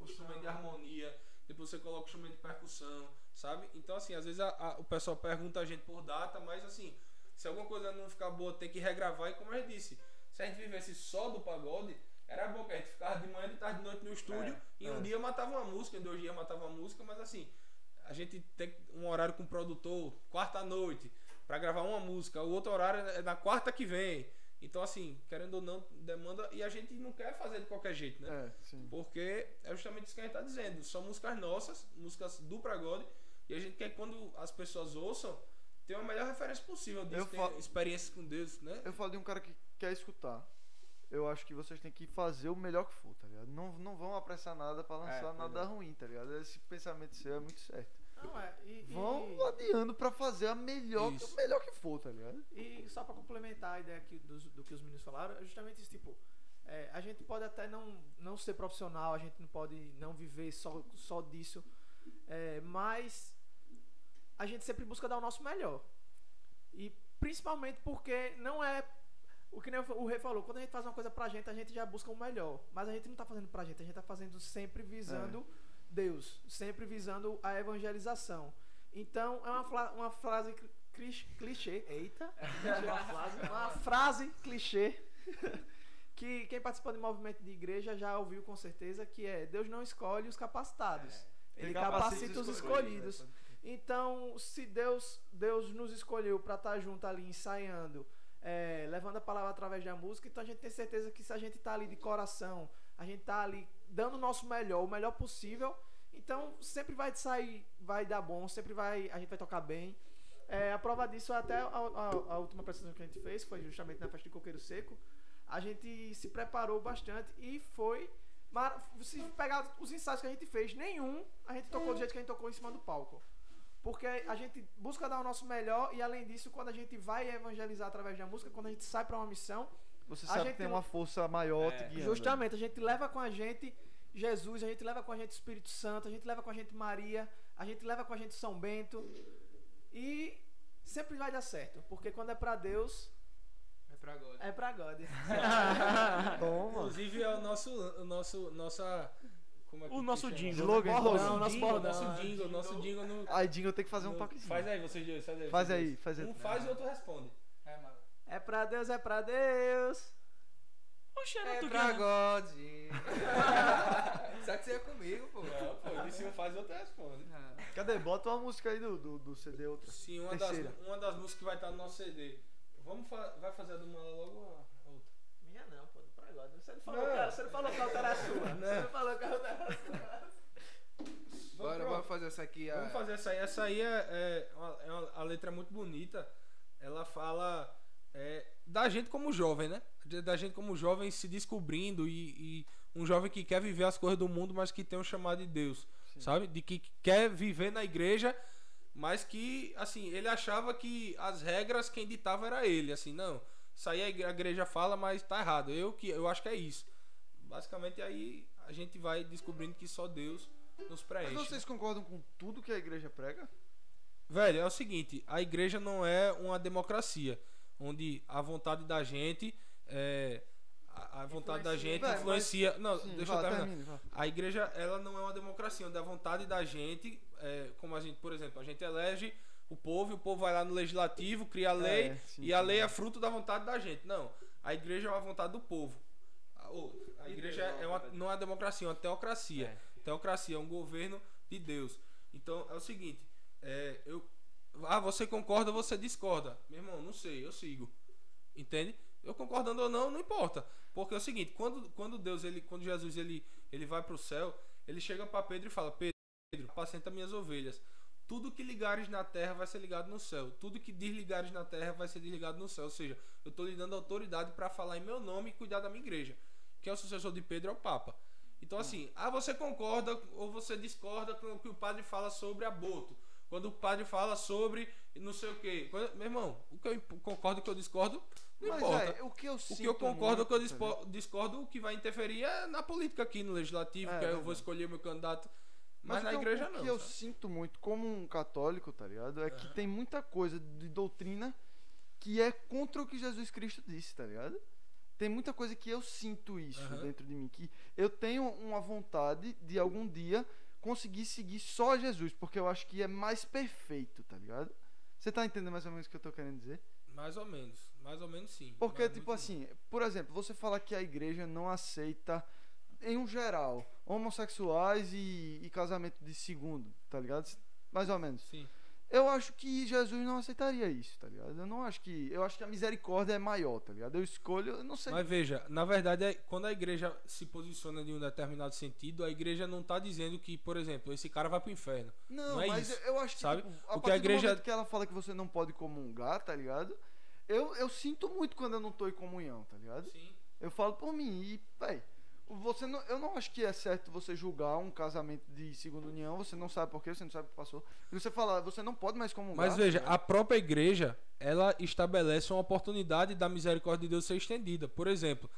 um instrumento de harmonia, depois você coloca o instrumento de percussão, sabe? Então assim, às vezes a- a- o pessoal pergunta a gente por data, mas assim, se alguma coisa não ficar boa, tem que regravar e como eu disse, se a gente vivesse só do pagode, era bom que a gente ficava de manhã, de tarde, de noite no estúdio, e um é. dia matava uma música, em dois dias matava uma música, mas assim, a gente tem um horário com o produtor, quarta noite, pra gravar uma música, o outro horário é na quarta que vem. Então, assim, querendo ou não, demanda. E a gente não quer fazer de qualquer jeito, né? É, sim. Porque é justamente isso que a gente tá dizendo. São músicas nossas, músicas do Pragode, e a gente quer que quando as pessoas ouçam, ter uma melhor referência possível disso, experiências com Deus, né? Eu falo de um cara que quer escutar. Eu acho que vocês têm que fazer o melhor que for, tá ligado? Não, não vão apressar nada pra lançar É, nada ruim, tá ligado? Esse pensamento seu é muito certo. Não, é. E, Vão adiando pra fazer a melhor, o melhor que for, tá ligado? E, e só pra complementar a ideia aqui dos- do, que os meninos falaram, é justamente isso, tipo, é, a gente pode até não, não ser profissional, a gente não pode não viver só, só disso, é, mas a gente sempre busca dar o nosso melhor. E principalmente porque não é o que nem o Rei falou, quando a gente faz uma coisa pra gente, a gente já busca o melhor. Mas a gente não tá fazendo pra gente, a gente tá fazendo sempre visando Deus, sempre visando a evangelização. Então, é uma, uma frase clichê. Eita! [laughs] uma, frase, uma frase clichê. [laughs] que quem participa de movimento de igreja já ouviu com certeza, que é Deus não escolhe os capacitados. Ele Ele capacita os escolhidos, escolhidos. Então, se Deus, Deus nos escolheu para estar junto ali ensaiando, é, levando a palavra através da música, então a gente tem certeza que se a gente tá ali de coração, a gente tá ali dando o nosso melhor, o melhor possível, então sempre vai sair, vai dar bom, sempre vai, a gente vai tocar bem. É, a prova disso é até a, a- a última apresentação que a gente fez foi justamente na festa de Coqueiro Seco. a gente se preparou bastante e foi. Se pegar os ensaios que a gente fez, nenhum a gente tocou do jeito que a gente tocou em cima do palco. Porque a gente busca dar o nosso melhor e além disso, quando a gente vai evangelizar através da música, quando a gente sai para uma missão, Você A sabe gente que tem não- uma força maior É, te guiando. Justamente, a gente leva com a gente Jesus, a gente leva com a gente Espírito Santo, a gente leva com a gente Maria, a gente leva com a gente São Bento. E sempre vai dar certo, porque quando é pra Deus, É pra God. é pra God. [laughs] Toma. Inclusive é o nosso, o nosso, nossa. Como é que O nosso jingle. Slogan, Bordão, slogan. nosso Jingle. Nosso jingle, nosso jingle no. Aí, Dingo, tem que fazer um no- toquezinho. Faz aí, vocês dois, faz aí. Faz aí, faz aí. Um faz e o outro responde. É, mano. É pra Deus, é pra Deus. Oxe, era É tu que pra God. [laughs] Sabe que você ia comigo, pô. Não, pô, ele disse um faz e o outro responde. Cadê? Bota uma música aí do, do, do CD, outra. Sim, uma das, uma das músicas que vai estar no nosso CD. Vamos fa vai fazer a do Mala logo ou a outra? Minha não, pô, pra God. Você não falou, Não. que, você não falou que a outra era sua. Você não falou que a outra era sua. Bora, pronto. bora fazer essa aqui. a- Vamos fazer essa aí. Essa aí é, é, uma, é uma- a letra é muito bonita. Ela fala é, da gente como jovem, né? Da gente como jovem se descobrindo e, e um jovem que quer viver as coisas do mundo, mas que tem um chamado de Deus, sabe? De que quer viver na igreja, mas que, assim, ele achava que as regras quem ditava era ele, assim, não. Isso aí a igre- a igreja fala, mas tá errado. Eu que eu acho que é isso. Basicamente aí a gente vai descobrindo que só Deus nos Mas preenche. vocês concordam com tudo que a igreja prega? Velho, é o seguinte, a igreja não é uma democracia, onde a vontade da gente é, a, a vontade da gente Velho, influencia. Não, Sim, deixa vá, eu terminar. termine. A igreja, ela não é uma democracia, onde a vontade da gente, é, como a gente, por exemplo, a gente elege o povo e o povo vai lá no legislativo, cria a lei É, sim, e a lei é fruto da vontade da gente. Não, a igreja é uma vontade do povo. A, ô, a igreja é uma, não é uma democracia, é uma teocracia. Teocracia é um governo de Deus. Então é o seguinte, é, eu, ah, você concorda, você discorda. Meu irmão, não sei, eu sigo. Entende? Eu concordando ou não, não importa. Porque é o seguinte, quando, quando Deus, ele, quando Jesus ele, ele vai para o céu, ele chega para Pedro e fala: Pedro, apacenta minhas ovelhas. Tudo que ligares na terra vai ser ligado no céu. Tudo que desligares na terra vai ser desligado no céu. Ou seja, eu estou lhe dando autoridade para falar em meu nome e cuidar da minha igreja. Que é o sucessor de Pedro é o Papa. Então, assim, ah, você concorda ou você discorda com o que o padre fala sobre aborto. Quando o padre fala sobre não sei o quê. Quando- meu irmão, o que eu concordo o que eu discordo, não Mas, importa. é, o que eu O sinto que eu concordo, o que eu dispo- discordo, o que vai interferir é na política aqui, no legislativo, É, que aí eu vou escolher meu candidato. Mas, Mas na o que eu- igreja o não. que eu sabe? sinto muito como um católico, tá ligado? É que tem muita coisa de doutrina que é contra o que Jesus Cristo disse, tá ligado? Tem muita coisa que eu sinto isso Aham. dentro de mim, que eu tenho uma vontade de algum dia conseguir seguir só Jesus, porque eu acho que é mais perfeito, tá ligado? Você tá entendendo mais ou menos o que eu tô querendo dizer? Mais ou menos. Mais ou menos sim. Porque, Mas tipo assim, por exemplo, você fala que a igreja não aceita, em um geral, homossexuais e, e casamento de segundo, tá ligado? Mais ou menos. Sim. Eu acho que Jesus não aceitaria isso, tá ligado? Eu não acho que. Eu acho que a misericórdia é maior, tá ligado? Eu escolho, eu não sei. Mas veja, na verdade, é- quando a igreja se posiciona de um determinado sentido, a igreja não tá dizendo que, por exemplo, esse cara vai pro inferno. não, não é mas isso, eu acho que, sabe? tipo, a Porque a igreja- que ela fala que você não pode comungar, tá ligado? Eu, eu sinto muito quando eu não tô em comunhão, tá ligado? Sim. Eu falo por mim e, véi, você não, eu não acho que é certo você julgar um casamento de segunda união, você não sabe por quê, você não sabe o que passou. E você fala, você não pode mais comungar. Mas veja, tá ligado? a própria igreja, ela estabelece uma oportunidade da misericórdia de Deus ser estendida. Por exemplo,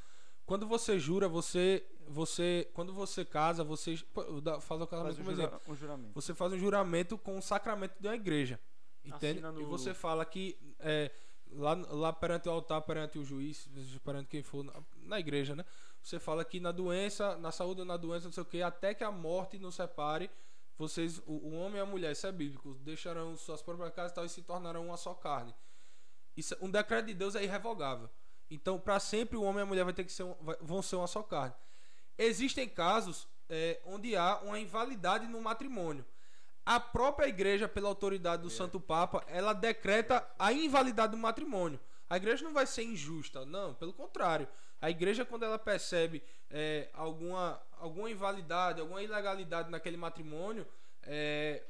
quando você jura, você, você, quando você casa, você faz o casamento Faz um, como jura- exemplo. um juramento. Você faz um juramento com o sacramento de uma igreja. Entende? No- E você fala que é, lá, lá perante o altar, perante o juiz, perante quem for, na, na igreja, né? Você fala que na doença, na saúde ou na doença, não sei o que, até que a morte nos separe, vocês, o, o homem e a mulher, isso é bíblico, deixarão suas próprias casas e tal e se tornarão uma só carne. Isso, um decreto de Deus é irrevogável. Então, para sempre, o homem e a mulher vai ter que ser vai- vão ser uma só carne. Existem casos é, onde há uma invalidade no matrimônio. A própria igreja, pela autoridade do Santo Papa, ela decreta a invalidade do matrimônio. A igreja não vai ser injusta, não, pelo contrário. A igreja, quando ela percebe é, alguma, alguma invalidade, alguma ilegalidade naquele matrimônio, é,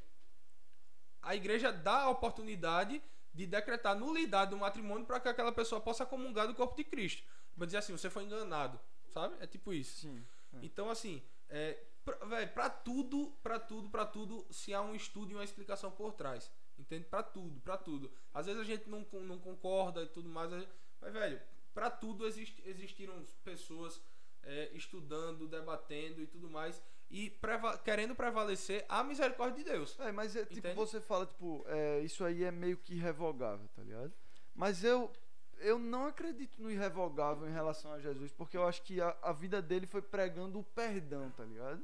a igreja dá a oportunidade de decretar nulidade do matrimônio para que aquela pessoa possa comungar do corpo de Cristo. Vou dizer assim, você foi enganado, sabe? É tipo isso. Sim. Então, assim, é, pra tudo, pra tudo, pra tudo, se há um estudo e uma explicação por trás. Entende? Pra tudo, pra tudo. Às vezes a gente não, não concorda e tudo mais, mas, velho, pra tudo exist, existiram pessoas é, estudando, debatendo e tudo mais, e preva- querendo prevalecer a misericórdia de Deus. É, mas é tipo, você fala, tipo, é, isso aí é meio que irrevogável, tá ligado? Mas eu eu não acredito no irrevogável em relação a Jesus, porque eu acho que a, a vida dele foi pregando o perdão, tá ligado?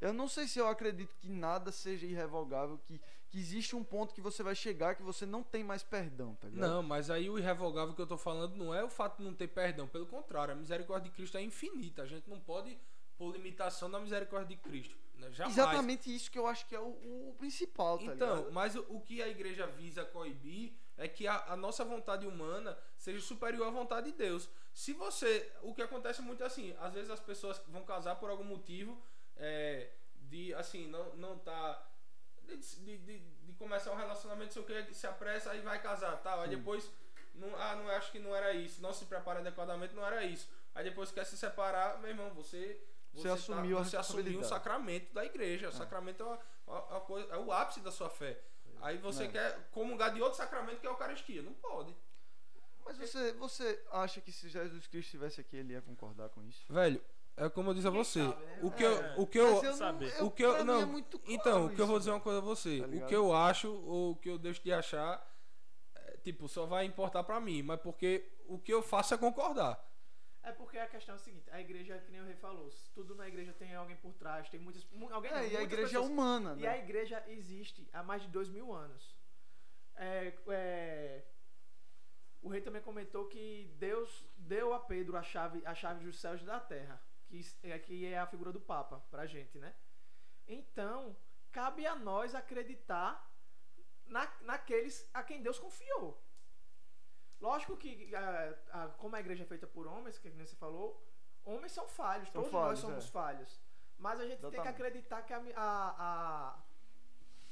Eu não sei se eu acredito que nada seja irrevogável, que, que existe um ponto que você vai chegar que você não tem mais perdão, tá ligado? Não, mas aí o irrevogável que eu tô falando não é o fato de não ter perdão, pelo contrário, a misericórdia de Cristo é infinita. A gente não pode pôr limitação na misericórdia de Cristo. Né? Jamais. Exatamente isso que eu acho que é o, o principal, tá Então, ligado? mas o, o que a igreja visa coibir é que a, a nossa vontade humana seja superior à vontade de Deus. Se você. O que acontece muito é assim, às vezes as pessoas vão casar por algum motivo é, de assim, não, não tá. De, de, de, de começar um relacionamento, sei o que, se apressa aí vai casar, tal. Aí depois. Não, ah, não acho que não era isso. Não se prepara adequadamente, não era isso. Aí depois quer se separar, meu irmão, você. Você assumiu a você assumiu o sacramento da igreja. O sacramento é, uma- uma- uma coisa- é o ápice da sua fé. Aí você É. quer comungar de outro sacramento que é a Eucaristia. Não pode. Mas você, você acha que se Jesus Cristo estivesse aqui, ele ia concordar com isso? Velho, é como eu disse a você. sabe, né? O que É. eu. O que eu eu não, eu, o que eu não é muito claro então o que eu vou dizer uma coisa a você Tá o que eu acho ou o que eu deixo de achar é, tipo só vai importar pra mim mas porque o que eu faço é concordar É porque a questão é a seguinte, a igreja, que nem o rei falou, tudo na igreja tem alguém por trás, tem muitas. mu- Alguém não, É, e a igreja pessoas. é humana, E a né? igreja existe há mais de dois mil anos. É, é, o rei também comentou que Deus deu a Pedro a chave, a chave dos céus e da terra, que é, que é a figura do Papa pra gente, né? Então, cabe a nós acreditar na, naqueles a quem Deus confiou. Lógico que, a- a- como a igreja é feita por homens, que você falou, homens são falhos, São todos falhos, nós somos é. falhos. Mas a gente tem que acreditar que a, a,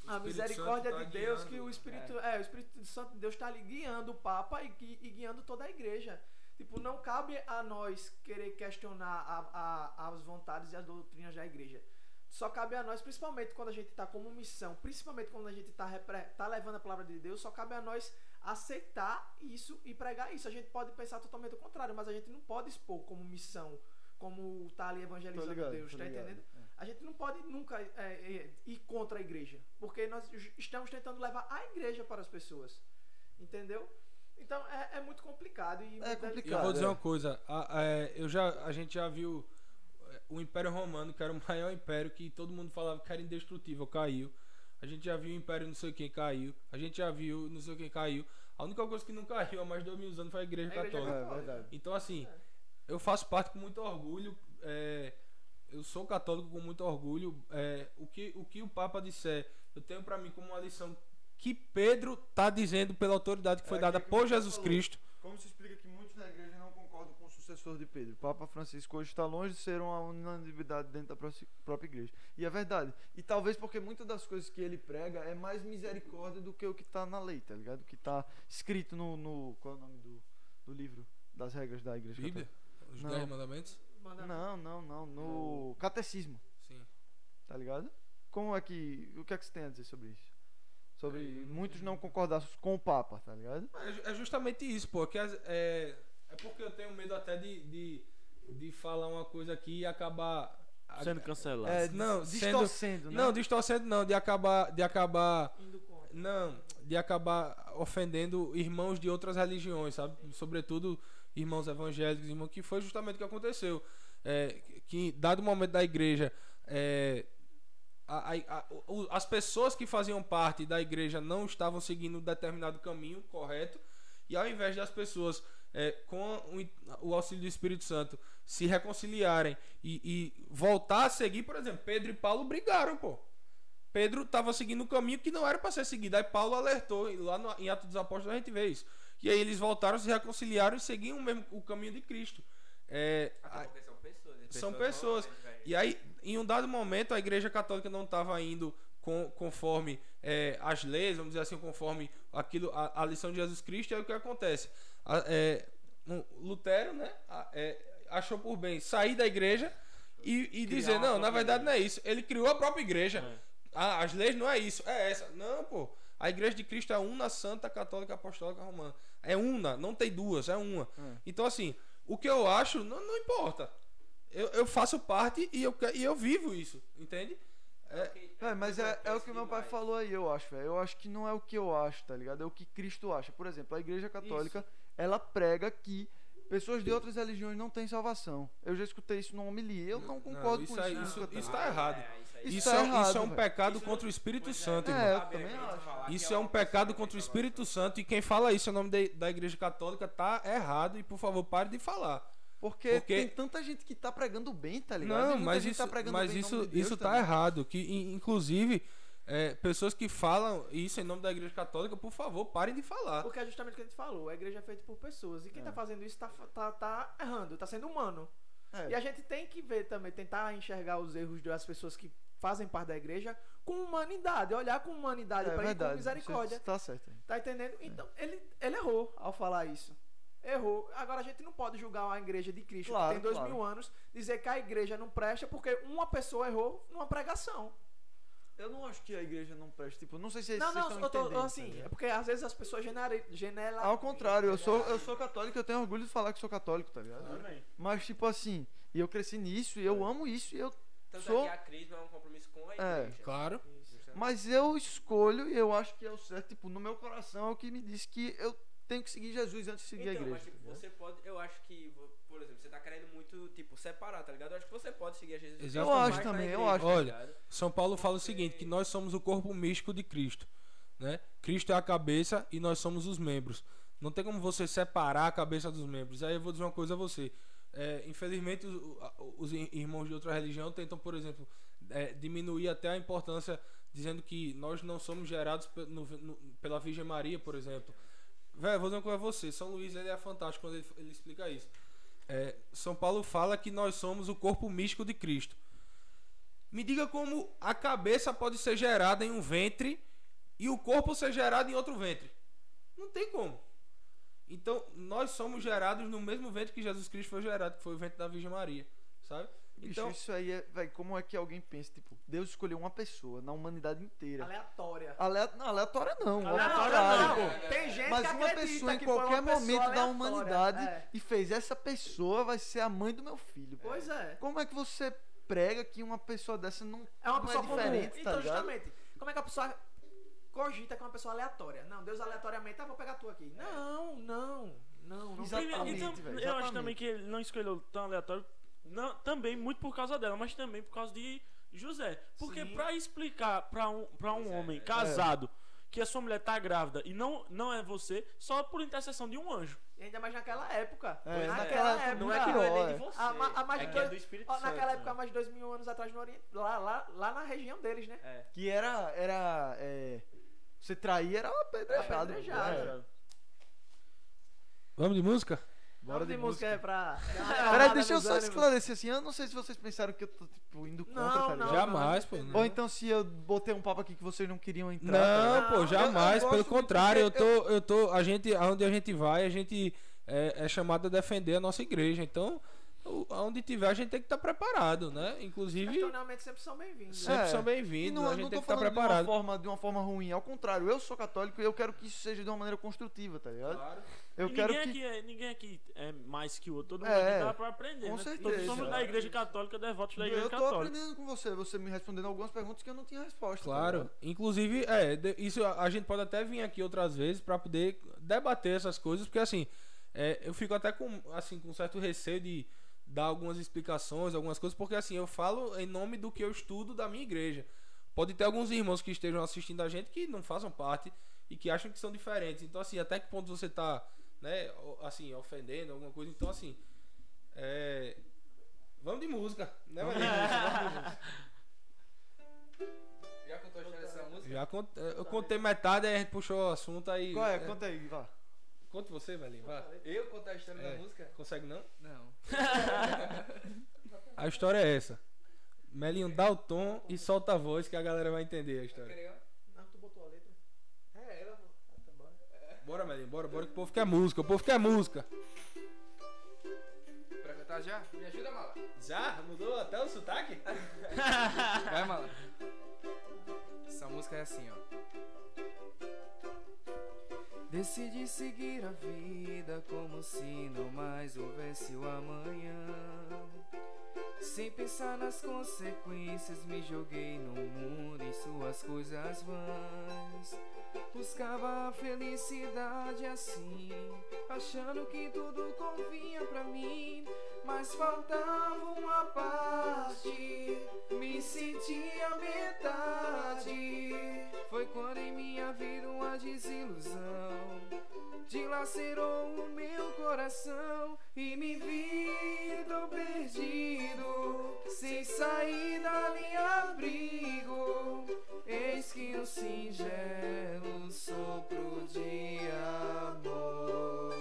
a, a misericórdia Santo de tá Deus, guiando, que o Espírito, é. o Espírito Santo de Deus está ali guiando o Papa e, gui- e guiando toda a igreja. Tipo, não cabe a nós querer questionar a- a- as vontades e as doutrinas da igreja. Só cabe a nós, principalmente quando a gente está como missão, principalmente quando a gente está tá levando a palavra de Deus, só cabe a nós aceitar isso e pregar isso. A gente pode pensar totalmente o contrário, mas a gente não pode expor como missão, como tá ali evangelizando ligado, Deus, tá ligado. entendendo? É. A gente não pode nunca é, é, ir contra a igreja, porque nós estamos tentando levar a igreja para as pessoas, entendeu? Então é, é muito complicado e muito complicado. eu vou dizer é. uma coisa a- é, eu já a gente já viu é, o Império Romano que era o [laughs] maior império que todo mundo falava que era indestrutível caiu a gente já viu o Império não sei quem caiu a gente já viu não sei quem caiu a única coisa que não caiu há mais de dois mil anos foi a Igreja A igreja Católica É verdade. Então, assim, eu faço parte com muito orgulho. é, eu sou católico com muito orgulho. é, o, que, o que o Papa disser, eu tenho pra mim como uma lição que Pedro tá dizendo pela autoridade que foi É dada que por Jesus falou. Cristo. Como se explica que muitos na igreja não concordam com o sucessor de Pedro? O Papa Francisco hoje está longe de ser uma unanimidade dentro da pró- própria igreja. E é verdade. E talvez porque muitas das coisas que ele prega é mais misericórdia do que o que está na lei, tá ligado? O que está escrito no, no. Qual é o nome do, do livro das regras da igreja? Bíblia? Os Não. Dez Mandamentos? Manda- Não, não, não. No catecismo, Sim. tá ligado? Como é que. O que é que você tem a dizer sobre isso? Sobre muitos não concordar com o Papa, tá ligado? É É justamente isso, pô. Que as- é, é porque eu tenho medo até de, de, de falar uma coisa aqui e acabar. Sendo cancelado. É, não, sendo- distorcendo, né? Não, distorcendo não, de acabar. De acabar. Não, de acabar ofendendo irmãos de outras religiões, sabe? Sobretudo irmãos evangélicos, irmãos, que foi justamente o que aconteceu. É, que, dado o momento da igreja, é, a- a- o- as pessoas que faziam parte da igreja não estavam seguindo um determinado caminho correto, e ao invés das pessoas, é, com o, o auxílio do Espírito Santo, se reconciliarem e, e voltar a seguir, por exemplo, Pedro e Paulo brigaram, pô. Pedro estava seguindo um caminho que não era para ser seguido. Aí Paulo alertou, e lá no, em Atos dos Apóstolos a gente vê isso. E aí eles voltaram, se reconciliaram e seguiam o, mesmo, o caminho de Cristo. É, são pessoas. né? são pessoas. velho. e aí, em um dado momento, a Igreja Católica não estava indo com- conforme é, as leis, vamos dizer assim, conforme aquilo, a, a lição de Jesus Cristo. E aí o que acontece? A- é, um Lutero, né? a- é, achou por bem sair da igreja e, e dizer, uma não, na verdade não é isso. Ele criou a própria igreja. É. Ah, as leis não é isso, é essa. Não, pô. A igreja de Cristo é una, santa, católica, apostólica, romana. É una, não tem duas, é uma. Hum. Então, assim, o que eu acho não, não importa. Eu, eu faço parte e eu, e eu vivo isso, entende? É, mas é, é o que meu pai falou aí, eu acho, velho. Eu acho que não é o que eu acho, tá ligado? É o que Cristo acha. Por exemplo, a Igreja Católica, ela prega que pessoas de outras religiões não têm salvação. Eu já escutei isso numa homilia. Eu não concordo isso com isso. isso- tá isso ligado? tá errado. É, isso. Isso Isso, tá é, errado, isso é um pecado Isso- contra o Espírito Santo, É, irmão. Isso é um pecado contra o Espírito Santo e quem fala isso em nome de- da Igreja Católica tá errado e por favor pare de falar. Porque, Porque- tem tanta gente que tá pregando bem, tá ligado? Não, muita mas gente isso, tá pregando mas isso, de isso tá errado. Que in- inclusive é, pessoas que falam isso em nome da Igreja Católica, por favor, parem de falar. Porque é justamente o que a gente falou, a igreja é feita por pessoas. E quem tá fazendo isso tá, tá, tá errando, tá sendo humano. É. E a gente tem que ver também, tentar enxergar os erros das pessoas que fazem parte da igreja com humanidade, olhar com humanidade É pra ele com misericórdia. Você Tá certo. Tá entendendo? Então, ele, ele errou ao falar isso. Errou. Agora a gente não pode julgar a igreja de Cristo, Claro, que tem dois claro. mil anos, dizer que a igreja não presta porque uma pessoa errou numa pregação. Eu não acho que a igreja não presta. Tipo, não sei se não, vocês não, estão eu tô, entendendo, assim, tá é porque às vezes as pessoas genera, genera Ao contrário, eu sou, eu sou católico eu tenho orgulho de falar que sou católico, tá ligado? Também. Mas, tipo assim, e eu cresci nisso e eu amo isso e eu. Tanto Sou- é que a crisma é um compromisso com a É, igreja. Claro. Justamente. Mas eu escolho e eu acho que é o certo. Tipo, no meu coração é o que me diz que eu tenho que seguir Jesus antes de seguir a Então, igreja. mas tipo, ligado? você pode, eu acho que, por exemplo, você tá querendo muito, tipo, separar, tá ligado? Eu acho que você pode seguir a Jesus. Eu acho também, eu igreja, acho. tá Olha? São Paulo fala o seguinte, que nós somos o corpo místico de Cristo, né? Cristo é a cabeça e nós somos os membros. Não tem como você separar a cabeça dos membros. Aí eu vou dizer uma coisa a você. É, infelizmente, os, os ir- irmãos de outra religião tentam, por exemplo, é, diminuir até a importância, dizendo que nós não somos gerados pe- no- no- pela Virgem Maria, por exemplo. Velho, vou dizer uma coisa a você. São Luís ele é fantástico quando ele, ele explica isso. É, São Paulo fala que nós somos o corpo místico de Cristo. Me diga como a cabeça pode ser gerada em um ventre e o corpo ser gerado em outro ventre. Não tem como. Então, nós somos gerados no mesmo ventre que Jesus Cristo foi gerado, que foi o ventre da Virgem Maria, sabe? Bicho, Então, isso aí é. Véi, como é que alguém pensa? Tipo, Deus escolheu uma pessoa na humanidade inteira. aleatória. Ale... Não, aleatória não. Aleatória não. pô. Tem gente Mas que uma pessoa em qualquer pessoa momento da aleatória. humanidade É. e fez essa pessoa vai ser a mãe do meu filho. pô. Pois é. Como é que você prega que uma pessoa dessa não, É uma não pessoa é comum. diferente, Então, tá ligado? justamente, como é que a pessoa cogita que é uma pessoa aleatória? Não, Deus aleatoriamente, ah, vou pegar tu aqui. Não, não, não. não Exatamente, então, velho, eu acho também que ele não escolheu tão aleatório, não, também muito por causa dela, mas também por causa de José. Porque pra explicar pra um, pra um é, homem é. casado que a sua mulher tá grávida e não, não é você, só por intercessão de um anjo. E ainda mais naquela época. É, naquela época. Não é que não é nem de pior, você. A, ma- a mais é de que é do Espírito ó, Santo. naquela época, há mais de dois mil anos atrás, no Oriente, lá, lá, lá na região deles, né? É. Que era. era é, você trair era apedrejado. Apedrejado. É. vamos de música? Bora de música é pra. Peraí, deixa eu só esclarecer assim. Eu não sei se vocês pensaram que eu tô tipo, indo contra, Não, tá não, ligado? Jamais, pô. Ou então se eu botei um papo aqui que vocês não queriam entrar. Não, tá pô, Não, jamais. eu- eu Pelo contrário, eu tô, eu tô, a gente, aonde a gente vai, a gente é, é chamado a defender a nossa igreja. Então, o- aonde tiver, a gente tem que estar preparado, né? Inclusive, Questionamentos sempre são bem-vindos. sempre É. são bem-vindos. não, A eu gente não tem que estar falando de uma, preparado. forma, de uma forma ruim. Ao contrário, eu sou católico e eu quero que isso seja de uma maneira construtiva, tá ligado? Claro. Eu E quero ninguém, que. aqui é, ninguém aqui é mais que o outro, todo mundo É, aqui tá pra aprender. com né? certeza. Todos somos da igreja católica, devotos da igreja Eu tô católica. aprendendo com você, você me respondendo algumas perguntas que eu não tinha resposta. tá Claro, ligado? inclusive, é, isso a a gente pode até vir aqui outras vezes pra poder debater essas coisas, porque assim, é, eu fico até com assim com certo receio de dar algumas explicações, algumas coisas, porque assim, eu falo em nome do que eu estudo da minha igreja. Pode ter alguns irmãos que estejam assistindo a gente que não façam parte e que acham que são diferentes. Então assim, até que ponto você tá, né, assim, ofendendo alguma coisa. Então assim, é, vamos de música, né? Vamos de música. [laughs] Já contou a história dessa música? Já cont... eu contei metade, aí a gente puxou o assunto aí. Qual é? Conta aí, vá. Conta você, velhinho. Vá. Eu contar a história É. da música? Consegue não? Não. [laughs] A história é essa. Melinho dá o tom e solta a voz que a galera vai entender a história. Queria- Não, tu botou a letra. É, ela. Ah, tá. Bora, Melinho, bora, bora que o povo quer música, o povo quer música. Já, já? Me ajuda, Mala. Já? Mudou até o sotaque? [laughs] Vai, Mala. Essa música é assim, ó. Decidi seguir a vida como se não mais houvesse o amanhã. Sem pensar nas consequências, me joguei no mundo em suas coisas vãs. Buscava a felicidade assim, achando que tudo convinha pra mim. Mas faltava uma parte, me sentia metade. Foi quando em minha vida uma desilusão dilacerou o meu coração e me vi tão perdido, sem saída nem abrigo. Eis que um singelo sopro de amor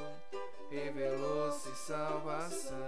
revelou-se salvação.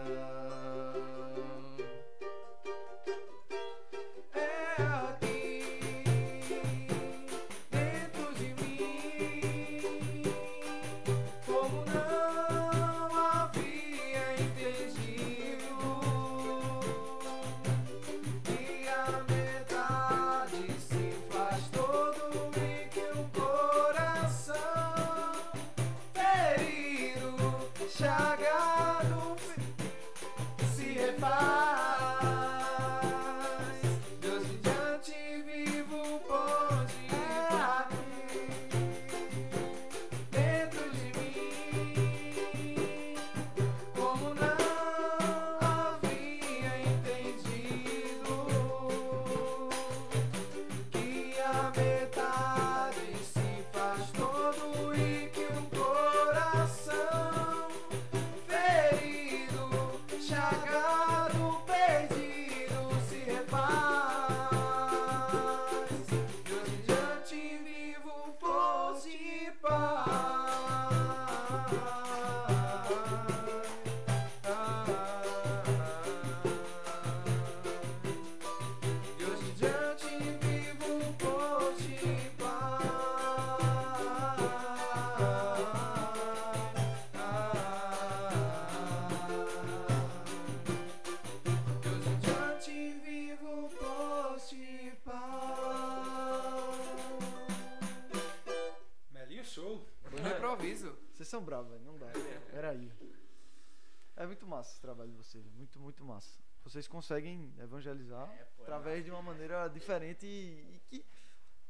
Muito, massa. Vocês conseguem evangelizar É, pô, é através de uma maneira diferente e, e que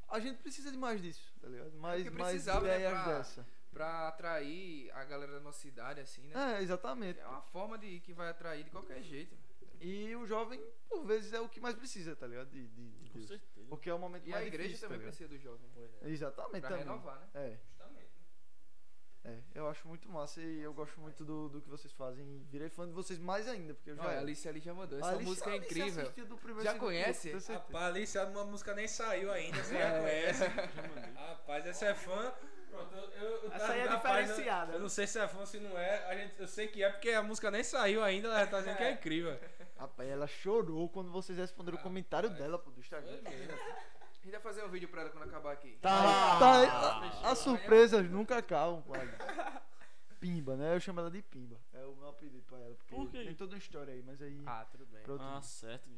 a gente precisa de mais disso, tá ligado? Mais, que mais precisava, né, ideias pra- dessa. Pra atrair a galera da nossa cidade, assim, né? É, exatamente. É uma forma de que vai atrair de qualquer jeito. E o jovem, por vezes, é o que mais precisa, tá ligado? De, de, de Com Deus. certeza. Porque é o momento E mais a igreja difícil, também tá precisa do jovem. né? Exatamente, Pra também. renovar, né? É, Justamente. É. Eu acho muito massa e eu gosto muito do, do que vocês fazem. Virei fã de vocês mais ainda, porque eu já. Olha, a Alice ali já mandou. Essa Alice- música é Alice incrível. assistiu do primeiro Já conhece? Rapaz, ali sabe uma música nem saiu ainda, você É. [laughs] já conhece. Rapaz, essa é fã. Pronto, eu, eu, eu Essa aí é rapaz, eu- diferenciada. Eu, não sei se é fã, se não é. A gente, eu sei que é porque a música nem saiu ainda, ela tá dizendo que é [laughs] incrível. Rapaz, ela chorou quando vocês responderam o comentário dela, pô, do Instagram. Foi. A gente vai fazer um vídeo pra ela quando acabar aqui. Tá, tá, as surpresas nunca acabam, pai. Pimba, né? Eu chamo ela de Pimba. É o meu apelido pra ela. Porque Por quê? tem toda uma história aí, mas aí. Ah, tudo bem. pra outro Ah, certo.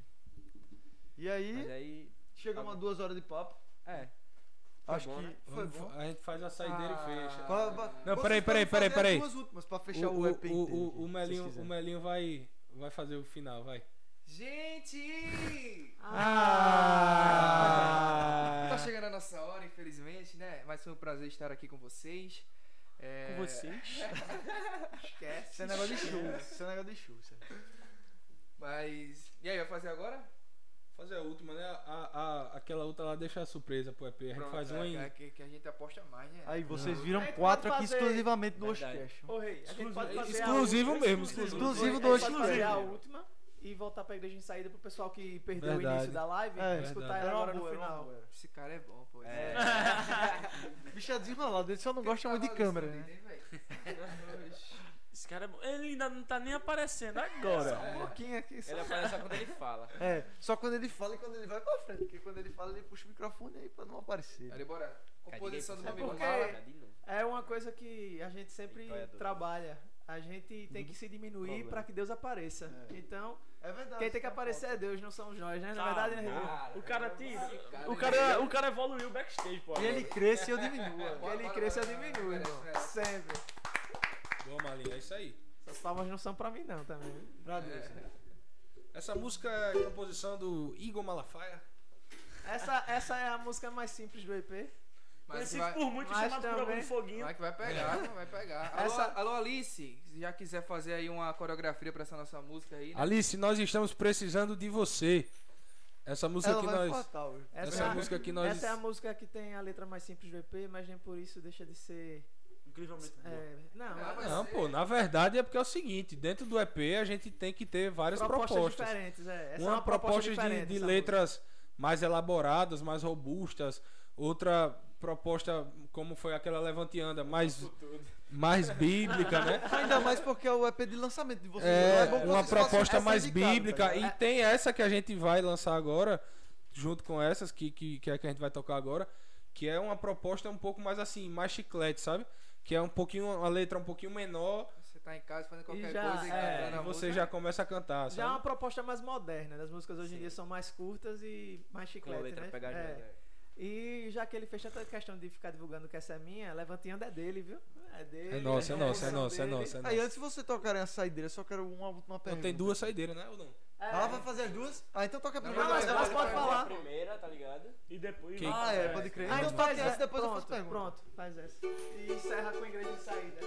E aí, Mas aí. chegamos a duas horas de papo. É. Acho bom, que né? foi bom. A gente faz a saideira Ah. e fecha. Pra- pra- Não, peraí, peraí, peraí, fazer peraí. as duas últimas pra fechar o, o, EP o, o, o, Melinho, o. Melinho vai, vai fazer o final, vai. Gente! Ah! Tá chegando a nossa hora, infelizmente, né? Mas foi um prazer estar aqui com vocês. É... Com vocês? [laughs] Esquece. Isso é negócio de show. Isso é negócio de show. É. Mas. E aí, vai fazer agora? Fazer a última, né? A, a, aquela outra lá deixa a surpresa pro EP. A gente Pronto, faz é, uma em. é que, que a gente aposta mais, né? Aí vocês viram gente quatro aqui fazer- exclusivamente do. Oscast. Ô, rei, a gente pode fazer Exclusivo a última, mesmo, exclusivo. exclusivo do Oscast. fazer a última e voltar pra igreja em saída pro pessoal que perdeu o Verdade. início da live É, escutar verdade. ela agora no boa, final. boa. Esse cara é bom, pô. É. [laughs] Bicho é desenrolado, ele só não gosta muito de câmera, né? [laughs] Esse cara, é bom. ele ainda não tá nem aparecendo agora. Um pouquinho aqui. Só. Ele aparece só quando ele fala. É, só quando ele fala e quando ele vai pra frente. Porque quando ele fala, ele puxa o microfone aí pra não aparecer. Ali, bora. Composição do É meu amigo. É uma coisa que a gente sempre do- trabalha. a gente tem que se diminuir pra que Deus apareça. É. Então, É verdade. quem tem que isso aparecer é Deus, não somos nós, né? Na Tá, verdade, né? O cara tira. O cara, o cara evoluiu backstage, pô. E ele cresce e eu diminuo. [laughs] Que ele cresça, eu diminuo, irmão. Sempre. Boa, Malinha, é isso aí. Essas palmas não são pra mim, não, também. Pra Deus. Essa música é composição do Igor Malafaia. Essa, essa é a música mais simples do EP. Mas Conhecido vai, por muitos mas chamado por também- algum foguinho. vai que vai pegar, vai pegar. Alô, Essa- alô, Alice, se já quiser fazer aí uma coreografia pra essa nossa música aí, né? Alice, nós estamos precisando de você. Essa música Ela que nós. Essa, Essa é a- música que nós. essa é a música que tem a letra mais simples do EP, mas nem por isso deixa de ser. Incrivelmente. É, não, vai Não, pô, na verdade é porque é o seguinte, dentro do EP a gente tem que ter várias propostas, propostas. diferentes. É. Essa uma, é uma proposta, proposta de, de letras mais elaboradas, mais robustas. Outra proposta, como foi aquela Levanteanda, mais, mais bíblica, né? [laughs] Ainda mais porque é o EP de lançamento de vocês. É, bom que uma proposta mais cara, tá bíblica. ligado? e tem essa que a gente vai lançar agora, junto com essas, que, que, que é que a gente vai tocar agora, que é uma proposta um pouco mais assim, mais chiclete, sabe? Que é um pouquinho, uma letra um pouquinho menor Você tá em casa fazendo qualquer já, coisa e é, e você música. já começa a cantar, Já é uma sabe? proposta mais moderna. né? As músicas hoje em dia são mais curtas e mais Com a chiclete, letra né? É. é. E já que ele fez tanta questão de ficar divulgando que essa é minha, Levanteando é dele, viu? É dele. É nossa, é a nossa, é composição nossa, é dele. nossa. É Aí antes de você tocarem a saideira, só quero uma última Não pergunta. tem duas saideiras, né, ou não? É. Ela vai fazer as duas? Ah, então toca a Não, primeira. mas vai, elas podem falar. A primeira, tá ligado? E depois. Quem- Ah, é, pode crer. Ah, Então então faz essa, essa, depois eu pronto, faço pergunta. pronto, faz essa. E encerra com o ingrediente de saída.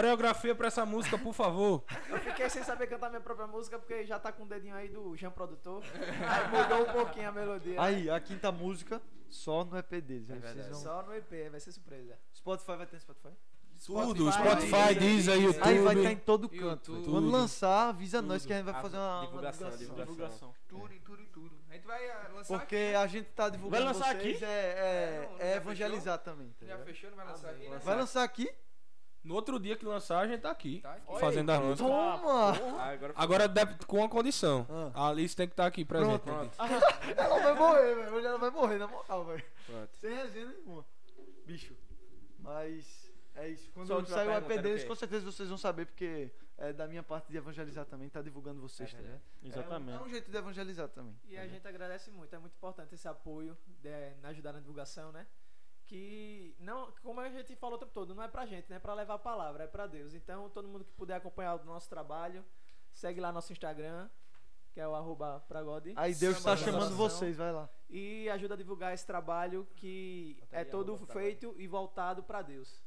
Coreografia pra essa música, por favor. Eu fiquei sem saber cantar minha própria música porque já tá com o dedinho aí do Jean Produtor. Aí mudou um pouquinho a melodia. Aí, a quinta música, só no EP deles. É vocês verdade. vão- Só no EP, vai ser surpresa. Spotify vai ter Spotify? Tudo, Spotify, Deezer, YouTube. Aí vai estar em todo canto. YouTube. Quando lançar, avisa nós Tudo. que a gente vai fazer uma uma divulgação, divulgação. Divulgação. Tudo, em tudo, em tudo. A gente vai ah, lançar Porque aqui. a gente tá divulgando Vai lançar vocês aqui? é, é, É, não, é já evangelizar também. Tá Já fechou, não vai lançar aqui, né? Vai lançar aqui? No outro dia que lançar, a gente tá aqui. Tá aqui. Fazendo as músicas. Toma! Agora Agora deve- com uma condição. Ah. A Alice tem que estar aqui presente. Pronto. [laughs] Ela vai morrer, velho. Hoje ela vai morrer, na moral, velho. Pronto. Sem resenha nenhuma. Bicho. Mas é isso. Quando Só sair o EP deles, com certeza vocês vão saber, porque é da minha parte de evangelizar também, tá divulgando vocês, É tá ligado? É um- Exatamente. É um jeito de evangelizar também. E a gente agradece muito, é muito importante esse apoio de, na ajudar na divulgação, né? Que não, como a gente falou o tempo todo, não é pra gente, né? É pra levar a palavra, é pra Deus. Então, todo mundo que puder acompanhar o nosso trabalho, segue lá nosso Instagram, que é o arroba Pragode. Aí Deus Samba tá chamando vocês, vai lá. E ajuda a divulgar esse trabalho que é todo feito e voltado pra Deus.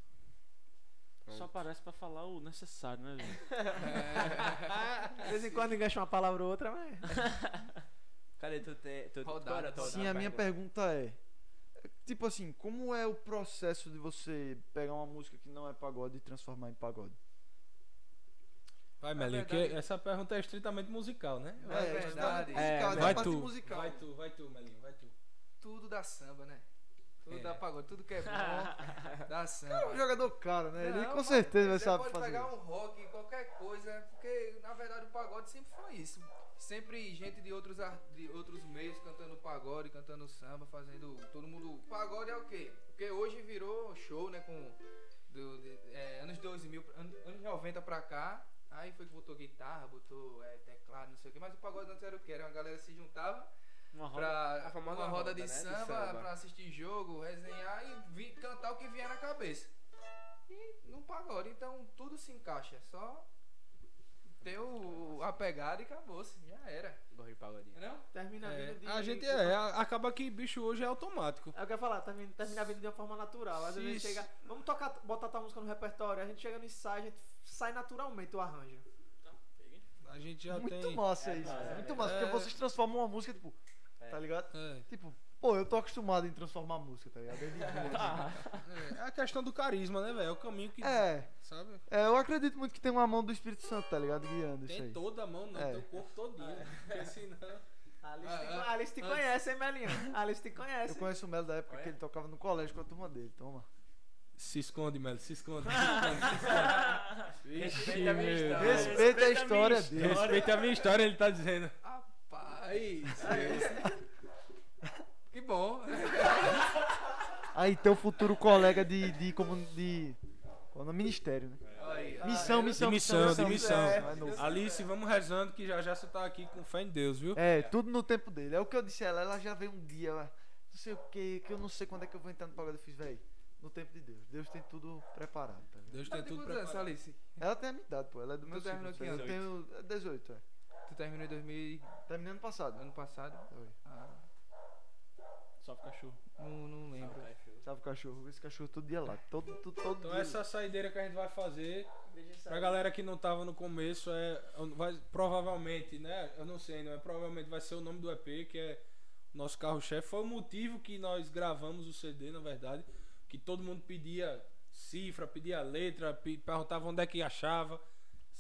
Só parece pra falar o necessário, né, velho? [laughs] De vez em quando engancha uma palavra ou outra, mas. [laughs] Cadê tu tem. Tu, Sim, a minha pergunta é. Tipo assim, como é o processo de você pegar uma música que não é pagode e transformar em pagode? Vai, Melinho, que essa pergunta é estritamente musical, né? É verdade. exatamente musical, É, é, da vai tu, musical. vai tu, vai tu, Melinho, vai tu. Tudo dá samba, né? Tudo É. dá pagode, tudo que é bom [laughs] dá É um samba. jogador caro, né? Ele Não, com mas certeza vai você saber pode fazer. pegar isso. um rock, qualquer coisa, porque na verdade o pagode sempre foi isso. Sempre gente de outros, de outros meios cantando pagode, cantando samba, fazendo todo mundo. Pagode é o quê? Porque hoje virou show, né? Com do, de- é, anos 2000, an- anos 90 pra cá. Aí foi que botou guitarra, botou é, teclado, não sei o que. Mas o pagode antes era o quê? Era uma galera que se juntava Uma roda. pra a famosa uma roda, roda, de, né, de samba, samba. pra assistir jogo, resenhar e vi- cantar o que vier na cabeça. E num pagode, então tudo se encaixa. Só ter o, a pegada e acabou-se. Já era. Gosto de pagodinho. Entendeu? Termina É, vindo de. a gente é, a- acaba que bicho hoje é automático. É o que eu ia falar, termina, termina vindo de uma forma natural. Às vezes a chega. Vamos tocar, botar tua música no repertório. A gente chega no ensaio, a gente sai naturalmente o arranjo. A gente já Muito tem. massa isso, é, muito massa. é. Porque vocês transformam uma música, tipo, tá ligado? É, Tipo, pô, eu tô acostumado em transformar música, tá ligado? Desde boa, [laughs] é a questão do carisma, né, velho? É o caminho que. assim. É, Sabe? é, eu acredito muito que tem uma mão do Espírito Santo, tá ligado? Guiando isso Tem aí. toda a mão, não, É. tem o corpo todinho. Porque [laughs] senão. A Alice, Ah, te, ah, a Alice te antes- conhece, hein, Melinho? A Alice te Eu conhece. conheço o Melo da época que ele tocava no colégio com a turma dele, toma. Se esconde, Melo, se esconde. [laughs] Respeita a minha meu história. Deus. Respeita a história dele. Respeita a minha história, ele tá dizendo. Rapaz! Bom. Aí, teu futuro colega de. de como. de. Qual é o nome? Ministério, né? Aí, Missão, ah, missão, De missão, de missão. É, é. Alice, vamos rezando que já já você tá aqui com fé em Deus, viu? É, tudo no tempo dele. É o que eu disse a ela, ela já veio um dia, ela, não sei o que, que eu não sei quando é que eu vou entrar no pagode. Eu fiz, véi, no tempo de Deus. Deus tem tudo preparado, tá? Deus tem tudo anos, preparado. Alice? Ela tem a minha idade, pô. Ela é do meu Tu terminou ciclo. que Eu tenho é 18, é. Tu terminou em 2000 e- Terminei ano passado. ano passado? Foi. Ah, Só pro cachorro. não, não lembro. Sabe o cachorro? Esse cachorro todo dia lá. Todo, todo, todo Então dia. essa saideira que a gente vai fazer, pra galera que não tava no começo, é vai, provavelmente, né? Eu não sei, não é provavelmente vai ser o nome do EP, que é o nosso carro-chefe. Foi o motivo que nós gravamos o CD, na verdade, que todo mundo pedia cifra, pedia letra, pe- perguntava onde é que achava.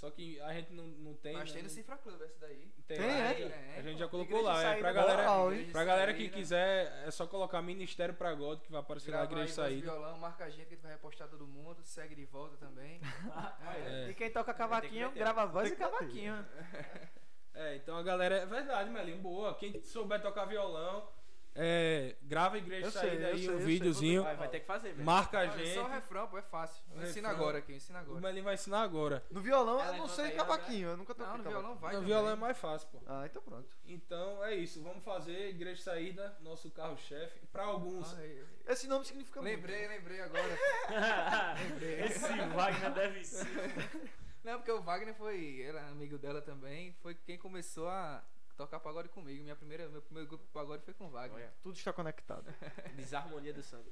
Só que a gente não, não tem. Mas né? tem no Cifra Club essa daí. Tem, Tem, é? É, A gente já colocou lá. É pra galera? Igreja pra galera que quiser, é só colocar Ministério pra God, que vai aparecer lá na Grava aí igreja saída. violão, marca a gente que a gente vai repostar todo mundo, segue de volta também. [laughs] É. E quem toca cavaquinho, grava voz e cavaquinho. [laughs] É, então a galera. É verdade, Melinho, boa. Quem souber tocar violão, é, grava a igreja Eu sei, saída eu aí, sei, um eu sei, videozinho. Vai, vai ter que fazer, velho. Marca a gente. Só o refrão, pô, é fácil. O refrão. agora aqui, eu ensino O agora. Melinho vai ensinar agora. No violão Ela eu não levanta sei cavaquinho, eu nunca toquei Não, no cavaquinho. violão vai no também. violão é mais fácil, pô. Ah, então pronto. Então é isso, vamos fazer igreja saída, nosso carro-chefe. Pra alguns. Ai, Esse nome significa muito. Lembrei, lembrei agora. [laughs] Esse Wagner deve ser. Não, porque o Wagner foi, era amigo dela também, foi quem começou a tocar pagode comigo. Minha primeira, meu primeiro grupo de pagode foi com o Wagner. Olha, Tudo está conectado. [laughs] desarmonia do samba.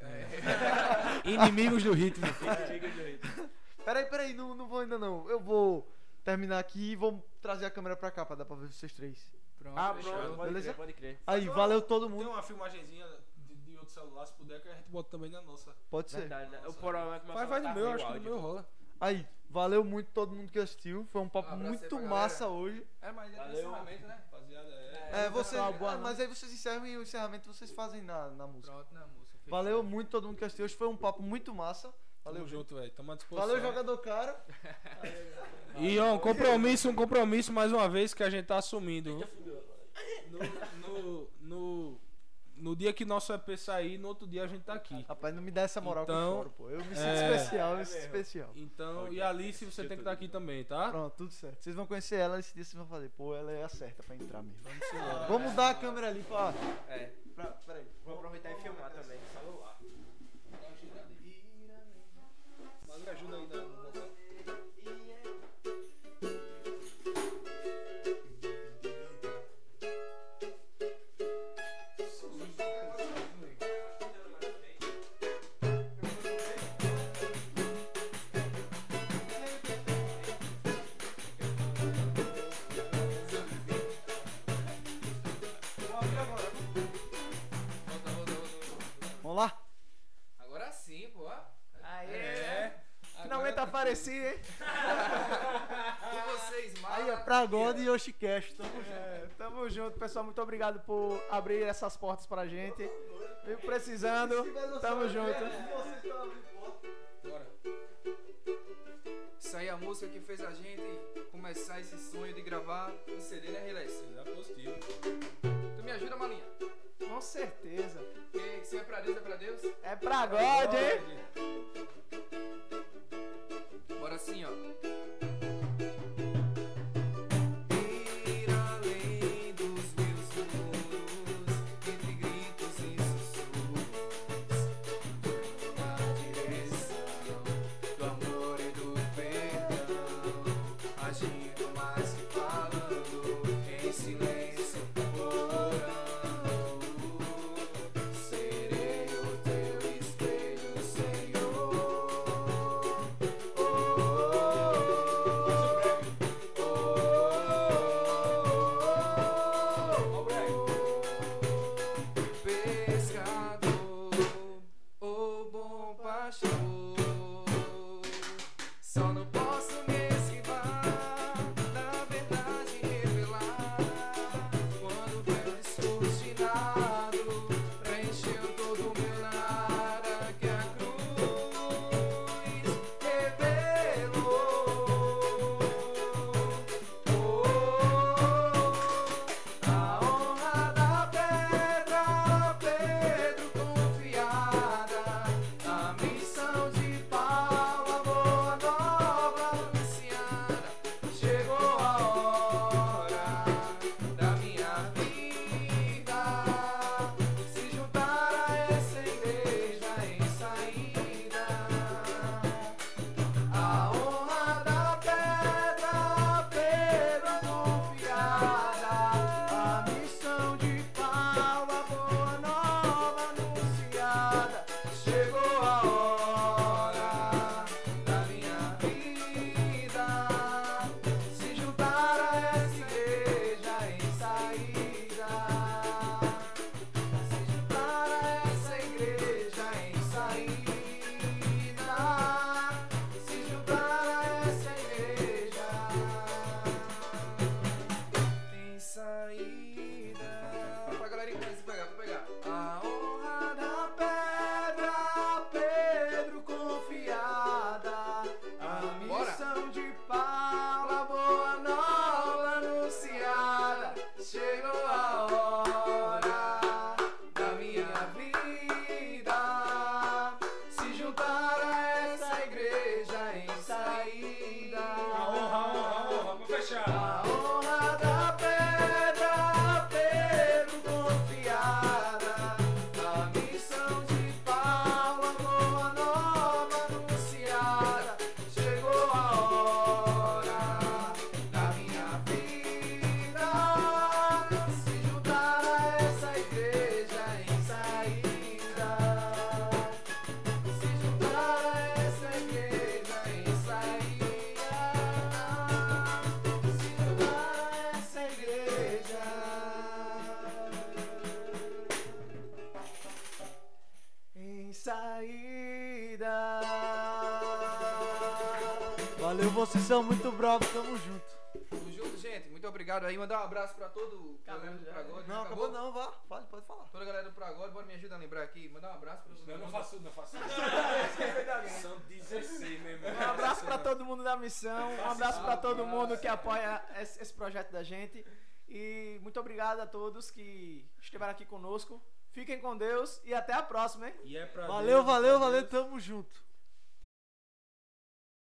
[laughs] Inimigos do ritmo. Peraí, peraí, não, não vou ainda não. Eu vou terminar aqui e vou trazer a câmera pra cá pra dar pra ver vocês três. Pronto, Ah, pronto, pode Beleza? crer, pode crer. Aí, uma- valeu todo Tem mundo. uma filmagenzinha de, de outro celular, se puder, que a gente bota também na nossa. Pode ser. Verdade, né? O problema é que Vai, vai no meu, acho que no meu rola. Aí, valeu muito todo mundo que assistiu. Foi um papo Um muito massa galera. hoje. É, mas é encerramento, né? Rapaziada, é. É, boa ah, noite. mas aí vocês encerram e o encerramento vocês fazem na, na música. Pronto, na música. Valeu muito todo mundo que assistiu. Hoje foi um papo muito massa. Valeu, Tamo junto. velho. Tamo à disposição. Valeu, jogador cara. E ó, um compromisso, um compromisso mais uma vez que a gente tá assumindo. No, no, no, no dia que nosso EP sair, no outro dia a gente tá aqui. Rapaz, não me dá essa moral que eu Então, choro, pô. Eu me sinto é. especial, eu me sinto especial. Então, e a Alice você tem que estar aqui também, tá? Pronto, tudo certo. Vocês vão conhecer ela esse dia vocês vão fazer. Pô, ela é a certa pra entrar mesmo. Vamos embora. Vamos dar a câmera ali pra. É, pra peraí. vou aproveitar e filmar também. tempo. Aê! É. Finalmente Agora... Tá apareci, hein? [laughs] Com vocês, Marcos. Aí, é pra God e Yoshicast. Tamo junto. É, tamo junto, pessoal. Muito obrigado por abrir essas portas pra gente. Vem precisando. Tamo junto. Bora. Isso aí é a música que fez a gente começar esse sonho de gravar um CD, né, é Positivo. Tu me ajuda, Malinha? Com certeza. Porque se é pra Deus, é pra Deus. É pra God, hein? Bora assim, ó. Mandar um abraço pra todo a galera do Pragode. Não, acabou não, vá. Pode, pode falar. Toda a galera do Pragode, bora me ajudar a lembrar aqui. Mandar um abraço pra todo Eu mundo. não faço, não faço. [laughs] isso. São 16, meu irmão. Um abraço pra todo mundo da missão, um abraço pra todo mundo que apoia esse esse projeto da gente. E muito obrigado a todos que estiveram aqui conosco. Fiquem com Deus e até a próxima, hein? E é pra Valeu, Deus, valeu, pra valeu, Deus. tamo junto.